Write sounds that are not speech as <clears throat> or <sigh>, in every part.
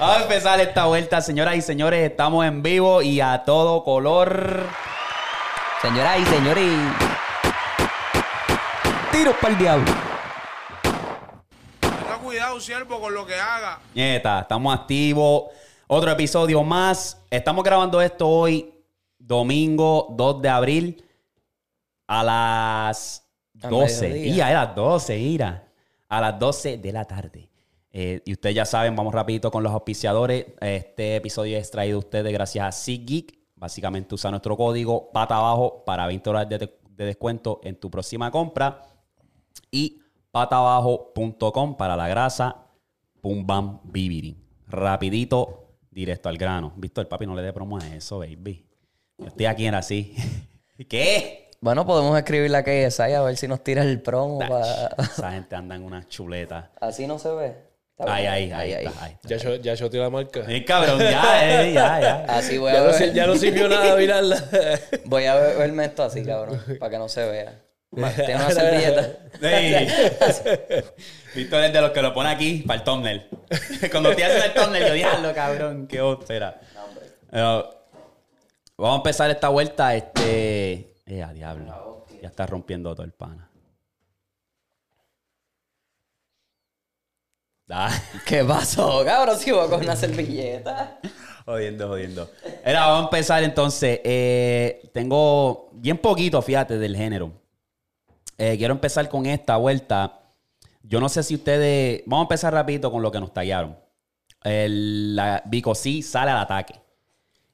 Vamos a empezar esta vuelta, señoras y señores. Estamos en vivo y a todo color. Señoras y señores. Tiros para el diablo. Tenga cuidado, siervo, con lo que haga. Nieta, estamos activos. Otro episodio más. Estamos grabando esto hoy, domingo 2 de abril, a las Al 12. mediodía. Y a las 12, ira. A las 12 de la tarde. Eh, y ustedes ya saben, vamos rapidito con los auspiciadores. Este episodio es traído a ustedes gracias a SeatGeek. Básicamente usa nuestro código pata abajo para 20 dólares de, de descuento en tu próxima compra. Y patabajo.com para la grasa. Pum bam bibiri. Rapidito, directo al grano. Víctor, papi, no le dé promo a eso, baby. Yo estoy aquí en así. <laughs> ¿Qué? Bueno, podemos escribir la que es ahí a ver si nos tira el promo. Esa <laughs> gente anda en una chuleta. Así no se ve. Ahí, bien. ahí, ahí, está, ahí está. Ya, yo, ya yo la marca. Eh, cabrón, ya, eh, ya, ya. <laughs> Así voy Ya a no, si- ver. ya no sirvió nada mirarla. <laughs> Voy a ver- verme esto así, cabrón. Para que no se vea. Tiene una servilleta. Sí. Víctor es de los que lo pone aquí para el thumbnail. <laughs> Cuando te hacen el thumbnail, yo diablo, cabrón, qué ópera. vamos a empezar esta vuelta, este... Eh, a diablo. Ya está rompiendo todo el pana. Ah, <laughs> ¿Qué pasó, cabrón? Si voy con una servilleta. jodiendo, jodiendo. Era, vamos a empezar entonces. Eh, tengo bien poquito, fíjate, del género. Eh, quiero empezar con esta vuelta. Yo no sé si ustedes. Vamos a empezar rapidito con lo que nos tallaron. El, la, Vico sí sale al ataque.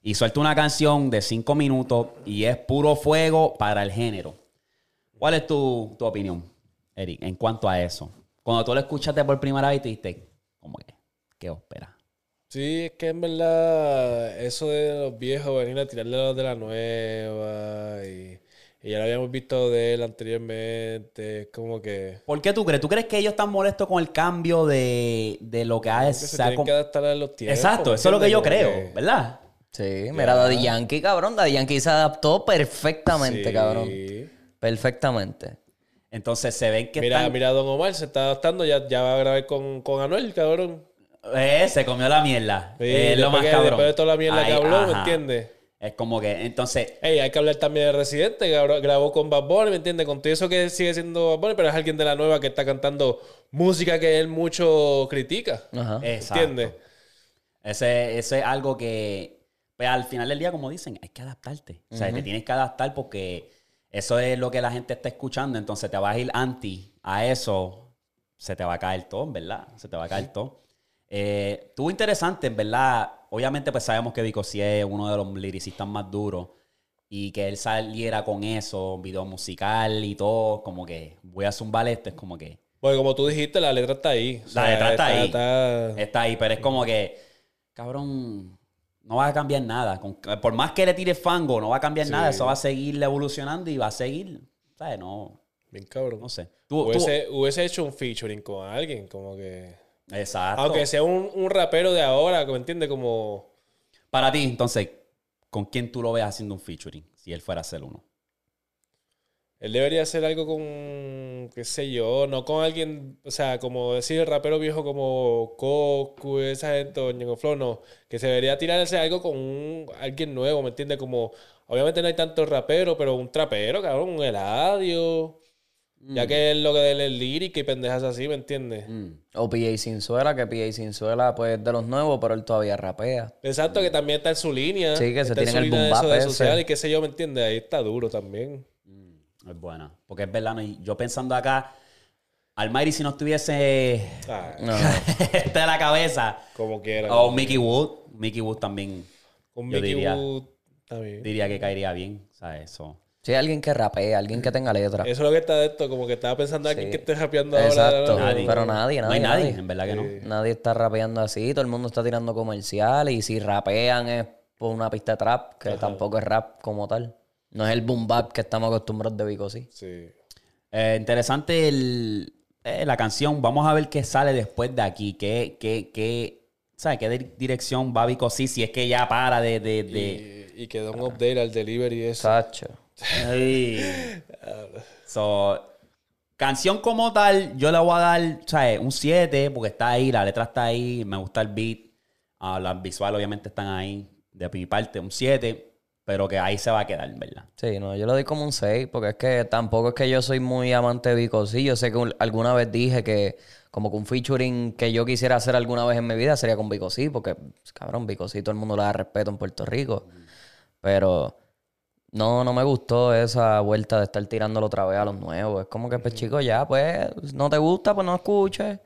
Y suelta una canción de cinco minutos y es puro fuego para el género. ¿Cuál es tu, tu opinión, Eric, en cuanto a eso? Cuando tú lo escuchaste por primera vez, te dijiste, ¿cómo que? ¿Qué ópera? Sí, es que en verdad, eso de los viejos venir a tirarle a los de la nueva y, y ya lo habíamos visto de él anteriormente, es como que, ¿Por qué tú crees? ¿Tú crees que ellos están molestos con el cambio de, de lo que ha que se tienen que adaptar a los tiempos. Exacto, ¿me eso es lo que yo creo, Como que- ¿verdad? Sí, mira, Daddy Yankee, cabrón. Daddy Yankee se adaptó perfectamente, Sí. cabrón. Perfectamente. Entonces se ven que Mira, están... mira, Don Omar se está adaptando, ya, ya va a grabar con, con Anuel, cabrón. Eh, se comió la mierda. Sí, es lo después más que- cabrón. después de toda la mierda que Ay, habló, ¿me entiendes? Es como que, entonces, Ey, hay que hablar también de Residente, que grabó, con Bad Bunny, ¿me entiendes? Con todo eso que sigue siendo Bad Bunny, pero es alguien de la nueva que está cantando música que él mucho critica. Ajá. exacto. ¿Entiendes? Ese, ese es algo que, pues al final del día, como dicen, hay que adaptarte. O sea, te tienes que adaptar porque eso es lo que la gente está escuchando. Entonces te vas a ir anti a eso, se te va a caer todo, en verdad. Se te va a caer todo. Eh, estuvo interesante, en verdad. Obviamente, pues sabemos que Vico sí es uno de los liricistas más duros. Y que él saliera con eso, video musical y todo, como que voy a zumbar esto, es como que Porque como tú dijiste, la letra está ahí. O La letra está ahí. está- Está ahí, pero es como que, cabrón, no va a cambiar nada. Con- por más que le tire fango, no va a cambiar Sí. nada. Eso va a seguir evolucionando y va a seguir, ¿sabes? No, Bien cabrón. no sé. Tú, hubiese hecho un featuring con alguien, como que... exacto. Aunque sea un, un rapero de ahora, ¿me entiendes? Como... Para ti, entonces, ¿con quién tú lo ves haciendo un featuring? Si él fuera a hacer uno. Él debería hacer algo con, qué sé yo, no con alguien, o sea, como decir el rapero viejo como Coco, esa gente, o Flow, no. Que se debería tirarse algo con un- alguien nuevo, ¿me entiendes? Como, obviamente no hay tantos raperos, pero un trapero, cabrón, un Eladio. Ya que es lo que él es lírica y pendejas así, ¿me entiendes? Mm. O PA Sinzuela, que PA Sinzuela, pues, de los nuevos, pero él todavía rapea. Exacto, que también está en su línea. Sí, que se su el boom bap de social y qué sé yo, ¿me entiendes? Ahí está duro también. Es buena. Porque es verdad, ¿no? Y yo pensando acá, Almighty si no estuviese Ah, No. <laughs> este de la cabeza, como quiera. o Mickey Wood, Mickey Wood también Con yo Mickey diría- Wood también. diría que caería bien, ¿sabes? Eso. Sí, alguien que rapee, alguien que tenga letra. Eso es lo que está de esto, como que estaba pensando en alguien que esté rapeando Exacto. ahora. Nadie. Pero nadie, No nadie. hay nadie, nadie. en verdad que no. Nadie está rapeando así, todo el mundo está tirando comerciales y si rapean es por una pista de trap, que tampoco es rap como tal. No es el boom bap que estamos acostumbrados de Vico, sí. Sí. Eh, interesante el- eh, la canción. Vamos a ver qué sale después de aquí. ¿Qué, qué, qué, ¿sabes? ¿Qué di- dirección va Vico sí? Si es que ya para de... de, de- Y, y que da un update al delivery y eso. Sacho. Ay. <laughs> So, canción como tal, yo le voy a dar, ¿sabes? Un 7, porque está ahí, la letra está ahí, me gusta el beat. Ah, las visuales obviamente están ahí. De mi parte, un 7. Pero que ahí se va a quedar, ¿verdad? Sí, no, yo le doy como un 6, porque es que tampoco es que yo soy muy amante de Vico. Sí, yo sé que un- alguna vez dije que como que un featuring que yo quisiera hacer alguna vez en mi vida sería con Vico sí, porque, cabrón, Vico sí todo el mundo le da respeto en Puerto Rico. Pero no, no me gustó esa vuelta de estar tirándolo otra vez a los nuevos. Es como que, pues, chico, ya, pues, no te gusta, pues no escuches.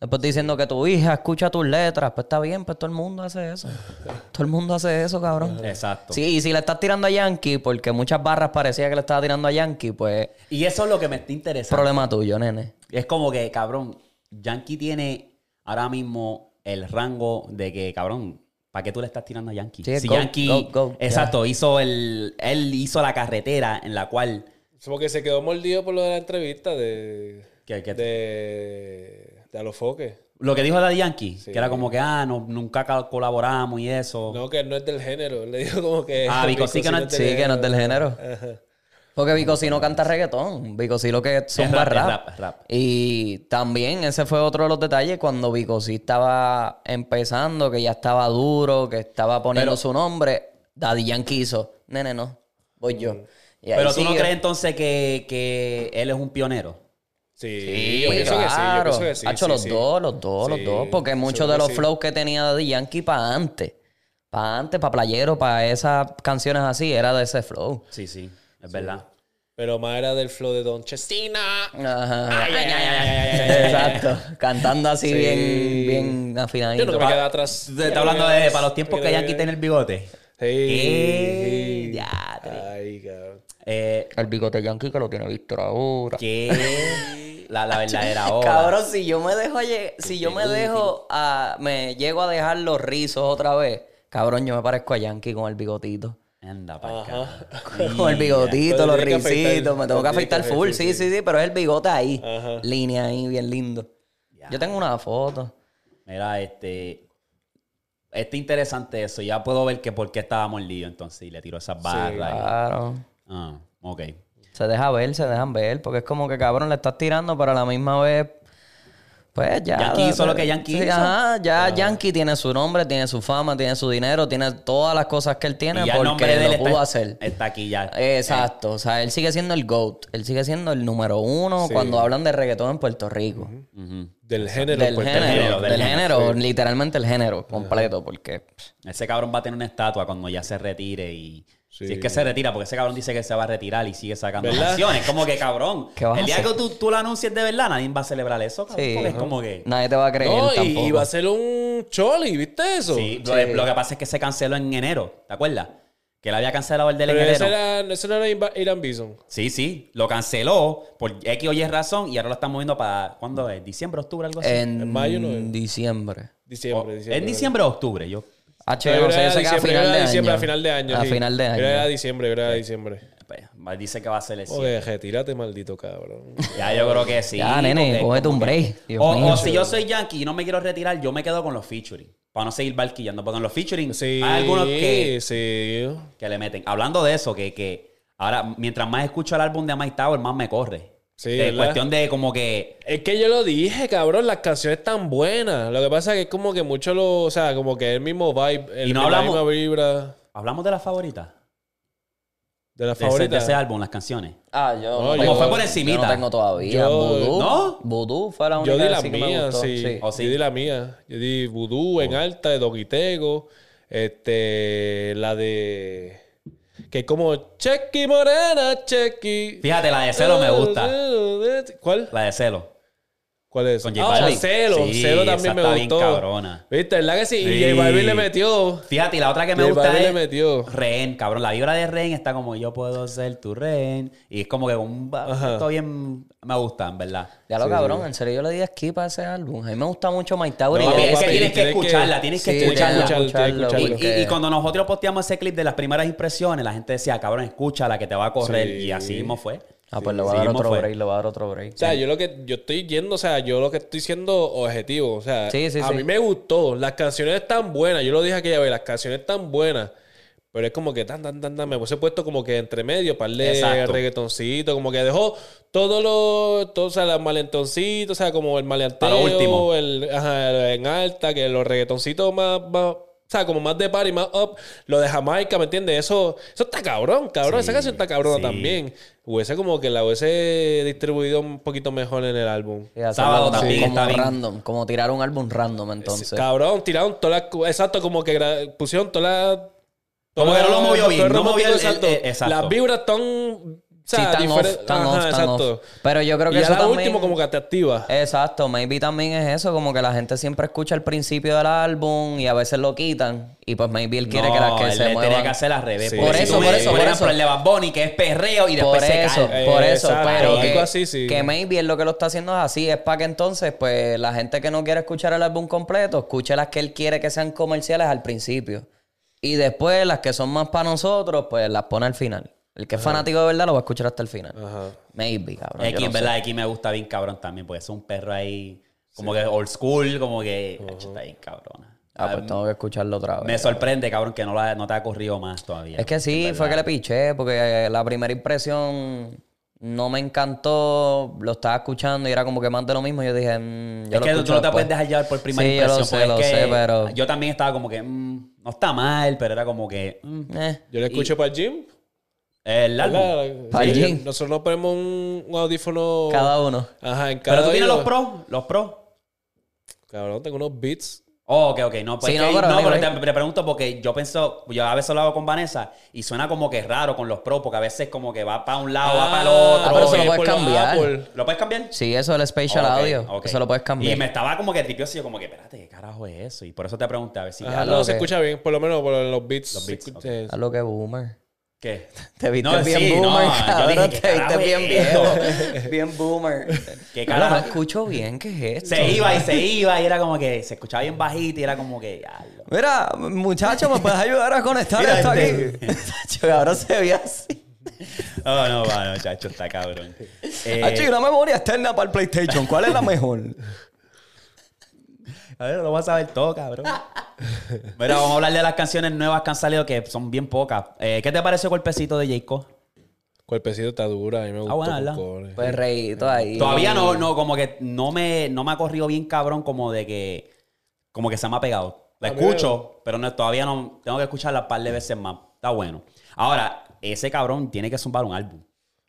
Después diciendo que tu hija escucha tus letras, pues está bien, pues todo el mundo hace eso. <laughs> todo el mundo hace eso, cabrón. Exacto. Sí, y si le estás tirando a Yankee, porque muchas barras parecía que le estaba tirando a Yankee, pues Y eso es lo que me está interesando. problema tuyo, nene. Es como que, cabrón, Yankee tiene ahora mismo el rango de que, cabrón, ¿para qué tú le estás tirando a Yankee? Sí, si go, Yankee, go, go, exacto, hizo el, él hizo la carretera en la cual, Porque se quedó mordido por lo de la entrevista de. que, que- de. de Alofoque. lo que dijo Daddy Yankee, que era como que, ah, no, nunca ca- colaboramos y eso. No, que no es del género. Él le dijo como que. Ah, <laughs> Vico sí que no es- Sí, que no es del género. Ajá. Porque Vico sí no canta reggaetón. Vico sí lo que son Es rap, es rap. rap, es rap. Y también ese fue otro de los detalles cuando Vico sí estaba empezando, que ya estaba duro, que estaba poniendo Pero- su nombre. Daddy Yankee hizo, nene, no, voy yo. Y Pero tú no crees entonces que, que él es un pionero. Sí, Sí, yo pienso que sí. Yo claro. pienso que sí. Hacho, sí, los sí. dos, los dos, Sí, los dos. Porque muchos de los flows que tenía Daddy Yankee para antes, para antes, para playero, para esas canciones así, era de ese flow. Sí, sí, es verdad. Pero más era del flow de Don Chestina. Ajá. Ay, ay, ay, ay, ay, ay, ay. Exacto. Cantando así Sí. bien, bien afinadito. Yo no me quedé atrás. Te está hablando de para los tiempos que Yankee tiene el bigote. Sí. ¿Qué? Diatre. Ay, cabrón. Eh, El bigote yankee que lo tiene Víctor ahora. ¿Qué? La, la verdadera <laughs> hora. Cabrón, si yo me dejo si yo me dejo a, me llego a dejar los rizos otra vez, cabrón, yo me parezco a Yankee con el bigotito. Anda para acá. Con el bigotito, los risitos, me tengo que afeitar full, sí, sí. sí, sí, pero es el bigote ahí, Ajá. línea ahí, bien lindo. Yo tengo una foto. Mira, este. Este interesante eso. Ya puedo ver que por qué estaba mordido entonces. Y le tiró esas barras. y- Claro. Ah, ok. Se deja ver, se dejan ver, porque es como que cabrón le estás tirando, pero a la misma vez, pues ya. Yankee hizo lo que Yankee Sí, hizo. Ajá, ya Yankee tiene su nombre, tiene su fama, tiene su dinero, tiene todas las cosas que él tiene Y ya el nombre porque de él lo pudo está, hacer. está aquí ya. Exacto, o sea, él sigue siendo el GOAT, él sigue siendo el número uno Sí. cuando hablan de reggaetón en Puerto Rico. Del género. Del género, género, del, del género, género, literalmente el género completo, porque Ese cabrón va a tener una estatua cuando ya se retire y... Sí. Si es que se retira, porque ese cabrón dice que se va a retirar y sigue sacando ¿Verdad? canciones. Como que cabrón. <laughs> ¿Qué vas el día hacer? que tú, tú lo anuncies de verdad, nadie va a celebrar eso. cabrón, Sí. porque es como que... nadie te va a creer No, y, tampoco. y va a ser un choli, ¿viste eso? Sí, Lo, lo que pasa es que se canceló en enero, ¿te acuerdas? Que él había cancelado el del en Pero enero. ese, era, ese no era Irán Bison. Sí, sí, lo canceló por X o Y razón y ahora lo están moviendo para, ¿cuándo es? ¿Diciembre, octubre, algo así? en, En mayo no es. diciembre. Diciembre, O- diciembre. ¿En diciembre o octubre? Yo, H, Yo no creo sé, yo era sé que a final de diciembre, año. a final de año. A sí. final de Creo año. Era diciembre, creo diciembre. pues, dice que va a ser el Oye, retírate, maldito cabrón. Ya yo creo que sí. Ya, nene, cógete un break, O, si yo soy yankee y no me quiero retirar, yo me quedo con los featuring. Para no seguir barquillando. Porque en los featuring Sí, hay algunos que, sí. que le meten. Hablando de eso, que, que ahora, mientras más escucho el álbum de Mike Tower, más me corre. Sí, de ¿verdad? cuestión de como que. Es que yo lo dije, cabrón, las canciones están buenas. Lo que pasa es que es como que mucho lo, o sea, como que el mismo vibe, el, Y no la hablamos- misma vibra Hablamos de las favoritas. de las De ese, de favoritas. ese álbum, las canciones. Ah, yo No, no yo- tengo- fue por encimita. Yo no tengo todavía. Yo- Voodoo. ¿No? Voodoo fue la única Yo di que la sí que me mía, gustó. sí. Yo di la mía. Yo di Voodoo en alta de Dogitego. Este, la de que como Chequi Morena, Chequi. Fíjate, la de Celo me gusta. <laughs> ¿Cuál? La de Celo. ¿Cuál es? Con ah, J Balvin. Celo. Sí, Celo esa también me está bien gustó. cabrona. ¿Viste? ¿Verdad que sí? Y Sí. J Balvin le metió. Fíjate, y la otra que me J gusta Balvin es le metió. Rehén, cabrón. La vibra de Rehén está como yo puedo ser tu rehén. Y es como que un... Ajá. Esto bien me gusta, en verdad. Ya lo cabrón, en serio yo le di skip a ese álbum. A mí me gusta mucho Mike Tower. No, y Papi, yo- es que tienes que escucharla, tienes que Sí, escucharla. tienes que Escucharlo, tienes que escucharlo, Y, escucharlo. y- y porque- cuando nosotros posteamos ese clip de las primeras impresiones, la gente decía, cabrón, escúchala que te va a correr. Sí. Y así mismo fue. Ah, pues le voy a dar otro fue. break, le voy a dar otro break. O sea, yo lo que yo estoy yendo, o sea, yo lo que estoy siendo objetivo, o sea, Sí, a mí me gustó, las canciones están buenas, yo lo dije aquella vez, las canciones están buenas, Pero es como que tan, tan, tan, tan. Me puse puesto como que entre medio, par de Exacto. reggaetoncito. Como que dejó todo lo. Todo, o sea, los malentoncitos, o sea, como el maleanteo. A lo último. El, ajá, en alta, que los reggaetoncitos más. más sea, como más de party, más up. Lo de Jamaica, ¿me entiendes? Eso, eso está cabrón, cabrón. Sí, Esa canción está cabrona sí. también. Hubiese como que la hubiese distribuido un poquito mejor en el álbum. Sábado también como está bien. random, como tirar un álbum random entonces. Cabrón, tiraron todas las. Exacto, como que pusieron todas las. Como que no lo movió bien, no movió el- romántico, el- el- exacto. Las vibras están. Sí, tan off, diferen- tan Ajá, off, tan exacto. off. Pero yo creo que y eso ya la también... última como que te activa. Exacto, maybe también es eso, como que la gente siempre escucha el principio del álbum y a veces lo quitan y pues maybe él quiere que, la, que él se le muevan. tenía que hacer al revés. Sí. porque Por eso, por eso, por por eso. el de Bad Bunny, que es perreo y después por eso, por eso, pero que, así, sí. que maybe él lo que lo está haciendo es así, es para que entonces, pues, la gente que no quiere escuchar el álbum completo, escuche las que él quiere que sean comerciales al principio. Y después las que son más para nosotros, pues las pone al final. El que es fanático de verdad lo va a escuchar hasta el final. Ajá. Maybe, cabrón. X, yo no en sé. verdad, X me gusta bien cabrón también, porque es un perro ahí, como que old school, como que Acho, está bien cabrona. Ah, pues tengo que escucharlo otra vez. Me sorprende, cabrón, que no, la- no te ha corrido más todavía. Es que sí, fue que le piché, porque eh, la primera impresión no me encantó, lo estaba escuchando y era como que más de lo mismo. Yo dije, mm, yo es lo que tú escucho no te puedes dejar llevar por primera Sí, yo impresión. lo sé, lo sé, pero- Yo también estaba como que, mm, no está mal, pero era como que, mm, Eh, Yo le escucho para el gym. El álbum. Sí. Nosotros nos ponemos un, un audífono. cada uno. Ajá, en cada Pero tú tienes los pros, los pros. Cabrón, tengo unos beats. Oh, ok, ok. No, pues Sí, que- no, pero no, pero te, te pregunto porque yo pienso, yo a veces lo hago con Vanessa y suena como que raro con los pros, porque a veces como que va para un lado, va para el otro. Ah, pero eso lo puedes cambiar. Apple. ¿Lo puedes cambiar? Sí, eso es el spatial Ok, audio. Eso lo puedes cambiar. Y me estaba como que tripioso y yo como que, espérate, ¿qué carajo es eso? Y por eso te pregunté a ver si... Ya no, se escucha bien, por lo menos por los beats. Los beats, escucha- ok. A lo que boomer. ¿Qué? Te viste No, bien sí, boomer, no, yo cabrón. dije, ¿qué te viste bien viejo. <laughs> bien boomer. ¿Qué carajo? no escucho bien, ¿qué es esto? Se iba y se iba y era como que se escuchaba bien bajito y era como que... ya, lo- Mira, muchacho, ¿me puedes ayudar a conectar Mira esto este. aquí? <laughs> Chacho, ahora se ve así. Oh, no, va, no, chacho, está cabrón. Eh, Hacho, y una memoria externa para el PlayStation. ¿Cuál es la mejor? A ver, lo vas a saber todo, cabrón. <laughs> Pero vamos a hablar de las canciones nuevas que han salido, que son bien pocas. Eh, ¿Qué te pareció Cuerpecito de Jayco? Cuerpecito está dura, a mí me gusta. bueno, ¿verdad? Pues reíto ahí. Todavía no, no, como que no me, no me ha corrido bien cabrón como de que, como que se me ha pegado. La A escucho, pero no, todavía no, tengo que escucharla un par de veces más. Está bueno. Ahora, ese cabrón tiene que zumbar un álbum.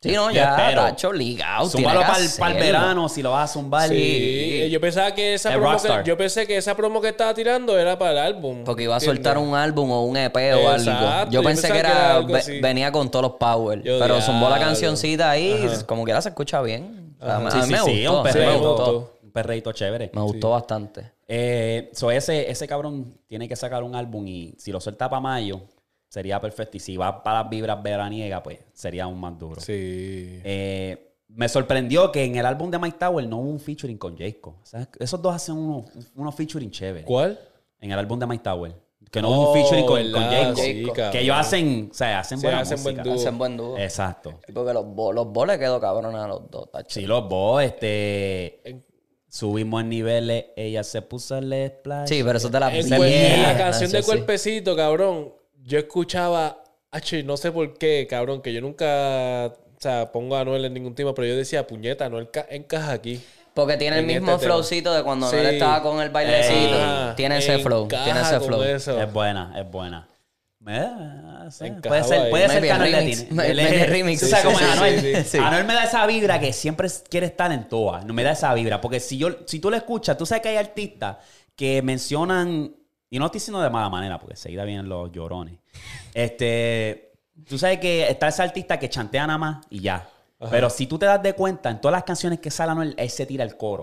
Sí, no, ya, tacho, ligado. Que para el, verano, si lo vas a zumbar. Sí, yo pensaba que esa Es promo que, yo pensé que esa promo que estaba tirando era para el álbum. Porque iba a ¿entiendes? soltar un álbum o un EP o algo. Yo yo pensé que que era, era algo ve- así. venía con todos los power. Yo, pero zumbó la cancioncita ahí, como quiera se escucha bien. O sea, Sí, a mí sí, me sí, gustó. un me perreito. gustó. Un perreito chévere. Me gustó bastante. Eh, so ese, ese cabrón tiene que sacar un álbum y si lo suelta para mayo, sería perfecto. Y si va para las vibras veraniegas, pues sería aún más duro. Sí. Eh, me sorprendió que en el álbum de Mike Tower no hubo un featuring con Jacob. O sea, esos dos hacen unos, unos featuring chéveres. ¿Cuál? En el álbum de Mike Tower. Que no hubo Oh, un featuring con, con cabrón. que ellos hacen, o sea, hacen Sí, buena hacen buen dúo. Hacen buen dúo. Exacto. Sí, Porque los, bo- los boles quedó cabrón a los dos, tacho. Sí, los dos, este... En- Subimos en niveles, ella se puso el splash. Sí, pero eso es de la en la canción de. Cuerpecito, cabrón, yo escuchaba, H, no sé por qué, cabrón, que yo nunca, o sea, pongo a Anuel en ningún tema, pero yo decía, puñeta, Anuel ca- encaja aquí. Porque tiene el mismo este tema. flowcito de cuando Sí. él estaba con el bailecito. Ajá, tiene ese flow. Tiene ese flow. eso. Es buena, es buena. Eh, sí, puede ser, puede ser que Anuel le remix. tiene. Maybe remix. Sí, Anuel. sí. Anuel me da esa vibra que siempre quiere estar en todas. No me da esa vibra. Porque si yo, si tú lo escuchas, tú sabes que hay artistas que mencionan, y no estoy diciendo de mala manera, porque seguida vienen los llorones. Este, tú sabes que está ese artista que chantea nada más y ya. Pero si tú te das de cuenta, en todas las canciones que sale Anuel, él se tira el coro.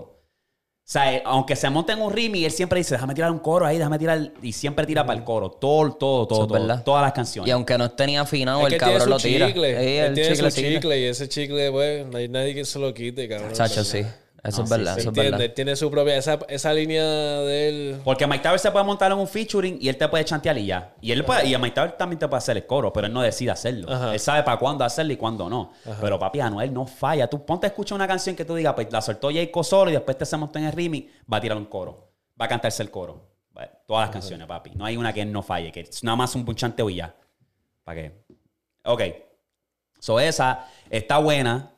O sea, eh, aunque se monte en un ritmo, él siempre dice, déjame tirar un coro ahí, déjame tirar. Y siempre tira para el coro. Todo, todo, todo, todo. verdad. Todas las canciones. Y aunque no esté ni afinado, Es el que tiene cabrón su lo tira. chicle. Sí, él el tiene su chiclecito. chicle y ese chicle, pues, no hay nadie que se lo quite, cabrón. Sacho, sí. Eso No, es verdad, sí. eso es ¿Entiendes? verdad. Él tiene su propia, esa, esa línea de él. Porque Mike Tower se puede montar en un featuring y él te puede chantear y ya. Y él puede, y Mike Tower también te puede hacer el coro, pero él no decide hacerlo. Ajá. Él sabe para cuándo hacerlo y cuándo no. Pero papi, Anuel no falla. Tú ponte a escuchar una canción que tú digas, pues la soltó Jayco solo y después te se montó en el remix, va a tirar un coro. Va a cantarse el coro. Va- Todas las canciones, papi. No hay una que él no falle, que es nada más un chanteo y ya. ¿Para qué? Ok. So, esa está buena,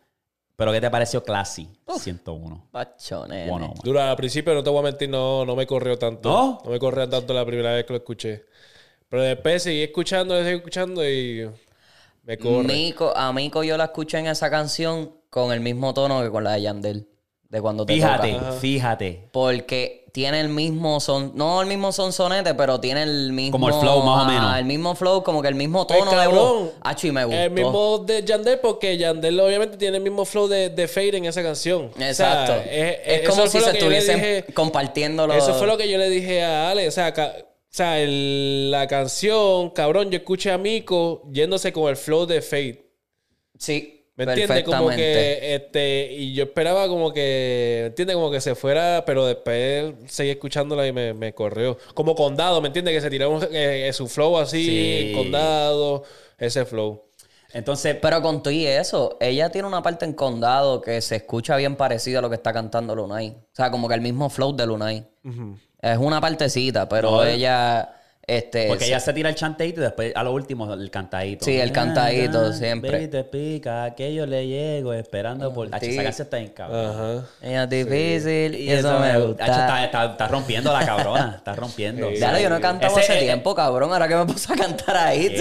pero ¿qué te pareció Classy 101? Pacho, nene. Bueno, Dura, al principio, no te voy a mentir, no, no me corrió tanto. ¿No? No me corrió tanto la primera vez que lo escuché. Pero después seguí escuchando, seguí escuchando y me corre. Mico, a Mico yo la escuché en esa canción con el mismo tono que con la de Yandel. De cuando te fíjate, toca. fíjate. Porque tiene el mismo son, no el mismo sonsonete, pero tiene el mismo. Como el flow, más o menos. El mismo flow, como que el mismo tono de cabrón, voz. Acho, y me gustó. El mismo de Yandel, porque Yandel obviamente tiene el mismo flow de, de Fade en esa canción. O sea, Exacto. es, es eso como fue si lo se que yo le estuviesen dije- compartiendo los. Eso fue lo que yo le dije a Ale. O sea, ca- o sea el- la canción, cabrón, yo escuché a Miko yéndose con el flow de Fade. Sí, ¿Me entiendes? Como que, este, y yo esperaba como que, ¿me entiendes? Como que se fuera, pero después seguí escuchándola y me, me corrió. Como Condado, ¿me entiendes? Que se tiró un- eh, su flow así, Sí. Condado, ese flow. Entonces, Pero con todo y eso, ella tiene una parte en condado que se escucha bien parecida a lo que está cantando Lunay. O sea, como que el mismo flow de Lunay. Es una partecita, pero No, ella. Este, porque ella se tira el chanteito y después a lo último el cantadito. Sí, el cantadito, Ah, siempre. Baby te pica, que yo le llego esperando por... Sí. Esa canción está bien cabrón. Es difícil y eso me gusta. Está, está- está rompiendo la cabrona. Está rompiendo. Sí. Dale, yo no he cantado Ese- hace eh, tiempo, cabrón. Ahora que me puse a cantar ahí.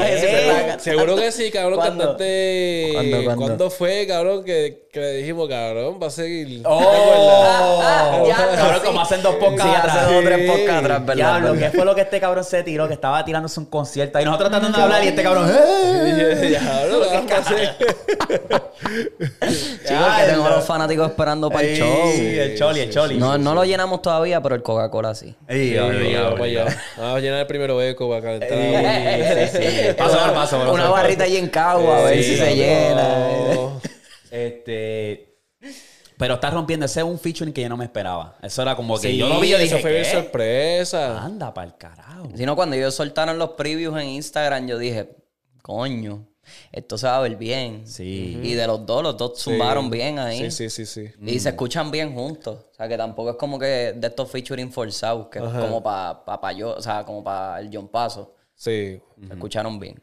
Seguro que sí, cabrón, ¿Cuándo? cantaste. ¿Cuándo, cuándo? ¿Cuándo fue, cabrón, que, que le dijimos, cabrón, va a seguir? ¡Oh! Ya, cabrón, sí. como hacen dos podcasts Sí, atrás. dos o tres podcasts atrás, ¿verdad? Diablo. ¿qué fue lo que este cabrón se tiró? Que estaba tirándose un concierto y nosotros tratando de hablar y este cabrón... ¡eh! <laughs> <laughs> Chicos, que tengo a los fanáticos esperando para el show. el choli, el choli. No, no lo llenamos todavía, pero el Coca-Cola sí. Sí, vamos allá. a llenar el primero eco para calentar. Sí, sí. <laughs> Paso paso, Una paso. barrita allí en Cagua, a ver Sí, si se llena. Este. Pero está rompiendo. Ese es un featuring que yo no me esperaba. Eso era como que Sí, yo lo vi y yo eso dije. fue bien ¿qué? sorpresa. Anda para el carajo. Sino cuando ellos soltaron los previews en Instagram, yo dije, coño, esto se va a ver bien. Sí. Y de los dos, los dos zumbaron bien ahí. Sí, sí, sí, sí. Y se escuchan bien juntos. O sea, que tampoco es como que de estos featuring forzados, que es como para pa, pa yo, o sea, como para el John Paso. Sí. Se escucharon bien.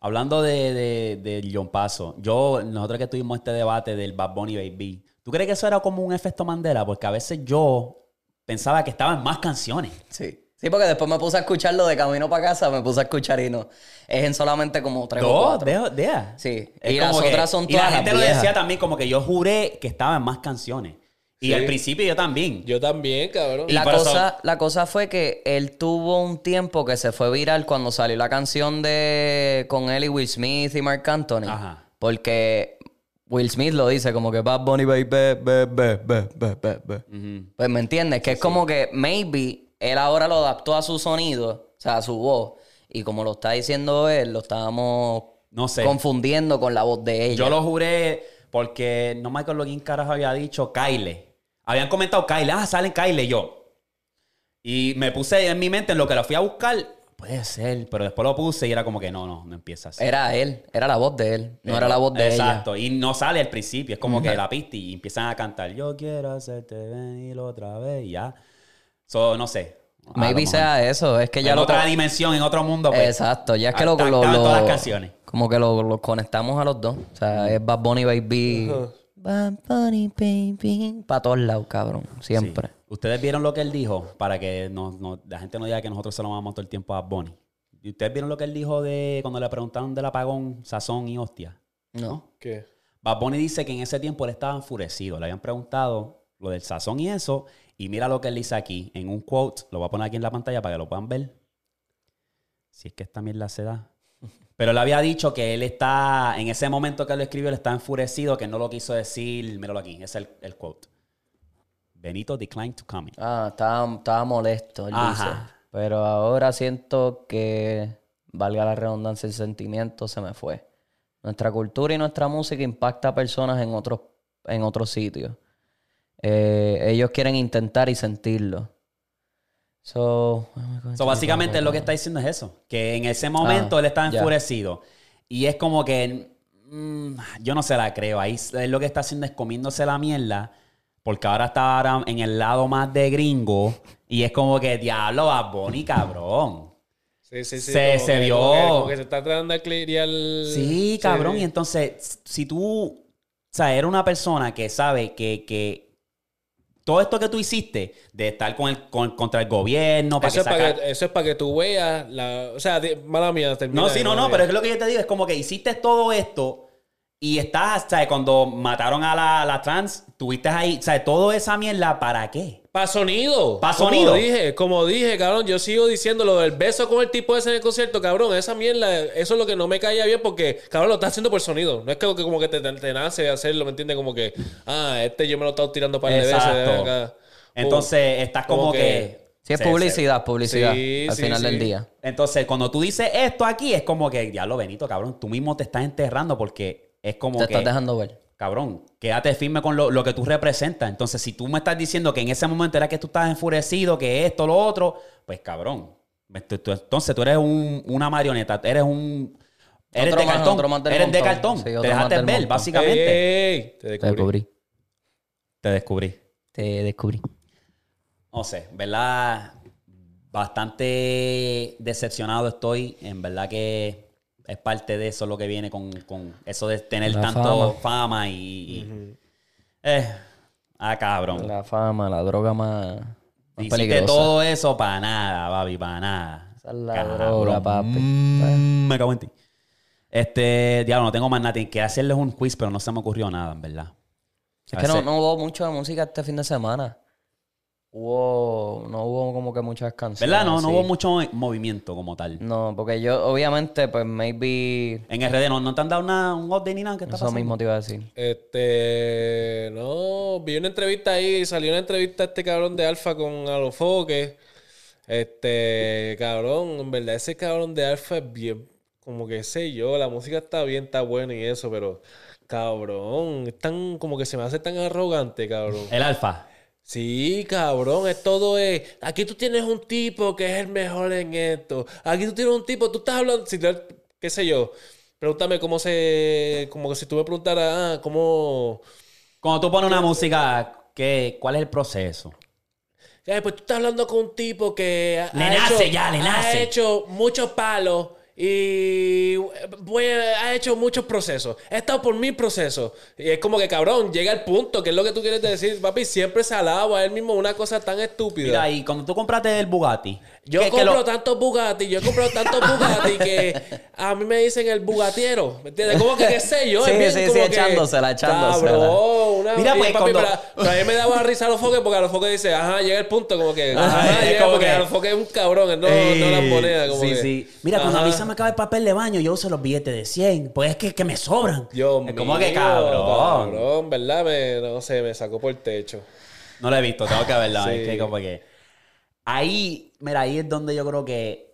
Hablando de, de, del John Paso, yo, nosotros que tuvimos este debate del Bad Bunny Baby, ¿tú crees que eso era como un efecto Mandela? Porque a veces yo pensaba que estaban más canciones. Sí. Sí, porque después me puse a escucharlo de camino para casa, me puse a escuchar y no. Es en solamente como tres o cuatro. deja. Sí. Es y las que- otras son Y la todas gente las lo decía también como que yo juré que estaban más canciones. Y Sí. al principio yo también. Yo también, cabrón. Y La eso- cosa, la cosa fue que él tuvo un tiempo que se fue viral cuando salió la canción de con él y Will Smith y Mark Anthony. Ajá. Porque Will Smith lo dice como que Bad Bunny baby, be, be, be, be, be, be, be". Pues me entiendes, que es como que maybe él ahora lo adaptó a su sonido, o sea, a su voz. Y como lo está diciendo él, lo estábamos No sé. confundiendo con la voz de ella. Yo lo juré porque no me acuerdo quién carajo había dicho Kyle. Habían comentado Kyle, ah, salen Kyle y yo. Y me puse en mi mente en lo que lo fui a buscar. Puede ser, pero después lo puse y era como que no, no, no empieza así. Era él, era la voz de él, no era la voz de ella. Exacto, y no sale al principio, es como que la pista y empiezan a cantar, yo quiero hacerte venir otra vez y ya. So, no sé. Maybe sea eso, es que ya en lo... otra dimensión, en otro mundo. pues, Exacto, ya es que ah, lo, lo, todas las canciones. Como que lo, lo conectamos a los dos. O sea, es Bad Bunny Baby. Bad Bunny Baby. Para todos lados, cabrón. Siempre. Sí. ¿Ustedes vieron lo que él dijo? Para que no, no- la gente no diga que nosotros se lo vamos todo el tiempo a Bonnie. ¿Y ustedes vieron lo que él dijo de cuando le preguntaron del apagón, sazón y hostia? No. ¿Qué? Bad Bunny dice que en ese tiempo él estaba enfurecido. Le habían preguntado lo del sazón y eso. Y mira lo que él dice aquí en un quote. Lo voy a poner aquí en la pantalla para que lo puedan ver. Si es que esta mierda se da. Pero él había dicho que él está, en ese momento que él lo escribió, él está enfurecido, que no lo quiso decir. Míralo aquí, es el, el quote. Benito declined to comment. Ah, estaba, estaba molesto, él Ajá. dice. Pero ahora siento que, valga la redundancia, el sentimiento se me fue. Nuestra cultura y nuestra música impacta a personas en otros, en otros sitios. Eh, ellos quieren intentar y sentirlo. So, So, básicamente lo que está diciendo es eso. Que en ese momento Ah, él está ya. enfurecido. Y es como que. mm, yo no se la creo. Ahí él lo que está haciendo es comiéndose la mierda. Porque ahora está ahora en el lado más de gringo. Y es como que, diablo, Bad Bunny, cabrón. Sí, sí, sí. Se- como se que- vio. Como que, como que se está tratando de clirear. Sí, cabrón. Y entonces, si tú, o sea, eres una persona que sabe que, que todo esto que tú hiciste de estar con el, con- contra el gobierno, para Eso que es, para que, eso es para que tú veas la... O sea, di- mala mía, termina. No, sí, no, no, pero es lo que yo te digo es como que hiciste todo esto y estás, ¿sabes? Cuando mataron a la, la trans, tuviste ahí, ¿sabes? Toda esa mierda, ¿para qué? Pa' sonido. Pa' Como sonido. dije, como dije, cabrón, yo sigo diciendo lo del beso con el tipo ese en el concierto, cabrón. Esa mierda, eso es lo que no me caía bien porque, cabrón, lo estás haciendo por sonido. No es que, que como que te, te, te nace hacerlo, ¿me entiendes? Como que, ah, este yo me lo he estado tirando para de veces. Acá. Entonces, estás como, Como que... que- Sí, es se- publicidad, publicidad. Sí, al sí, final sí. del día. Entonces, cuando tú dices esto aquí, es como que, diablo, Benito, cabrón, tú mismo te estás enterrando porque es como Te que... estás dejando ver. Cabrón, quédate firme con lo, lo que tú representas. Entonces, si tú me estás diciendo que en ese momento era que tú estás enfurecido, que esto, lo otro, pues cabrón. me- tú- tú- Entonces tú eres un- una marioneta, eres un... Eres Otro de más, cartón. eres de cartón. Sí, te dejaste ver, montón. básicamente. Ey, ey, te Te descubrí. descubrí. Te descubrí. Te descubrí. No sé, ¿verdad? Bastante decepcionado estoy. En verdad que es parte de eso lo que viene con, con eso de tener La tanto fama. fama, y... y- eh, ah, cabrón. La fama, la droga más, más Hiciste peligrosa. todo eso para nada, papi, para nada. Esa es la Cabrón. droga, papi. Mm, me cago en ti. Este, diablo, no tengo más nada. Tengo que hacerles un quiz, pero no se me ocurrió nada, en verdad. Es que no, no hubo mucha música este fin de semana. Hubo, no hubo como que muchas canciones. ¿Verdad? No, no hubo mucho movi- movimiento como tal. No, porque yo, obviamente, pues maybe. En RD no, no te han dado una, un update ni nada. ¿Qué está Eso pasando? mismo te iba a decir. Este, no, vi una entrevista ahí, salió una entrevista a este cabrón de Alfa con Alofoque. Este, cabrón, en verdad ese cabrón de Alfa es bien, como que sé yo, la música está bien, está buena y eso, pero cabrón, es tan, como que se me hace tan arrogante, cabrón. El alfa. Sí, cabrón, es todo es. Aquí tú tienes un tipo que es el mejor en esto. Aquí tú tienes un tipo, tú estás hablando, si qué sé yo. Pregúntame cómo se, como que si tú me preguntaras, ah, cómo, Cuando tú pones una música, ¿qué, ¿cuál es el proceso? Eh, pues tú estás hablando con un tipo que ha, Le ha nace hecho, ya, le ha nace. hecho muchos palos y eh, voy a- ha hecho muchos procesos. He estado por mil procesos. Y es como que, cabrón, llega el punto, que es lo que tú quieres decir, papi, siempre se alaba a él mismo una cosa tan estúpida. Mira, y cuando tú compraste el Bugatti. Yo ¿qué- qué compro lo- tantos Bugatti, yo he comprado tantos Bugatti que a mí me dicen el Bugatiero. ¿Me entiendes? Como que qué sé yo. Sí, es bien sí, sí, como que, echándosela, echándosela. Cabrón, una Mira, pues, papi, cuando- pero, a mí me daba risa a los foques porque a los foques dice, ajá, llega el punto, como que. <laughs> Ajá, Ajá, llega como porque que- a los foques es un cabrón, no, Ey, no las monedas. Como sí, que, sí. Mira, cuando a mí Ajá. se me acaba el papel de baño, yo uso los billetes de 100. Pues es que, que me sobran. Dios es como que cabrón. Cabrón, ¿verdad? Me, no sé, me sacó por el techo. No lo he visto, tengo que verla. Sí. Es que como que... Ahí, mira, ahí es donde yo creo que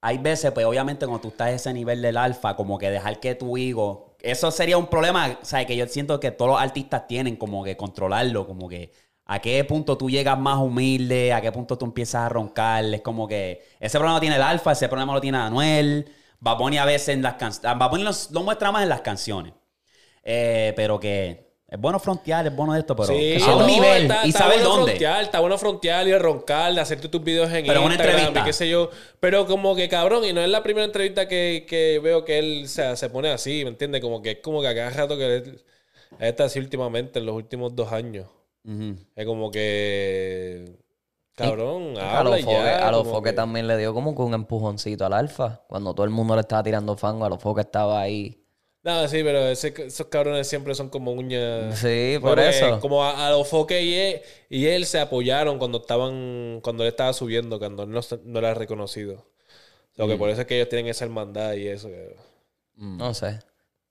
hay veces, pues obviamente cuando tú estás a ese nivel del alfa, como que dejar que tu ego... Eso sería un problema, o sea, que yo siento que todos los artistas tienen como que controlarlo, como que a qué punto tú llegas más humilde, a qué punto tú empiezas a roncar. Es como que ese problema lo tiene el alfa, ese problema lo tiene Anuel. Bad Bunny a veces en las canciones... Los- lo muestra más en las canciones. Eh, pero que es bueno frontear, es bueno de esto, pero Sí, a un no, nivel está- y está saber bueno dónde. Frontear, está bueno frontear y roncar, de hacerte tus videos en Pero una Instagram entrevista. y qué sé yo. Pero como que cabrón, y no es la primera entrevista que, que veo que él o sea, se pone así, ¿me entiendes? Como que es como que a cada rato que él está así últimamente, en los últimos dos años. Es como que... Cabrón, a los y foques, ya. a los foques que- también le dio como que un empujoncito al alfa. Cuando todo el mundo le estaba tirando fango, a los foques estaba ahí. No, sí, pero ese- esos cabrones siempre son como uñas. Sí, por Porque eso. Como a, a los foques y él, y él se apoyaron cuando estaban, cuando él estaba subiendo, cuando él no, no era reconocido. Lo Mm. que por eso es que ellos tienen esa hermandad y eso. que- No sé.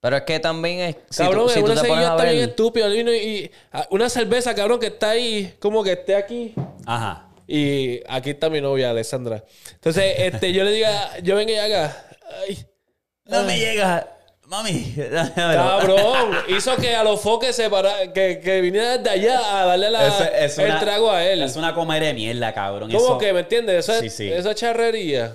Pero es que también es. Si cabrón, tú, si una te pones seguida a está bien ver. estúpido. Y, y- a- una cerveza, cabrón, que está ahí, como que esté aquí. Ajá. Y aquí está mi novia, Alessandra. Entonces, <laughs> este, yo le diga, yo venga y haga. Ay, No me llega. Mami. <laughs> <laughs> Cabrón, hizo que a los foques se para, que, que viniera desde allá a darle la, Eso es el una- trago a él. Es una comer de mierda, cabrón. ¿Cómo Eso- que me entiendes? Eso es, Sí, sí. Esa es charrería.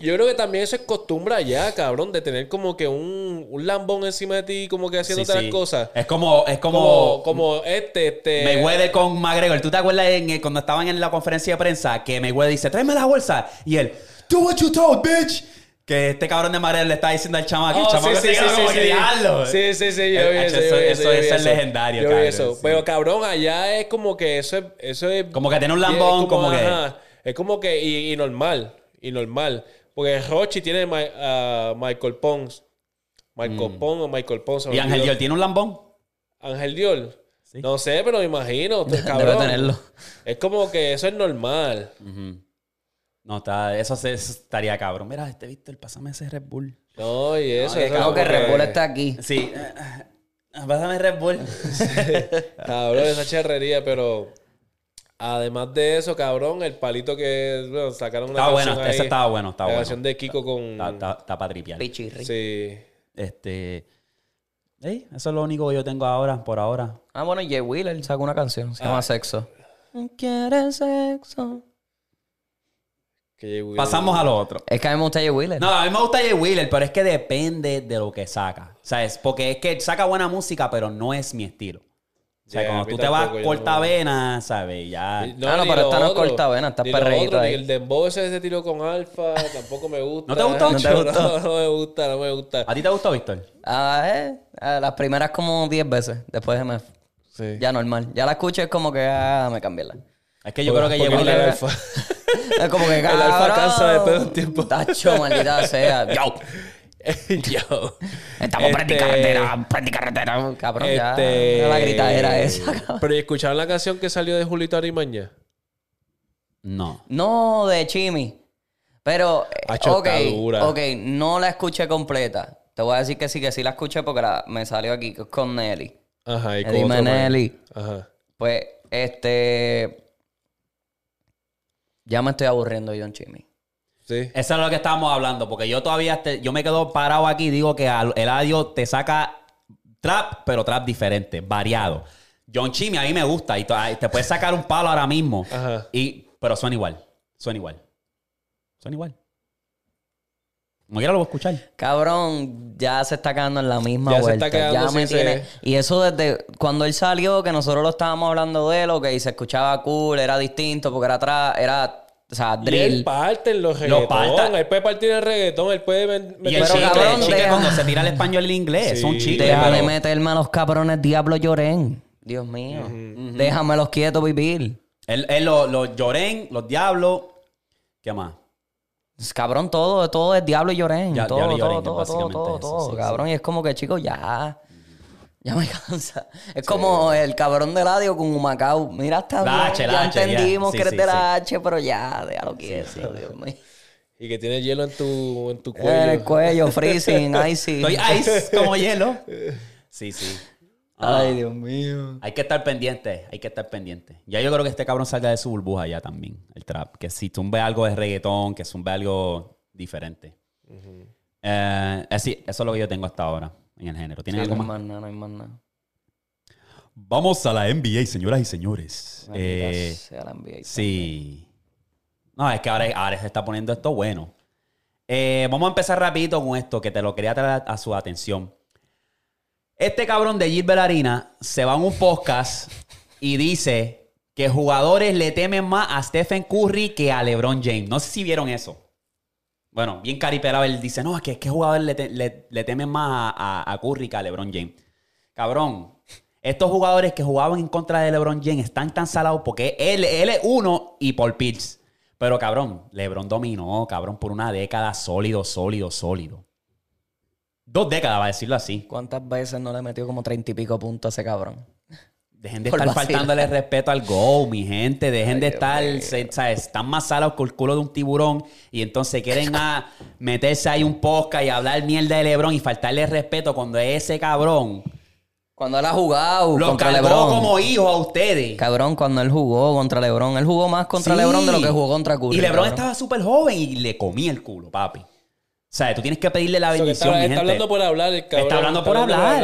Yo creo que también eso es costumbre allá, cabrón, de tener como que un, un lambón encima de ti, como que Sí, haciéndote sí. las cosas. Es como, es Como, como, como este, este. Mayweather con McGregor. ¿Tú te acuerdas en, eh, cuando estaban en la conferencia de prensa que Mayweather dice, tráeme la bolsa? Y él, do what you told, bitch. Que este cabrón de Marel le está diciendo al chamaco. el Oh, chamaco se queda como que, "Diablo". Sí, sí, sí, yo Eh, vi eso. eso- vi eso es legendario, Yo cabrón, eso. sí. Pero cabrón, allá es como que eso es. Eso es Como que tiene un lambón, es como que- ajá, es como que. Y, y normal. Y normal. Porque Rochi tiene a Michael Pons. Michael Pons o Michael Pons. Mm. Y Ángel. Dior tiene un lambón. Ángel Dior. Sí. No sé, pero me imagino. <laughs> cabrón. Debe tenerlo. Es como que eso es normal. No, está, eso, se- eso estaría cabrón. Mira, este Víctor, pásame ese Red Bull. No, y eso. Que eso como como que Red Bull está aquí. Sí. <laughs> Pásame Red Bull. <laughs> Cabrón, esa charrería, pero además de eso, cabrón, el palito que bueno, sacaron una Estaba canción bueno, ahí, ese estaba bueno, estaba la bueno. canción de Kiko con Está, está, está para tripear. Pichirri. sí. Este. ey, eso es lo único que yo tengo ahora, por ahora. Ah, bueno, Jay Wheeler sacó una canción. Se llama Ah. Sexo. ¿Quieres sexo? Pasamos a lo otro. Es que a mí me gusta Jay Wheeler. No, a mí me gusta Jay Wheeler, pero es que depende de lo que saca. ¿Sabes? Porque es que saca buena música, pero no es mi estilo. O sea, Yeah, cuando tú te vas tampoco, yo corta no- vena, ¿sabes? Ya. Ah, no, ni pero esta no es otro, corta vena, está ni lo perreíto otro, ni ahí. el dembow ese se tiró con Alfa, tampoco me gusta. ¿No te gustó? <laughs> ¿No te gustó? No, no me gusta, no me gusta. ¿A ti te gustó, Víctor? Ah, eh, ah, las primeras como 10 veces. Después de me... Sí. Ya normal. Ya la escucho es como que ah, me cambié la. Es que yo Porque- creo que porque el. Alfa. <laughs> Es como que El alfa cansa después de un tiempo. Tacho, maldita sea. <laughs> Yo. <laughs> Yo. Estamos Este- prendí carretera, prendí carretera. Cabrón, ya. Este- Era La gritadera esa, <laughs> cabrón. Pero ¿y escucharon la canción que salió de Julito Arimaña? No. No, de Chimi. Pero, eh, ok, está dura. ok, no la escuché completa. Te voy a decir que sí, que sí la escuché porque la- me salió aquí con Nelly. Ajá, y con man. Menelli. Ajá. Pues, este... Ya me estoy aburriendo yo en Chimi. Sí. Eso es lo que estábamos hablando, porque yo todavía, te- yo me quedo parado aquí y digo que al- Eladio te saca trap, pero trap diferente, variado. John Chimmy a mí me gusta y te puedes sacar un palo ahora mismo, Ajá. y, pero suena igual, suena igual, suena igual. Como quiera lo voy a escuchar. Cabrón, ya se está quedando en la misma Ya se vuelta. está quedando ya me tiene... Y eso desde cuando él salió, que nosotros lo estábamos hablando de él, que se escuchaba cool, era distinto, porque era atrás, era, o sea, Y él drill. parte en los reggaetón. parta. Él puede partir el reggaetón, él puede ven- Y meter- el Pero, chicle, cabrón, el chicle deja- cuando se tira el español y el inglés, Sí. son chicles. Deja pero- de meterme a los cabrones Diablo Llorén. Dios mío. Déjamelos quietos vivir. Él, él lo- los lloren, los diablos, ¿qué más? Es Cabrón, todo, todo es Diablo y Llorén. Ya- todo, Diablo y todo, Llorén, todo, todo, básicamente todo, eso, todo, sí, cabrón. Y es como que, chicos, ya. Ya me cansa. Es como el cabrón de radio con Humacao. Mira, está La H, ya la H, ya. entendimos Sí, que eres sí, de la sí. H, pero ya, déjalo quieto, Dios mío. Y que tiene hielo en tu, en tu En el cuello. cuello, freezing, <laughs> icy. Estoy ice como hielo. Sí, sí. Ah. Ay, Dios mío. Hay que estar pendiente, hay que estar pendiente. Ya yo creo que este cabrón salga de su burbuja ya también, el trap. Que si zumbe algo de reggaetón, que zumbe algo diferente. Eh, así, eso es lo que yo tengo hasta ahora en el género. ¿Tienen Sí, no hay más? nada, no hay más nada. Vamos a la NBA, señoras y señores. Eh, la NBA. sí. No, es que ahora, ahora se está poniendo esto bueno. Eh, vamos a empezar rapidito con esto, que te lo quería traer a su atención. Este cabrón de Gilbert Arena se va a un podcast <laughs> y dice que jugadores le temen más a Stephen Curry que a LeBron James. No sé si vieron eso. Bueno, bien caripelado. Él dice, no, es que, es que jugadores le, le- le temen más a, a- a Curry que a LeBron James. Cabrón, estos jugadores que jugaban en contra de LeBron James están tan salados porque él, él es uno y Paul Pierce. Pero cabrón, LeBron dominó, cabrón, por una década sólido, sólido, sólido. Dos décadas, va a decirlo así. ¿Cuántas veces no le metió como treinta y pico puntos a ese cabrón? Dejen de estar vacilar. faltándole respeto al go, mi gente. Dejen Ay, de estar, se- ¿sabes? Están más salados con el culo de un tiburón y entonces quieren a <laughs> meterse ahí un podcast y hablar mierda de LeBron y faltarle respeto cuando ese cabrón Cuando él ha jugado lo contra LeBron. como hijo a ustedes. Cabrón, cuando él jugó contra LeBron. Él jugó más contra Sí. LeBron de lo que jugó contra Curry. Y LeBron cabrón. estaba súper joven y le comía el culo, papi. O sea, tú tienes que pedirle la bendición, está, mi está gente. hablando por hablar, el cabrón. Está hablando por hablar.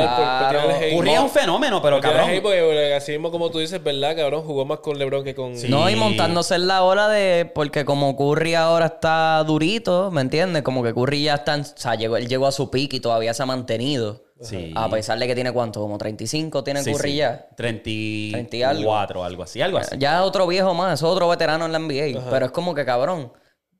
por- por. Curry es un fenómeno, pero Por tirarle cabrón. porque así mismo como tú dices, ¿verdad, cabrón? Jugó más con LeBron que con... Sí. No, y montándose en la ola de. Porque como Curry ahora está durito, ¿me entiendes? Como que Curry ya está. en- o sea, llegó, él llegó a su pick y todavía se ha mantenido. Sí. A pesar de que tiene cuánto, como 35 tiene Sí, Curry sí. ya. 34 y algo. algo. algo así, algo así. Ya es otro viejo más, es otro veterano en la NBA. Pero es como que cabrón.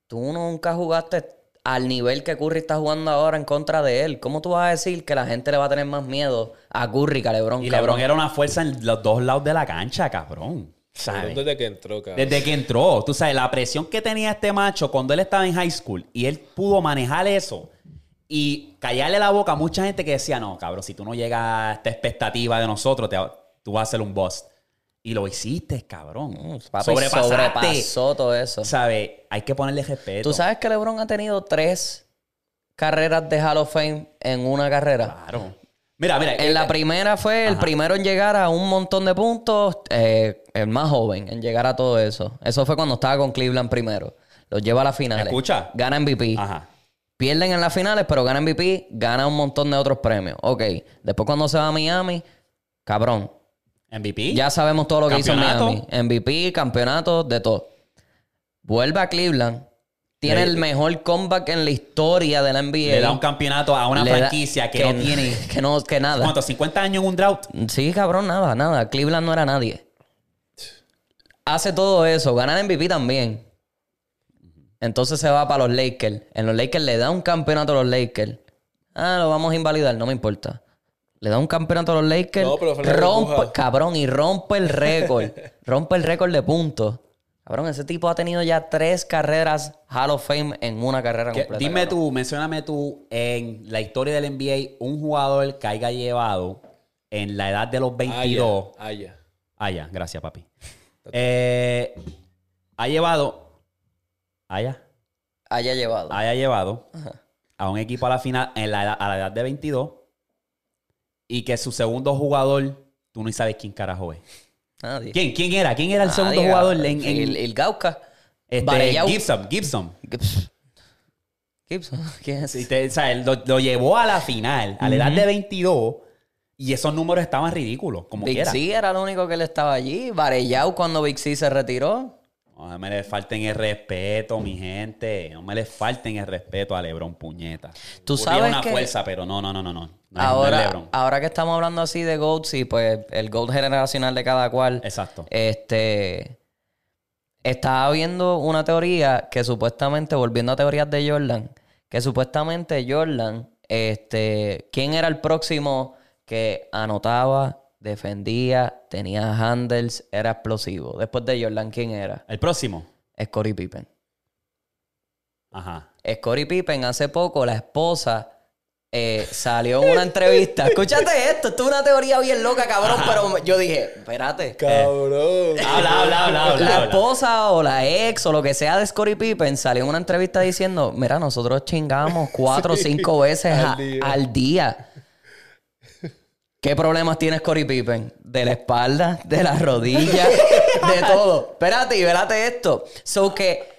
tú nunca jugaste al nivel que Curry está jugando ahora en contra de él. ¿Cómo tú vas a decir que la gente le va a tener más miedo a Curry que a LeBron? Y cabrón? LeBron era una fuerza en los dos lados de la cancha, cabrón. ¿Sabes? Desde que entró, cabrón. Desde que entró, tú sabes, la presión que tenía este macho cuando él estaba en high school y él pudo manejar eso y callarle la boca a mucha gente que decía, no, cabrón, si tú no llegas a esta expectativa de nosotros, te- tú vas a ser un boss. Y lo hiciste, cabrón. Mm, Papi, sobrepasó todo eso. ¿Sabes? Hay que ponerle respeto. ¿Tú sabes que LeBron ha tenido tres carreras de Hall of Fame en una carrera? Claro. Mira, mira. En la primera fue el primero en llegar a un montón de puntos, eh, el más joven en llegar a todo eso. Eso fue cuando estaba con Cleveland primero. Los lleva a las finales. Escucha. Gana MVP. Ajá. Pierden en las finales, pero gana MVP, gana un montón de otros premios. Ok. Después cuando se va a Miami, cabrón. MVP. Ya sabemos todo lo que hizo en. Miami. MVP, campeonato, de todo. Vuelve a Cleveland. Tiene Le- el mejor comeback en la historia de la NBA. Le da un campeonato a una Le da- franquicia que, no tiene. Que no, que nada. ¿Cuántos? ¿50 años en un drought? Sí, cabrón, nada, nada. Cleveland no era nadie. Hace todo eso, gana el MVP también. Entonces se va para los Lakers. En los Lakers le da un campeonato a los Lakers. Ah, lo vamos a invalidar, no me importa. Le da un campeonato a los Lakers. No, pero rompe, cabrón, y rompe el récord. <laughs> rompe el récord de puntos. Cabrón, ese tipo ha tenido ya tres carreras Hall of Fame en una carrera Que- completa. dime cabrón. tú, mencióname tú en la historia del NBA un jugador que haya llevado en la edad de los 22. Ah, ya. Ah, ya, gracias, papi. Eh, ha llevado. Haya. Haya llevado. Haya llevado a un equipo a la final en la edad- a la edad de 22 y que su segundo jugador, tú no sabes quién carajo es. Nadie. ¿Quién? ¿Quién era? ¿Quién era el segundo Nadie, jugador en, en- el, el Gauca. este. Gibson? Gibson. Gibson. <laughs> ¿Quién es? O sea, él lo, lo llevó a la final, a la edad de 22, y esos números estaban ridículos, como Big quiera. C era el único que le estaba allí. Varellau cuando Big C se retiró. No me le falten el respeto, mi gente. No me le falten el respeto a LeBron Puñeta. Tú Curry sabes es una que- fuerza, pero no, no, no, no, no. Ahora, ahora que estamos hablando así de GOAT, sí, pues el GOAT generacional de cada cual. Exacto. Este. Estaba viendo una teoría que supuestamente, volviendo a teorías de Jordan, que supuestamente Jordan, este, ¿quién era el próximo que anotaba, defendía, tenía handles, era explosivo? Después de Jordan, ¿quién era? El próximo. Scottie Pippen. Ajá. Scottie Pippen hace poco, la esposa eh, salió en una entrevista. <laughs> Escúchate esto, esto es una teoría bien loca, cabrón, pero yo dije, espérate. Cabrón. <laughs> Habla, habla, habla, habla. La esposa o la ex o lo que sea de Scottie Pippen salió en una entrevista diciendo, mira, nosotros chingamos cuatro o <laughs> cinco veces a- al día. al día. ¿Qué problemas tiene Scottie Pippen? De la espalda, de la rodilla, <laughs> de todo. Espérate, y esto. So que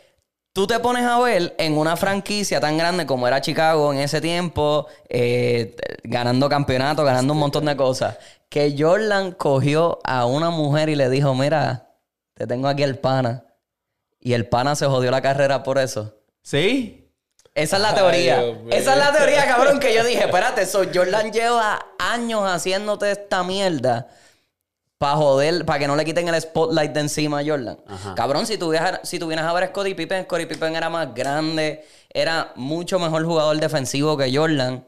tú te pones a ver en una franquicia tan grande como era Chicago en ese tiempo, eh, ganando campeonatos, ganando un montón de cosas, que Jordan cogió a una mujer y le dijo, mira, te tengo aquí el pana. Y el pana se jodió la carrera por eso. ¿Sí? Esa es la teoría. Esa es la teoría, <laughs> cabrón, que yo dije, espérate, so Jordan lleva años haciéndote esta mierda para joder, para que no le quiten el spotlight de encima a Jordan. Ajá. Cabrón, si tú, vienes, si tú vienes a ver a Scottie Pippen, Scottie Pippen era más grande, era mucho mejor jugador defensivo que Jordan.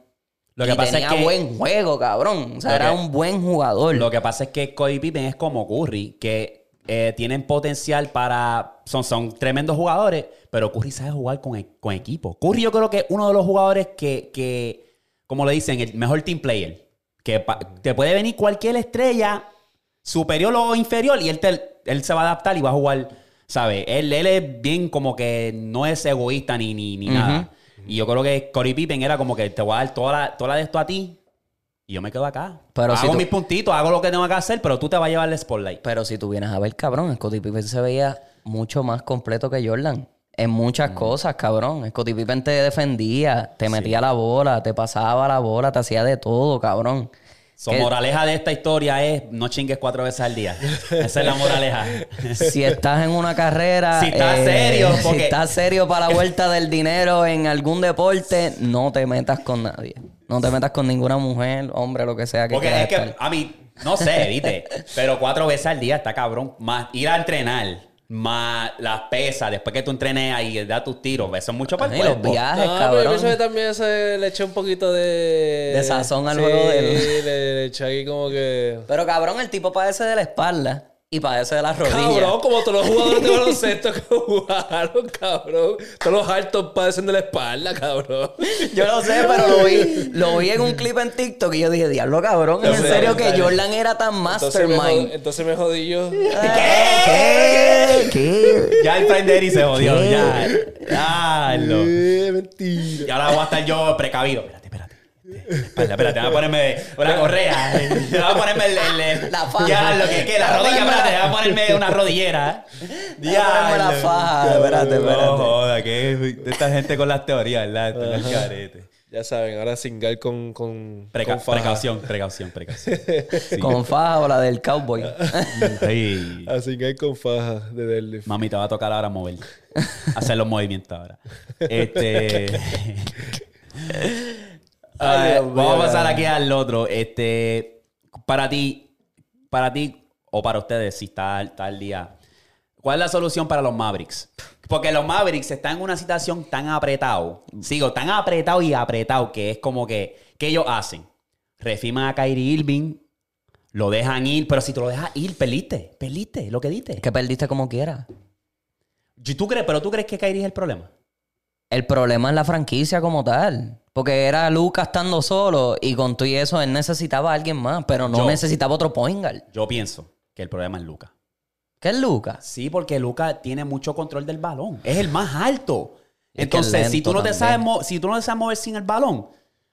Lo que y pasa es tenía que- buen juego, cabrón. O sea, era que- un buen jugador. Lo que pasa es que Cody Pippen es como Curry, que eh, tienen potencial para... Son, son tremendos jugadores, pero Curry sabe jugar con, e- con equipo. Curry yo creo que es uno de los jugadores que, que, como le dicen, el mejor team player. Que te puede venir cualquier estrella, superior o inferior, y él, te- él se va a adaptar y va a jugar, ¿sabes? Él, él es bien como que no es egoísta ni, ni, ni nada. Y yo creo que Corey Pippen era como que te voy a dar toda la, toda la de esto a ti y yo me quedo acá. Pero hago si tú- mis puntitos, hago lo que tengo que hacer, pero tú te vas a llevar el spotlight. Pero si tú vienes a ver, cabrón, Scottie Pippen se veía mucho más completo que Jordan. En Mm. muchas cosas, cabrón. Scottie Pippen te defendía, te metía la bola, te pasaba la bola, te hacía de todo, cabrón. So, Que- moraleja de esta historia es no chingues cuatro veces al día. Esa es la moraleja. <laughs> Si estás en una carrera... eh, Si estás serio, Si estás serio para la vuelta del dinero en algún deporte, no te metas con nadie. No te metas con ninguna mujer, hombre, lo que sea que Porque es que, a mí, no sé, ¿viste? Pero cuatro veces al día está cabrón. Más ir a entrenar. Más las pesas, después que tú entrenes ahí, da tus tiros, eso es mucho para el los viajes, No, pero yo cabrón. pienso que también se le eché un poquito de... De sazón al Sí, juego de él. le, le eché ahí como que... Pero cabrón, el tipo padece de la espalda y padece de las rodillas. Cabrón, como todos los jugadores de baloncesto que jugaron, cabrón. Todos los altos padecen de la espalda, cabrón. Yo lo sé, pero lo vi, lo vi en un clip en TikTok y yo dije, diablo, cabrón, ¿es en serio que. Jordan era tan Entonces me, jod- mastermind? entonces me jodí yo. ¿Qué? ¿Qué? Ya el Prime Daddy se jodió, ¿Qué? ya. Ya, lo- Eh, mentira. Y ahora voy a estar yo precavido. Espérate, espérate. Voy a ponerme una correa. Voy a ponerme el, el- el- La faja. Ya, lo que, que la rodilla, espérate, voy a ponerme una rodillera. Voy a ponerme la faja, espérate, espérate. No joda, que es de esta gente con las teorías, ¿verdad? Carete. Ya saben, ahora singar con, con, Preca- con faja. precaución, precaución, precaución. <laughs> Sí. Con faja o la del cowboy. <laughs> Ay. A singar con faja de deadlift. Mami, te va a tocar ahora mover. Hacer los movimientos ahora. Este. <laughs> Ay, Dios vamos a pasar aquí al otro. Este. Para ti, para ti o para ustedes, si está, está al día. ¿Cuál es la solución para los Mavericks? Porque los Mavericks están en una situación tan apretado. Sigo, tan apretado y apretado que es como que. ¿Qué ellos hacen? Refirman a Kyrie Irving, lo dejan ir, pero si tú lo dejas ir, perdiste. Perdiste lo que diste. que perdiste como quiera. ¿Y ¿Tú crees, pero tú crees que Kyrie es el problema? El problema es la franquicia como tal. Porque era Lucas estando solo y con todo y eso él necesitaba a alguien más, pero no Yo- necesitaba otro point guard. Yo pienso que el problema es Luca. ¿Qué es Lucas? Sí, porque Luca tiene mucho control del balón. Es el más alto. Entonces, es si tú no te sabes si tú no te sabes mover sin el balón,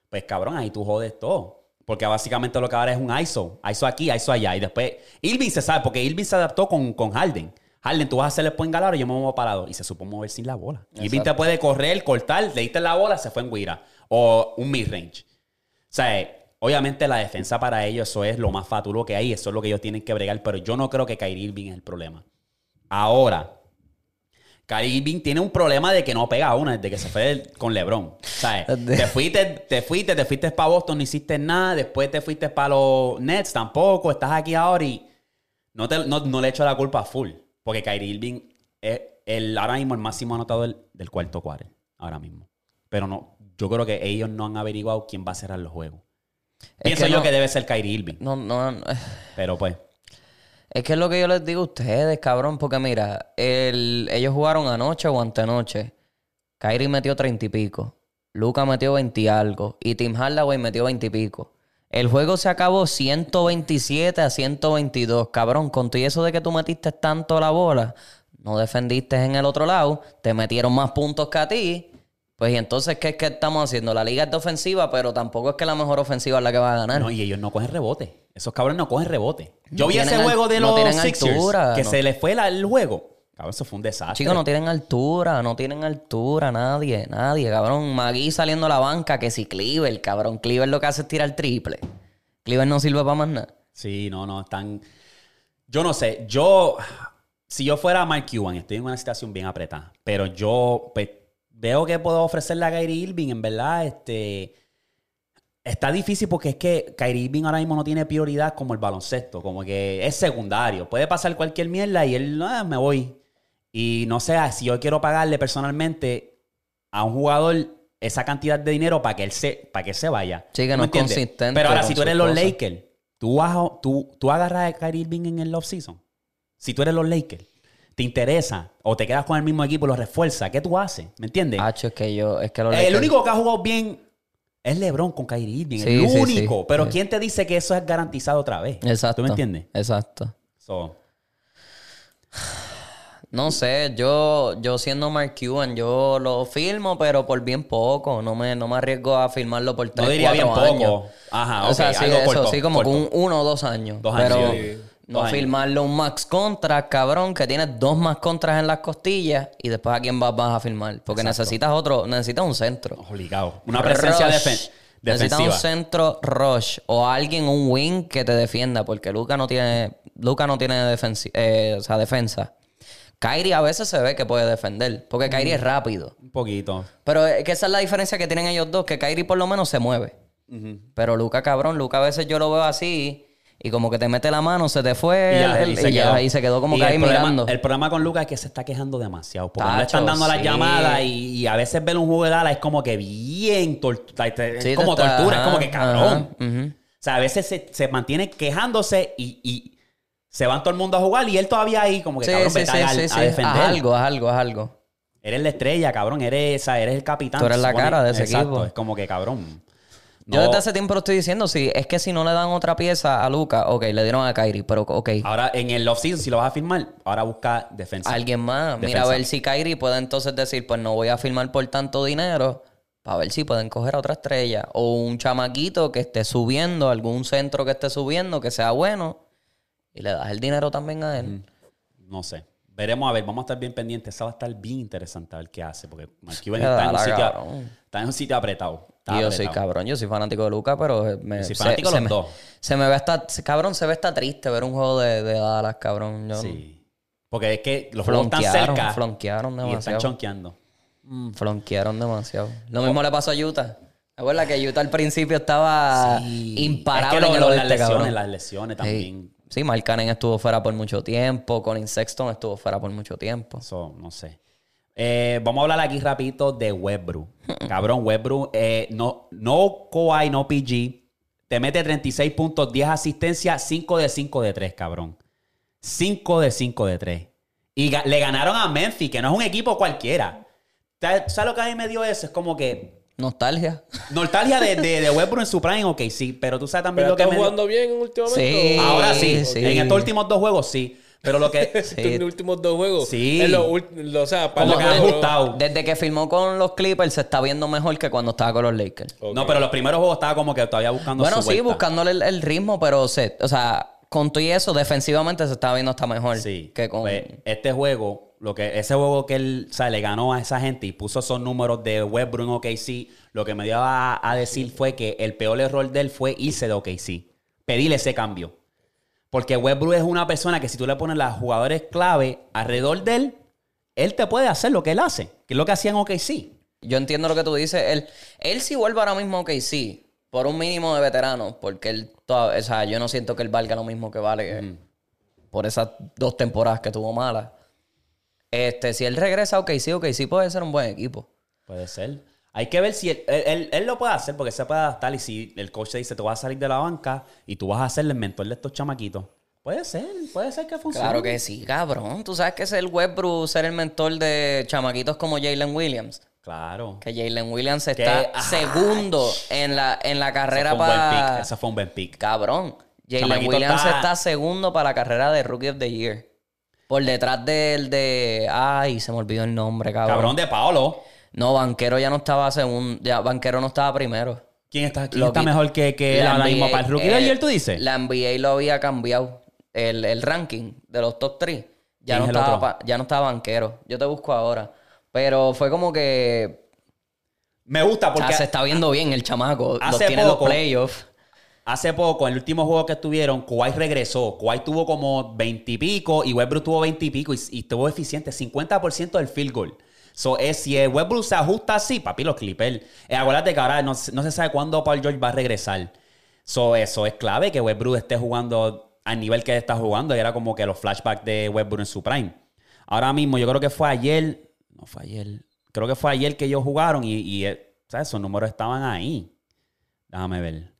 pues cabrón, ahí tú jodes todo. Porque básicamente lo que ahora es un ISO. ISO aquí, ISO allá. Y después, Irving se sabe, porque Irving se adaptó con, con Harden. Harden, tú vas a hacerle point guard ahora, yo me muevo parado. Y se supo mover sin la bola. Irving te puede correr, cortar, le diste la bola, se fue en guira. O un mid-range. O sea, obviamente la defensa para ellos, eso es lo más fatulo que hay. Eso es lo que ellos tienen que bregar. Pero yo no creo que Kyrie Irving es el problema. Ahora, Kyrie Irving tiene un problema de que no pega una desde que se fue del- con LeBron. ¿Sabes? <laughs> te fuiste, te fuiste, te fuiste para Boston, no hiciste nada. Después te fuiste para los Nets, tampoco. Estás aquí ahora y no, te- no, no le echo la culpa a full. Porque Kyrie Irving es el, ahora mismo el máximo anotador del cuarto quarter. Ahora mismo. Pero no, yo creo que ellos no han averiguado quién va a cerrar los juegos. Pienso que yo no- que debe ser Kyrie Irving. No, no, no. Pero pues, Es que es lo que yo les digo a ustedes, cabrón, porque mira, el- ellos jugaron anoche o antenoche. Kyrie metió treinta y pico. Luca metió 20 y algo. Y Tim Hardaway metió 20 y pico. El juego se acabó 127 a 122. Cabrón, con todo y eso de que tú metiste tanto la bola, no defendiste en el otro lado, te metieron más puntos que a ti. Pues y entonces, ¿qué es que estamos haciendo? La liga es de ofensiva, pero tampoco es que la mejor ofensiva es la que va a ganar. no, y ellos no cogen rebote. Esos cabrones no cogen rebote. Yo No vi ese juego de no los Sixers altura, que no. se les fue la- el juego. Cabrón, eso fue un desastre. Chicos, no tienen altura, no tienen altura, nadie, nadie, cabrón. Magui saliendo a la banca, que si Cleaver, cabrón. Cleaver lo que hace es tirar triple. Cleaver no sirve para más nada. Sí, no, no, están. Yo no sé, yo. Si yo fuera Mike Cuban, estoy en una situación bien apretada. Pero yo pues, veo que puedo ofrecerle a Kyrie Irving, en verdad, este. Está difícil porque es que Kyrie Irving ahora mismo no tiene prioridad como el baloncesto, como que es secundario. Puede pasar cualquier mierda y él, "Ah, me voy. Y no sé, si yo quiero pagarle personalmente a un jugador esa cantidad de dinero para que él se, para que se vaya. Sí, que ¿Tú no es entiendes? consistente Pero ahora, si tú eres los. Lakers, ¿tú, vas tú, tú agarras a Kyrie Irving en el off-season. Si tú eres los Lakers, te interesa o te quedas con el mismo equipo y lo refuerzas, ¿qué tú haces? ¿Me entiendes? Hacho, es que yo, es que el único que ha jugado bien es LeBron con Kyrie Irving. Sí, el sí, único. sí. Pero. ¿quién te dice que eso es garantizado otra vez? Exacto. ¿Tú me entiendes? Exacto. So, No sé, yo, yo siendo Mark Cuban, yo lo firmo, pero por bien poco. No me, no me arriesgo a firmarlo por tres, no diría bien cuatro poco. años. Ajá, o sea, sí, algo eso, corto, sí, como corto. con un- uno o dos años. Dos años, pero. No años. firmarlo un max contract, cabrón, que tienes dos más contras en las costillas y después a quién vas, vas a firmar. Porque necesitas otro, necesitas un centro. Obligado. Una presencia Rush. defen- Necesitas un defensiva. centro rush o alguien, un wing que te defienda, porque Luca no tiene, Luca no tiene defensi- eh, o sea, defensa. Kyrie a veces se ve que puede defender, porque Kyrie es rápido. Un poquito. Pero es que esa es la diferencia que tienen ellos dos, que Kyrie por lo menos se mueve. Pero Luca, cabrón, Luca a veces yo lo veo así Y como que te mete la mano, se te fue Y ya, quedó. se quedó como Y que ahí el problema- mirando. El problema con Lucas es que se está quejando demasiado. Porque no le están dando las llamadas y, a veces ver un juego de Dallas es como que bien tortura. Es Sí, te como está- tortura, es como que cabrón. ajá. O sea, a veces se, se mantiene quejándose y, se van todo el mundo a jugar y él todavía ahí como que Sí, cabrón, vete a, a defender. Haz algo, haz algo, haz algo. Eres la estrella, cabrón. Eres, o sea, eres el capitán. Tú eres la cara de ese Exacto, equipo. Es como que cabrón. Yo No- desde hace tiempo lo estoy diciendo, sí, es que si no le dan otra pieza a Luca, ok, le dieron a Kyrie, pero ok, Ahora en el offseason, si lo vas a firmar, ahora busca defensa. alguien más. Mira a ver si Kyrie puede entonces decir, pues no voy a firmar por tanto dinero, para ver si pueden coger a otra estrella. O un chamaquito que esté subiendo, algún centro que esté subiendo, que sea bueno, y le das el dinero también a él. No sé. Veremos a ver, vamos a estar bien pendientes. Esa va a estar bien interesante a ver qué hace. Porque Qué está en, un sitio, está en un sitio apretado. Y yo soy cabrón, yo soy fanático de Luca, pero eh, me, soy fanático los me, dos. se me ve hasta, cabrón, se ve hasta triste ver un juego de, de Dallas, cabrón. Yo, Sí. Porque es que los juegos están Flonquearon, cerca flonquearon y están demasiado. chonqueando. Mm, flonquearon demasiado. Lo mismo le pasó a Utah. ¿Te acuerdas que Utah al principio estaba imparable es que lo- en el lo- oeste, las lesiones, cabrón? las lesiones también. Sí, sí Mark Cannon estuvo fuera por mucho tiempo. Colin Sexton estuvo fuera por mucho tiempo. Eso, no sé. Eh, vamos a hablar aquí rapidito de Webbrew. <laughs> Cabrón, Webbrew, eh, no, no Kawhi, no PG. Te mete 36 puntos, 10 asistencias, 5 de 5 de 3, cabrón. 5 de 5 de 3. Y ga- le ganaron a Memphis, que no es un equipo cualquiera. ¿Sabes lo que a mí me dio eso? Es como que Nostalgia. nostalgia de, de, de <laughs> Westbrook en su prime, ok, sí. Pero tú sabes también Pero lo que está me dio- jugando bien últimamente. Sí. Ahora sí, sí. en estos últimos dos juegos sí. Pero lo que... <laughs> En los últimos dos juegos. Sí. En los lo- o sea, para que. Desde que firmó con los Clippers se está viendo mejor que cuando estaba con los Lakers. No, pero los primeros juegos estaba como que todavía buscando Bueno, su sí, vuelta. buscándole el, el ritmo, pero se, o sea, con todo y eso, defensivamente se estaba viendo hasta mejor Sí. que con. Pues, este juego, lo que, ese juego que él o sea, le ganó a esa gente y puso esos números de Westbrook en OKC, lo que me dio a, a decir fue que el peor error de él fue irse de OKC. Pedirle ese cambio. Porque Westbrook es una persona que si tú le pones los jugadores clave alrededor de él, él te puede hacer lo que él hace, que es lo que hacía en OKC. Yo entiendo lo que tú dices. Él, él si vuelve ahora mismo que sí, por un mínimo de veteranos, porque él, toda- o sea, yo no siento que él valga lo mismo que vale por esas dos temporadas que tuvo malas. Este, si él regresa a OKC, OKC puede ser un buen equipo. Puede ser. Hay que ver si él, él- él- él lo puede hacer porque se puede adaptar y si el coach te dice tú vas a salir de la banca y tú vas a ser el mentor de estos chamaquitos. Puede ser, puede ser que funcione. Claro que sí, cabrón. Tú sabes que es el Westbrook ser el mentor de chamaquitos como Jalen Williams. Claro. Que Jalen Williams está segundo en la, en la carrera para... Ese fue un buen pick. Cabrón. Jalen Williams está- está... segundo para la carrera de Rookie of the Year. Por detrás del de... Ay, se me olvidó el nombre, cabrón. Cabrón de Paolo. No, Banquero ya no estaba segundo. Ya, Banquero no estaba primero. ¿Quién está, quién está mejor que, que La NBA, para el rookie eh, de ayer, tú dices? La NBA lo había cambiado. El, el ranking de los top 3. Ya, ¿Quién no estaba ya no estaba banquero. Yo te busco ahora. Pero fue como que. Me gusta porque sea, se está viendo bien el chamaco. Los Hace tiene en los poco- playoffs. hace poco, en el último juego que estuvieron, Kawhi regresó. Kawhi tuvo como 20 y pico y Westbrook tuvo 20 y pico y, y estuvo eficiente. 50% del field goal. So, es, si el se ajusta así, papi, los Clippers. Eh, acuérdate que ahora no, no se sabe cuándo Paul George va a regresar. So, eso es clave que Westbrook esté jugando al nivel que está jugando. Y era como que los flashbacks de Westbrook en su prime. Ahora mismo, yo creo que fue ayer. No fue ayer. Creo que fue ayer que ellos jugaron y, y, eh, ¿sabes? Esos números estaban ahí. Déjame ver.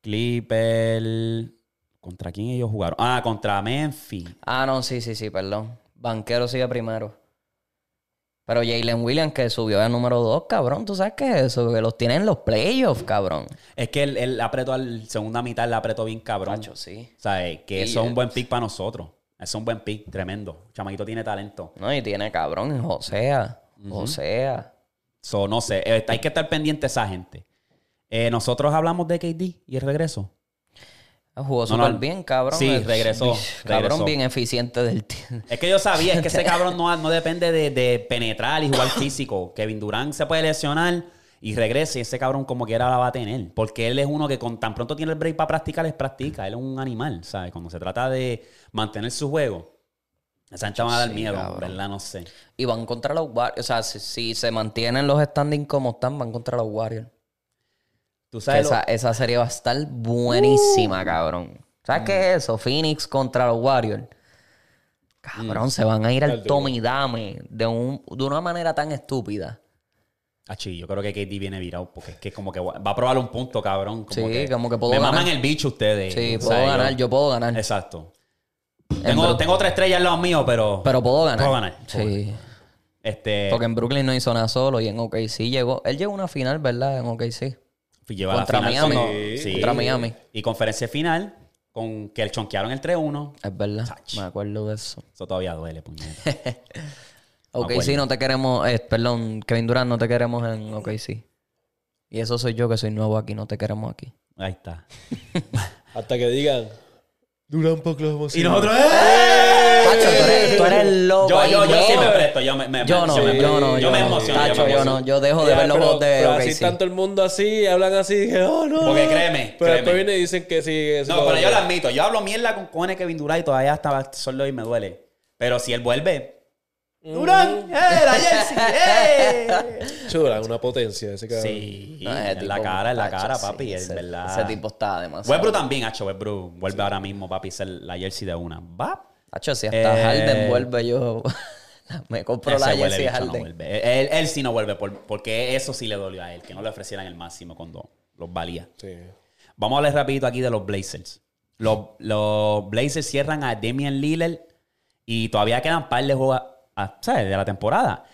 Clipper. ¿Contra quién ellos jugaron? Ah, contra Memphis. Ah, no, sí, sí, sí, perdón. Banquero sigue primero. Pero Jalen Williams, que subió al número 2, cabrón. ¿Tú sabes qué es eso? Que los tiene en los playoffs, cabrón. Es que él, él apretó al segunda mitad, le apretó bien cabrón. Macho, sí. O sea, eh, que eso es eh, un buen pick para nosotros. Eso es un buen pick, tremendo. Chamaquito tiene talento. No, y tiene cabrón, Josea. Josea. So, no sé, eh, hay que estar pendiente de esa gente. Eh, nosotros hablamos de KD y el regreso. Jugó No, no, súper bien, cabrón. sí, Es- regresó, Cabrón, regresó. bien eficiente del tiempo. Es que yo sabía, es que ese <laughs> cabrón no, no depende de, de penetrar y jugar físico. <coughs> Kevin Durant se puede lesionar y regresa y ese cabrón como quiera la va a tener. Porque él es uno que con tan pronto tiene el break para practicar, es practica. Él es un animal, ¿sabes? Cuando se trata de mantener su juego, esa ancha van a dar Sí, miedo, cabrón. ¿verdad? No sé. Y van contra los Warriors. O sea, si, si se mantienen los standings como están, van contra los Warriors. Tú lo- esa, esa serie va a estar buenísima, cabrón. ¿Sabes qué es eso? Phoenix contra los Warriors. Cabrón, se van a ir al Tommy Dame de, un, de una manera tan estúpida. Achi, yo creo que KD viene virado porque es que como que va a probar un punto, cabrón. Como Sí, que como que puedo Me ganar. maman el bicho ustedes. Sí, puedo ganar, yo puedo ganar. Exacto. Tengo, tengo otra estrella al lado mío, pero... Pero puedo ganar. Puedo ganar. Sí. Este... Porque en Brooklyn no hizo nada solo y en OKC llegó. Él llegó a una final, ¿verdad? En OKC. Lleva la contra final Miami. con- Sí. Contra Miami. Y conferencia final con que el chonquearon el 3-1. Es verdad. Sach. Me acuerdo de eso. Eso todavía duele, puñeta. <laughs> OKC acuerdo. no te queremos. eh, perdón, Kevin Durant no te queremos en OKC. Y eso soy yo que soy nuevo aquí, no te queremos aquí. Ahí está. Hasta que digan, dura un poco los Y nosotros... ¡eh! Tacho, tú eres, tú eres loco. Yo, yo, yo sí me presto. Yo, me, me- Yo no, yo me- yo no, yo me no. emociono. Tacho, me yo no. Yo dejo de Ya, ver los juegos de pero así tanto el mundo así, hablan así, dije, oh, no. Porque créeme, Pero después vienen y dicen que sí. que No, pero yo lo admito. Yo hablo mierda con cojones Kevin Durant y todavía estaba solo y me duele. Pero si él vuelve... ¡Durant! ¡Eh! ¡La Jersey! ¡Eh! Chula, una potencia ese cabrón. Sí, No, ese en la cara, en la cara, papi. Es ese, verdad. Ese tipo está demasiado. Westbrook también, hacho. Westbrook vuelve ahora mismo, papi, ser la jersey de una. ¿Va? Tacho, si hasta Eh, Harden vuelve, yo <laughs> me compro la jersey de no Harden. Él, él sí no vuelve por- porque eso sí le dolió a él, que no le ofrecieran el máximo cuando los valía. Sí. Vamos a hablar rapidito aquí de los Blazers. Los, los Blazers cierran a Damian Lillard y todavía quedan par de juegos de la temporada.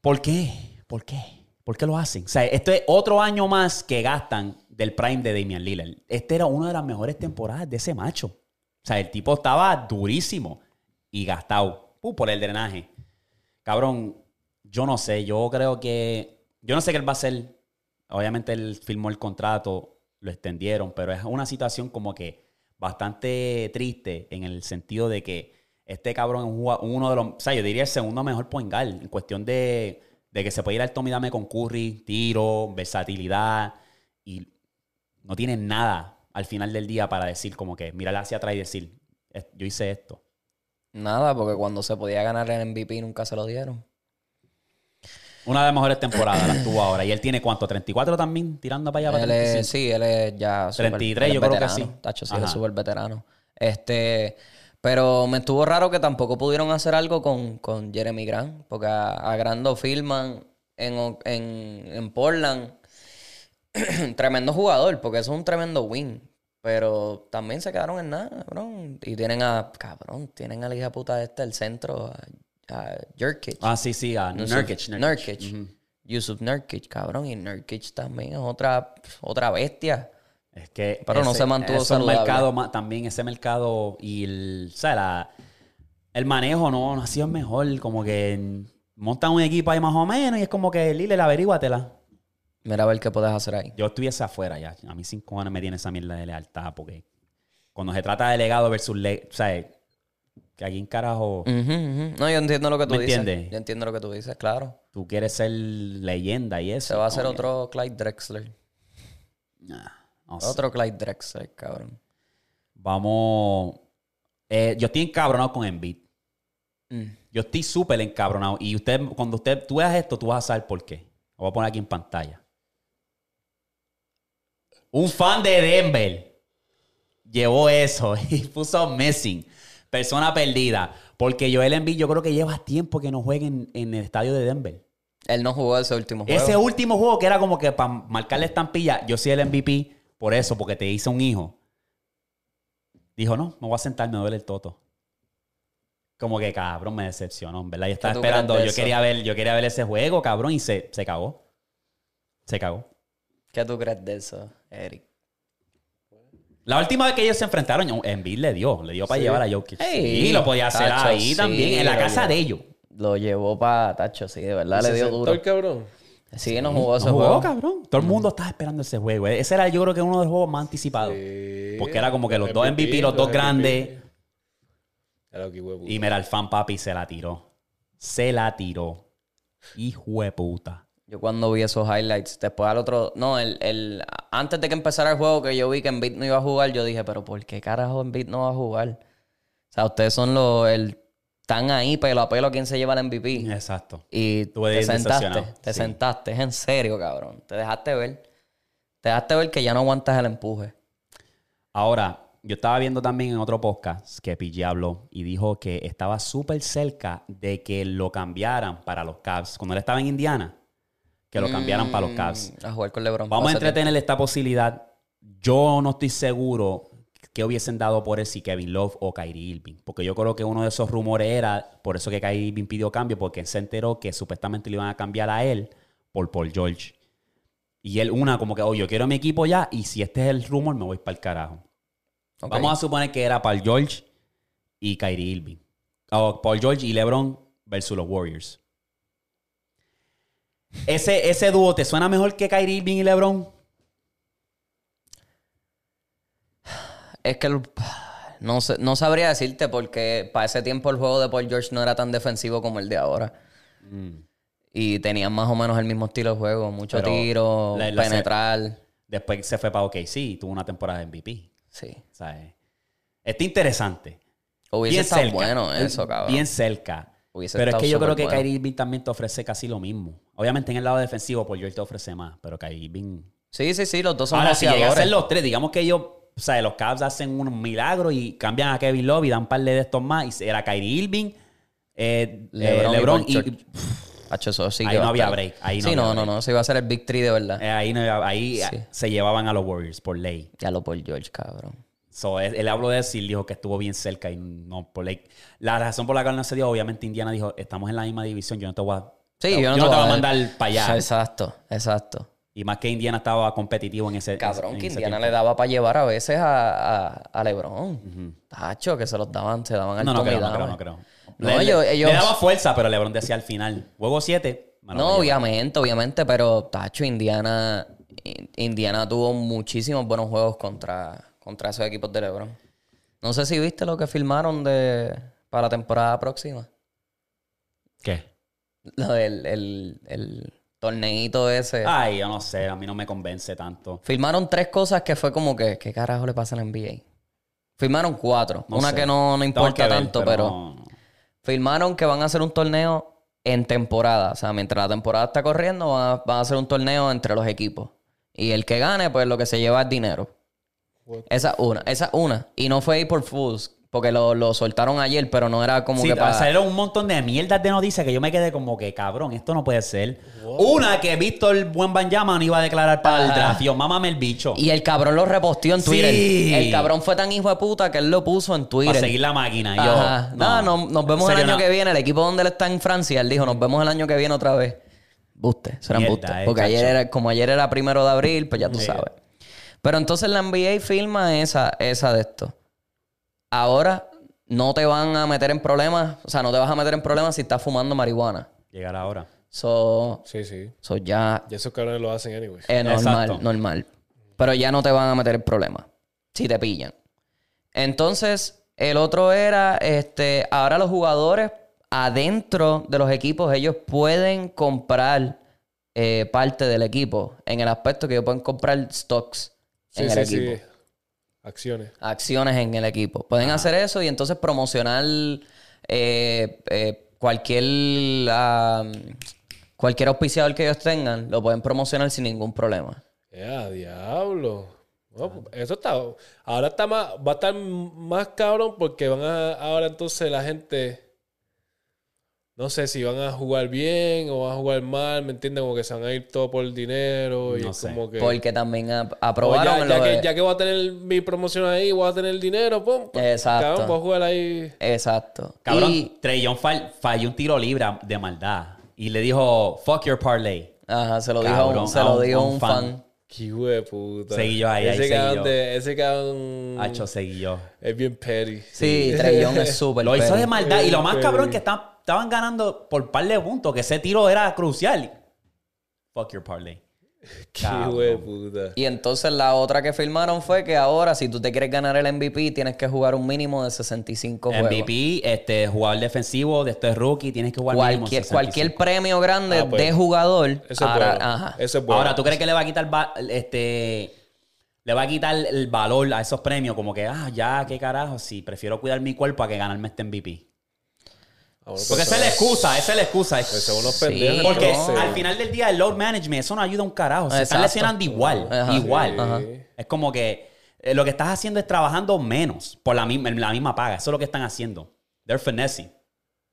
¿Por qué? ¿Por qué? ¿Por qué lo hacen? O sea, esto es otro año más que gastan del prime de Damian Lillard. Este era una de las mejores temporadas de ese macho. O sea, el tipo estaba durísimo y gastado uh, por el drenaje. Cabrón, yo no sé, yo creo que... Yo no sé qué él va a hacer. Obviamente él firmó el contrato, lo extendieron, pero es una situación como que bastante triste en el sentido de que este cabrón es uno de los... O sea, yo diría el segundo mejor point guard en cuestión de, de que se puede ir al Tommy Dame con Curry, tiro, versatilidad y no tiene nada al final del día para decir como que mirar hacia atrás y decir, "Es- yo hice esto. Nada, porque cuando se podía ganar el MVP nunca se lo dieron. Una de las mejores temporadas las tuvo ahora. Y él tiene cuánto, 34 también, tirando para allá para Él es, 35? sí, él es ya. súper- 33, él es yo creo que sí. Tacho, sí, Ajá. es súper veterano. Este. Pero me estuvo raro que tampoco pudieron hacer algo con, con Jeremy Grant. Porque a, a Grant lo filman en, en, en Portland. <clears throat> tremendo jugador, porque eso es un tremendo win. Pero también se quedaron en nada, cabrón. Y tienen a. Cabrón, tienen a la hija puta este, el centro, a, a Jurkic. Ah, sí, sí, a Yusuf Nurkic. Nurkic. Yusuf Nurkic, cabrón. Y Nurkic también es otra, otra bestia. Es que. Pero no se mantuvo ese saludable. mercado también, ese mercado y el. O sea, la- el manejo no, no ha sido mejor. Como que montan un equipo ahí más o menos y es como que Lille, averíguatela. Mira a ver qué puedes hacer ahí. Yo estuviese afuera ya. A mí cinco años me tiene esa mierda de lealtad porque cuando se trata de legado versus le, o sea, que aquí en carajo. No, yo entiendo lo que tú ¿Me dices. entiendes? Yo entiendo lo que tú dices, claro. tú quieres ser leyenda y eso. Se va a hacer otro Clyde Drexler. nah, Otro Clyde Drexler, cabrón. Vamos. eh, yo estoy encabronado con Embiid. Mm. Yo estoy súper encabronado. Y usted, cuando usted, tú veas esto, tú vas a saber por qué. Lo voy a poner aquí en pantalla. Un fan de Denver llevó eso <laughs> y puso missing. Persona perdida. Porque Joel Embiid yo creo que lleva tiempo que no juegue en, en el estadio de Denver. Él no jugó ese último juego. Ese último juego que era como que para marcarle estampilla, yo soy el MVP por eso, porque te hice un hijo. Dijo, no, me voy a sentar, me duele el toto. Como que cabrón, me decepcionó, en ¿verdad? Yo estaba esperando, yo eso? quería ver, yo quería ver ese juego, cabrón, y se, se cagó. Se cagó. ¿Qué tú crees de eso, Eric? La última vez que ellos se enfrentaron, Embiid le dio, le dio para Sí. llevar a Jokic. Ey, y lo podía hacer tacho, ahí sí, también, en la casa llevó. de ellos. Lo llevó para Tacho, sí, de verdad le Se dio duro. el cabrón. Sí, no jugó ese No jugó, juego. cabrón. Todo el mundo estaba esperando ese juego. Ese era, yo creo que uno de los juegos más anticipados. Sí. Porque era como que los dos MVP, los dos MVP. grandes. Era lo que huevo. Y mira, el fan papi se la tiró. Se la tiró. Hijo de puta. Yo cuando vi esos highlights, después al otro... No, el, el, antes de que empezara el juego que yo vi que Embiid no iba a jugar, yo dije, pero ¿por qué carajo Embiid no va a jugar? O sea, ustedes son los... El, están ahí pelo a pelo quién se lleva el MVP. Exacto. Y Estuve te sentaste, te sí. sentaste, es en serio, cabrón. Te dejaste ver. Te dejaste ver que ya no aguantas el empuje. Ahora, yo estaba viendo también en otro podcast que PG habló y dijo que estaba súper cerca de que lo cambiaran para los Cavs. Cuando él estaba en Indiana, que lo cambiaran para los Cavs. Mm, A jugar con LeBron. Vamos a entretener esta posibilidad. Yo no estoy seguro que hubiesen dado por él si Kevin Love o Kyrie Irving. Porque yo creo que uno de esos rumores era por eso que Kyrie Irving pidió cambio, porque él se enteró que supuestamente le iban a cambiar a él por Paul George. Y él, una, como que, oh, yo quiero mi equipo ya, y si este es el rumor, me voy para el carajo. Vamos a suponer que era Paul George y Kyrie Irving. O Paul George y LeBron versus los Warriors. Ese, ese dúo, ¿te suena mejor que Kyrie Irving y LeBron? Es que el- no, sé- no sabría decirte porque para ese tiempo el juego de Paul George no era tan defensivo como el de ahora. Y tenían más o menos el mismo estilo de juego. Mucho Pero tiro, la- la- penetrar. Después se fue para OKC y tuvo una temporada de MVP. Sí. ¿sabes? Está interesante. Hubiese Bien cerca. bueno eso, cabrón. Bien cerca. Hubiese pero es que yo creo que bueno. Kyrie Irving también te ofrece casi lo mismo. Obviamente en el lado defensivo, Paul George te ofrece más. Pero Kyrie Irving... Sí, sí, sí, los dos son Ahora, si a ser los tres, digamos que ellos... O sea, los Cavs hacen un milagro y cambian a Kevin Love y dan un par de estos más. Y era Kyrie Irving, eh, LeBron eh, y LeBron Paul y... Eso sí Ahí no a había break, ahí no sí, no, no, break. no. Se iba a ser el Big Three de verdad. eh, ahí no- ahí Sí. se llevaban a los Warriors por ley. Ya lo por George, cabrón. So, él, él habló de eso y dijo que estuvo bien cerca y no por ley. La razón por la cual no se dio, obviamente Indiana dijo, estamos en la misma división, yo no te voy a, Sí, yo yo no te a voy a- mandar para allá. Exacto, exacto. Y más que Indiana estaba competitivo en ese Cabrón, en que ese Indiana tiempo. le daba para llevar a veces a, a, a LeBron. Tacho, que se los daban, se daban al No, no creo, no creo, no creo. No, le, ellos- le- ellos- le daba fuerza, pero LeBron decía al final, juego 7. No, obviamente, obviamente, pero Tacho, Indiana, In- Indiana tuvo muchísimos buenos juegos contra, contra esos equipos de LeBron. No sé si viste lo que filmaron de, para la temporada próxima. ¿Qué? Lo del el, el torneito ese. Ay, yo no sé, a mí no me convence tanto. Filmaron tres cosas que fue como que, ¿qué carajo le pasa a la NBA? Filmaron cuatro. No Una sé. que no, no importa que ver, tanto, pero, no. filmaron que van a hacer un torneo en temporada. O sea, mientras la temporada está corriendo, van a, van a hacer un torneo entre los equipos. Y el que gane, pues lo que se lleva es dinero. What? Esa es una, esa es una. Y no fue por Fools, porque lo, lo soltaron ayer, pero no era como Sí, que para... salieron un montón de mierdas de noticias que yo me quedé como que, cabrón, esto no puede ser. Una que Víctor Buen Banyaman iba a declarar para el Ajá. draft. Yo, mámame el bicho. Y el cabrón lo reposteó en Twitter. Sí. El cabrón fue tan hijo de puta que él lo puso en Twitter. para seguir la máquina. Yo, Ajá. No, no, nos vemos el año no. que viene. El equipo donde él está en Francia, él dijo, nos vemos el año que viene otra vez. Buste, serán Mierda, buste. eh, Porque ayer era, como ayer era primero de abril, pues ya tú sabes. Pero entonces la NBA filma esa, esa de esto. Ahora no te van a meter en problemas, o sea, no te vas a meter en problemas si estás fumando marihuana. Llegar ahora. So, Sí, sí. so ya Y esos cabrones lo hacen anyways. es normal, Exacto. normal. Pero ya no te van a meter en problemas si te pillan. Entonces, el otro era, este, ahora los jugadores adentro de los equipos, ellos pueden comprar eh, parte del equipo. En el aspecto que ellos pueden comprar stocks Sí, en sí, el sí. equipo. Acciones. Acciones en el equipo. Pueden hacer eso y entonces promocionar eh, eh, cualquier ah, cualquier auspiciador que ellos tengan, lo pueden promocionar sin ningún problema. Ya, diablo. No, pues, eso está. Ahora está más. Va a estar más cabrón porque van a. Ahora entonces la gente. No sé si van a jugar bien o van a jugar mal, ¿me entiendes? Como que se van a ir todo por el dinero y No es sé. como que. Porque también aprobaron ya, ya lo que, de- ya que voy a tener mi promoción ahí, voy a tener el dinero, pum. Exacto. Cabrón, voy a jugar ahí. Exacto. Cabrón, Y- Trey fall- falló un tiro libre de maldad. Y le dijo, fuck your parlay. ajá, se lo dijo, Cabrón, se a lo un- dijo a un un fan. fan. Qué hijo de puta. Seguí yo ahí, ahí ese cabrón yo. de- ese cabrón. Hacho, seguí yo. Es bien petty. Sí, Trey Young es <laughs> súper Lo hizo de maldad. Y lo más cabrón que estaban, estaban ganando por par de puntos, que ese tiro era crucial. Fuck your parlay. <laughs> Qué puta. Y entonces la otra que firmaron fue que ahora, si tú te quieres ganar el MVP, tienes que jugar un mínimo de 65 juegos. MVP, este, jugador defensivo, de este rookie, tienes que jugar mínimo Cualquier, 65. cualquier premio grande Ah, pues, de jugador. Eso es ahora- bueno. ajá. Eso es bueno. Ahora, ¿tú crees que le va a quitar este le va a quitar el valor a esos premios? Como que, ah, ya, qué carajo, si prefiero cuidar mi cuerpo a que ganarme este MVP. Porque esa es la excusa, esa es la excusa. pues son unos Sí, pendejos. Porque no. al final del día el load management, eso no ayuda un carajo. Se están lesionando igual, Ajá. igual. Ajá. Es como que eh, lo que estás haciendo es trabajando menos por la misma, la misma paga. Eso es lo que están haciendo. They're finessing,